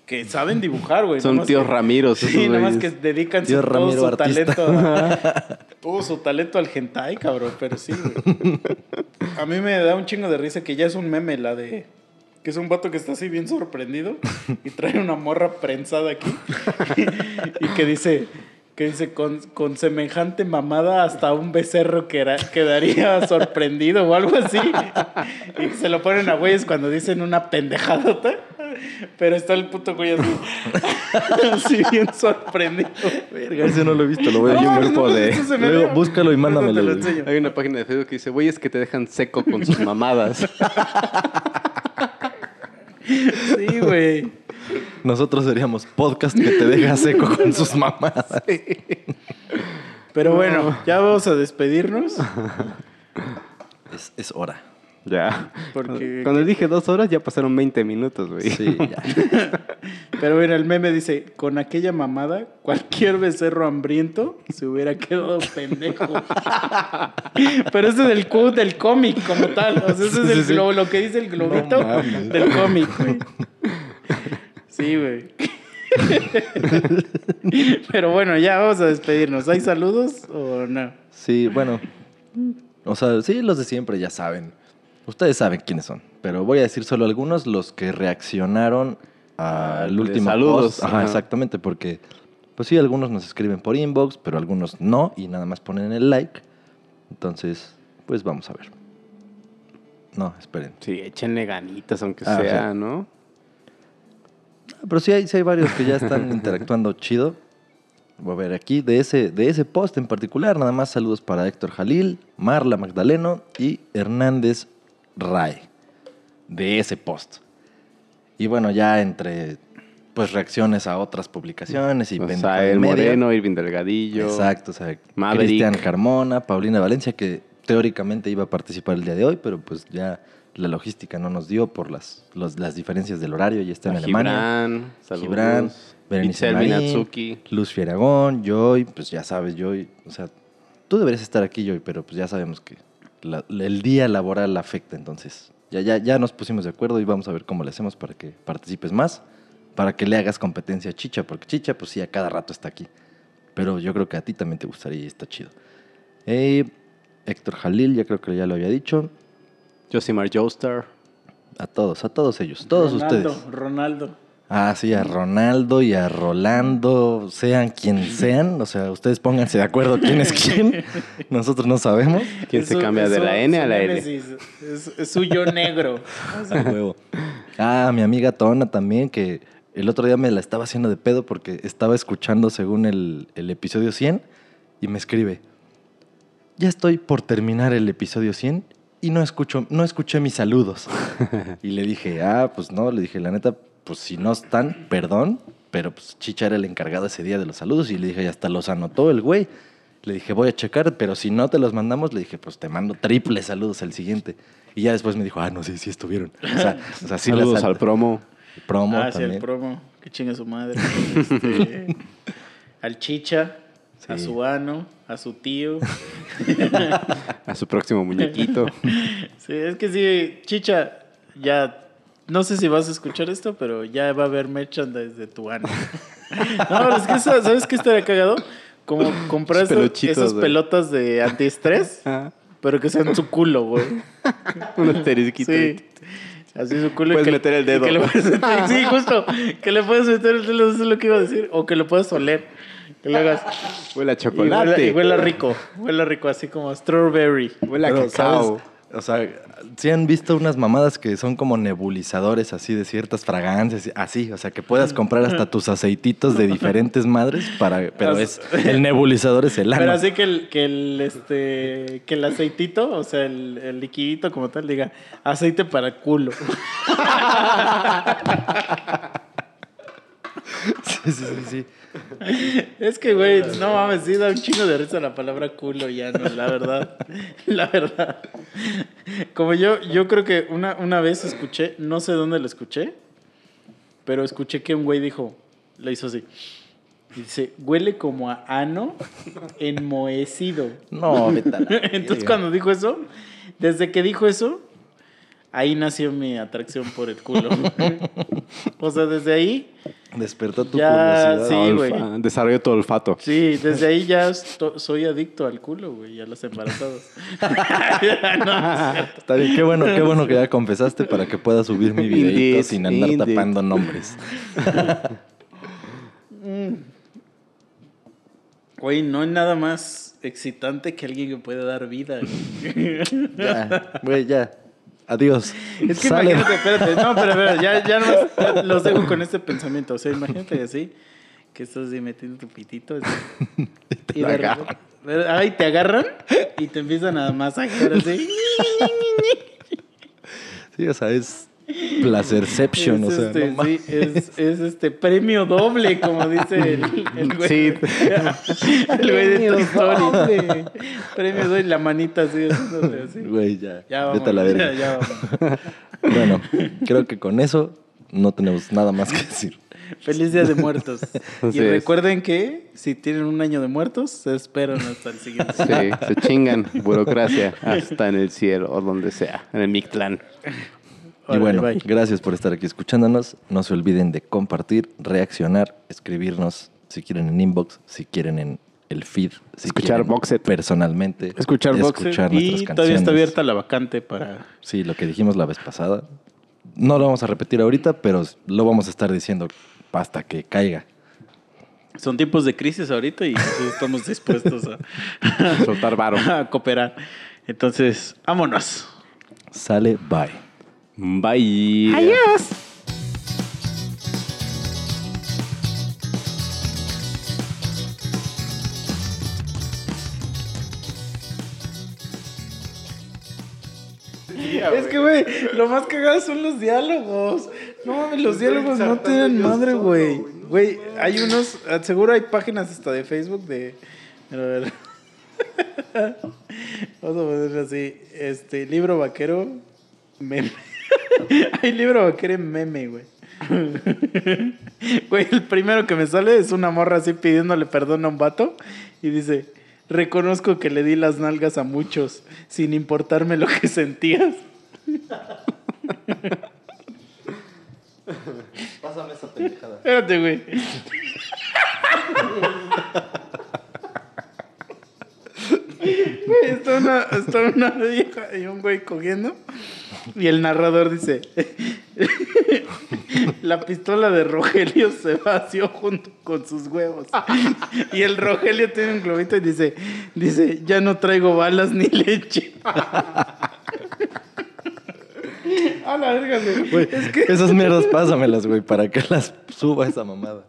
Speaker 3: que saben dibujar, güey.
Speaker 2: Son tíos
Speaker 3: que-
Speaker 2: Ramiros,
Speaker 3: Sí, nada más que dedican todo
Speaker 1: Ramiro
Speaker 3: su
Speaker 1: artista.
Speaker 3: talento. a- todo su talento al hentai, cabrón. Pero sí, güey. A mí me da un chingo de risa que ya es un meme la de. Que es un vato que está así bien sorprendido y trae una morra prensada aquí. y que dice. Que dice, con, con semejante mamada hasta un becerro quera- quedaría sorprendido o algo así. Y se lo ponen a güeyes cuando dicen una pendejadota. Pero está el puto güey así. así bien sorprendido.
Speaker 1: Verga, ese no lo he visto, lo voy a
Speaker 3: No,
Speaker 1: un
Speaker 3: mames,
Speaker 1: grupo
Speaker 3: no,
Speaker 1: de.
Speaker 3: eso se me
Speaker 1: Luego,
Speaker 3: ve.
Speaker 1: búscalo y mándamelo.
Speaker 2: Hay una página de Facebook que dice, güeyes que te dejan seco con sus mamadas.
Speaker 3: Sí, güey.
Speaker 1: Nosotros seríamos podcast que te deja seco con sus mamadas.
Speaker 3: Pero bueno, ya vamos a despedirnos.
Speaker 1: Es, es hora.
Speaker 2: ya.
Speaker 3: Porque-
Speaker 2: Cuando dije dos horas, ya pasaron 20 minutos, güey.
Speaker 1: Sí, ya.
Speaker 3: Pero mira, el meme dice, con aquella mamada, cualquier becerro hambriento se hubiera quedado pendejo. Pero ese es el quote del cómic como tal. O sea, ese es el
Speaker 1: sí, sí.
Speaker 3: globo, lo que dice el globito
Speaker 1: No
Speaker 3: del cómic, güey. Sí, güey. Pero bueno, ya vamos a despedirnos. ¿Hay saludos o no?
Speaker 1: Sí, bueno. O sea, sí, los de siempre ya saben. Ustedes saben quiénes son. Pero voy a decir solo algunos, los que reaccionaron al
Speaker 2: de
Speaker 1: último
Speaker 2: saludos,
Speaker 1: post. Ajá,
Speaker 2: ajá.
Speaker 1: exactamente, porque pues sí, algunos nos escriben por inbox, pero algunos no, y nada más ponen el like. Entonces, pues vamos a ver. No, esperen.
Speaker 2: Sí, échenle ganitas, aunque
Speaker 1: Ah,
Speaker 2: sea,
Speaker 1: sí.
Speaker 2: ¿no?
Speaker 1: Pero sí hay, sí hay varios que ya están interactuando chido. Voy a ver aquí, de ese, de ese post en particular, nada más saludos para Héctor Jalil, Marla Magdaleno y Hernández Ray. De ese post. Y bueno, ya entre pues reacciones a otras publicaciones y
Speaker 2: O
Speaker 1: pendejadas
Speaker 2: sea, el
Speaker 1: y media.
Speaker 2: Moreno, Irving Delgadillo.
Speaker 1: Exacto, o sea. Cristian Carmona, Paulina Valencia, que teóricamente iba a participar el día de hoy, pero pues ya la logística no nos dio por las, los- las diferencias del horario, ya está en Alemania.
Speaker 2: Gibran, saludos.
Speaker 1: Gibran, Berenice Marín. Luz Fieragón, Joy, pues ya sabes, Joy, o sea, tú deberías estar aquí, Joy, pero pues ya sabemos que la- el día laboral afecta, entonces ya, ya, ya nos pusimos de acuerdo y vamos a ver cómo le hacemos para que participes más, para que le hagas competencia a Chicha, porque Chicha, pues sí, a cada rato está aquí, pero yo creo que a ti también te gustaría y está chido. Eh, Héctor Jalil, ya creo que ya lo había dicho,
Speaker 2: Josimar Joestar.
Speaker 1: a todos, a todos ellos, todos
Speaker 3: Ronaldo,
Speaker 1: ustedes.
Speaker 3: Ronaldo.
Speaker 1: Ah, sí, a Ronaldo y a Rolando, sean quien sean, o sea, ustedes pónganse de acuerdo quién es quién. Nosotros no sabemos.
Speaker 2: ¿Quién se
Speaker 3: su-
Speaker 2: cambia de
Speaker 3: su-
Speaker 2: la N a la L?
Speaker 3: Es, es su yo negro.
Speaker 1: A huevo. Ah, mi amiga Tona también, que el otro día me la estaba haciendo de pedo porque estaba escuchando según el, el episodio 100 y me escribe, ya estoy por terminar el episodio 100 y no, escucho, no escuché mis saludos. y le dije, ah, pues no, le dije, la neta, pues si no están, perdón, pero pues Chicha era el encargado ese día de los saludos y le dije, ya hasta los anotó el güey. Le dije, voy a checar, pero si no te los mandamos, le dije, pues te mando triple saludos al siguiente. Y ya después me dijo, ah, no, sí, sí estuvieron. O sea, o sea sí
Speaker 2: Saludos
Speaker 1: al-
Speaker 2: al promo.
Speaker 1: promo
Speaker 3: ah, sí, el promo. Que chinga su madre. Este, al chicha, a su ano, a su tío.
Speaker 2: A su próximo muñequito.
Speaker 3: Sí, es que sí, chicha, ya. No sé si vas a escuchar esto, pero ya va a haber merchandise de tu ano. No, pero es que ¿sabes qué estaría cagado? Como comprar
Speaker 2: Esos
Speaker 3: esas pelotas de antiestrés,
Speaker 2: Ah,
Speaker 3: pero que sean su culo, güey.
Speaker 2: un asterisquito.
Speaker 3: Sí. Así su culo.
Speaker 2: Puedes
Speaker 3: que-
Speaker 2: meter el dedo.
Speaker 3: que le puedes meter- sí, justo. Que le puedes meter el dedo, eso es lo que iba a decir. O que lo puedes oler. Que hagas.
Speaker 2: Huele a
Speaker 3: Y
Speaker 2: chocolate.
Speaker 3: y huela rico. Huela rico, así como strawberry.
Speaker 2: Huele a
Speaker 1: Pero,
Speaker 2: cacao.
Speaker 1: ¿sabes? O sea, si han visto unas mamadas que son como nebulizadores así de ciertas fragancias, así, o sea, que puedas comprar hasta tus aceititos de diferentes madres para, pero es el nebulizador es el ano.
Speaker 3: Pero así que el, que el este que el aceitito, o sea, el, el liquidito como tal, diga aceite para culo.
Speaker 1: Sí, sí, sí, sí.
Speaker 3: Es que, güey, no mames, sí da un chingo de risa la palabra culo ya, no, la verdad. La verdad. Como yo, yo creo que una, una vez escuché, no sé dónde lo escuché, pero escuché que un güey dijo, lo hizo así. Dice, huele como a ano enmohecido.
Speaker 1: No, vete a la
Speaker 3: Entonces cuando dijo eso, desde que dijo eso, ahí nació mi atracción por el culo. o sea, desde ahí,
Speaker 1: Despertó tu
Speaker 3: Ya,
Speaker 1: curiosidad.
Speaker 3: sí,
Speaker 2: Desarrolló tu olfato.
Speaker 3: sí, desde ahí ya soy adicto al culo, güey, y a los embarazados. No,
Speaker 1: Está bien, qué bueno, qué bueno que ya confesaste para que pueda subir mi videito
Speaker 2: Indeed,
Speaker 1: sin andar
Speaker 2: indeed.
Speaker 1: tapando nombres.
Speaker 3: Güey, no hay nada más excitante que alguien que pueda dar vida. güey.
Speaker 1: Ya, güey, ya. Adiós.
Speaker 3: Es que
Speaker 1: Sale.
Speaker 3: imagínate, espérate, no, pero, pero ya, ya, nomás, ya los dejo con este pensamiento. O sea, imagínate así, que estás metiendo tu pitito. así, y de
Speaker 1: agarran.
Speaker 3: Ay, te agarran y te empiezan a masajear así.
Speaker 1: Sí, o sea, es placerception,
Speaker 3: es,
Speaker 1: o sea,
Speaker 3: este,
Speaker 1: no mames.
Speaker 3: sí, es, es este premio doble, como dice el, el güey.
Speaker 2: Sí.
Speaker 3: el güey de Toy Story. Premio doble, la manita así, haciéndote así.
Speaker 1: Güey, ya.
Speaker 3: Ya vamos.
Speaker 1: Vete a la verga.
Speaker 3: ya, ya vamos.
Speaker 1: Bueno, creo que con eso no tenemos nada más que decir.
Speaker 3: Feliz Día de Muertos.
Speaker 2: Así
Speaker 3: y
Speaker 2: es.
Speaker 3: recuerden que si tienen un año de muertos, se esperan hasta el siguiente.
Speaker 2: Sí, se chingan burocracia hasta en el cielo o donde sea, en el Mictlán.
Speaker 1: Y bueno,
Speaker 3: bye.
Speaker 1: gracias por estar aquí escuchándonos. No se olviden de compartir, reaccionar, escribirnos si quieren en inbox, si quieren en el feed, si
Speaker 2: Escuchar Boxet.
Speaker 1: personalmente.
Speaker 3: Escuchar
Speaker 1: escuchar
Speaker 3: y
Speaker 1: nuestras
Speaker 3: todavía
Speaker 1: canciones.
Speaker 3: está abierta la vacante para...
Speaker 1: Sí, lo que dijimos la vez pasada. No lo vamos a repetir ahorita, pero lo vamos a estar diciendo hasta que caiga.
Speaker 3: Son tiempos de crisis ahorita y estamos dispuestos a,
Speaker 2: Soltar varo.
Speaker 3: a cooperar. Entonces, vámonos.
Speaker 1: Sale, bye.
Speaker 2: Bye.
Speaker 5: Adiós.
Speaker 3: Es que, güey, lo más cagado son los diálogos. No mames, los diálogos no tienen madre, güey. Güey, hay unos, ah, seguro hay páginas hasta de Facebook de... A ver. Vamos a ponerlo así. Este, libro vaquero, meme. hay libro vaquero en meme, güey. Güey, el primero que me sale es una morra así pidiéndole perdón a un vato y dice, reconozco que le di las nalgas a muchos sin importarme lo que sentías.
Speaker 1: Pásame esa pendejada.
Speaker 3: Espérate, güey. Güey, está una, está una vieja y un güey cogiendo. Y el narrador dice: La pistola de Rogelio se vació junto con sus huevos. Y el Rogelio tiene un globito y dice: dice Ya no traigo balas ni leche. A la verga, güey.
Speaker 1: Güey,
Speaker 3: Es que
Speaker 1: esas mierdas pásamelas, güey, para que las suba esa mamada.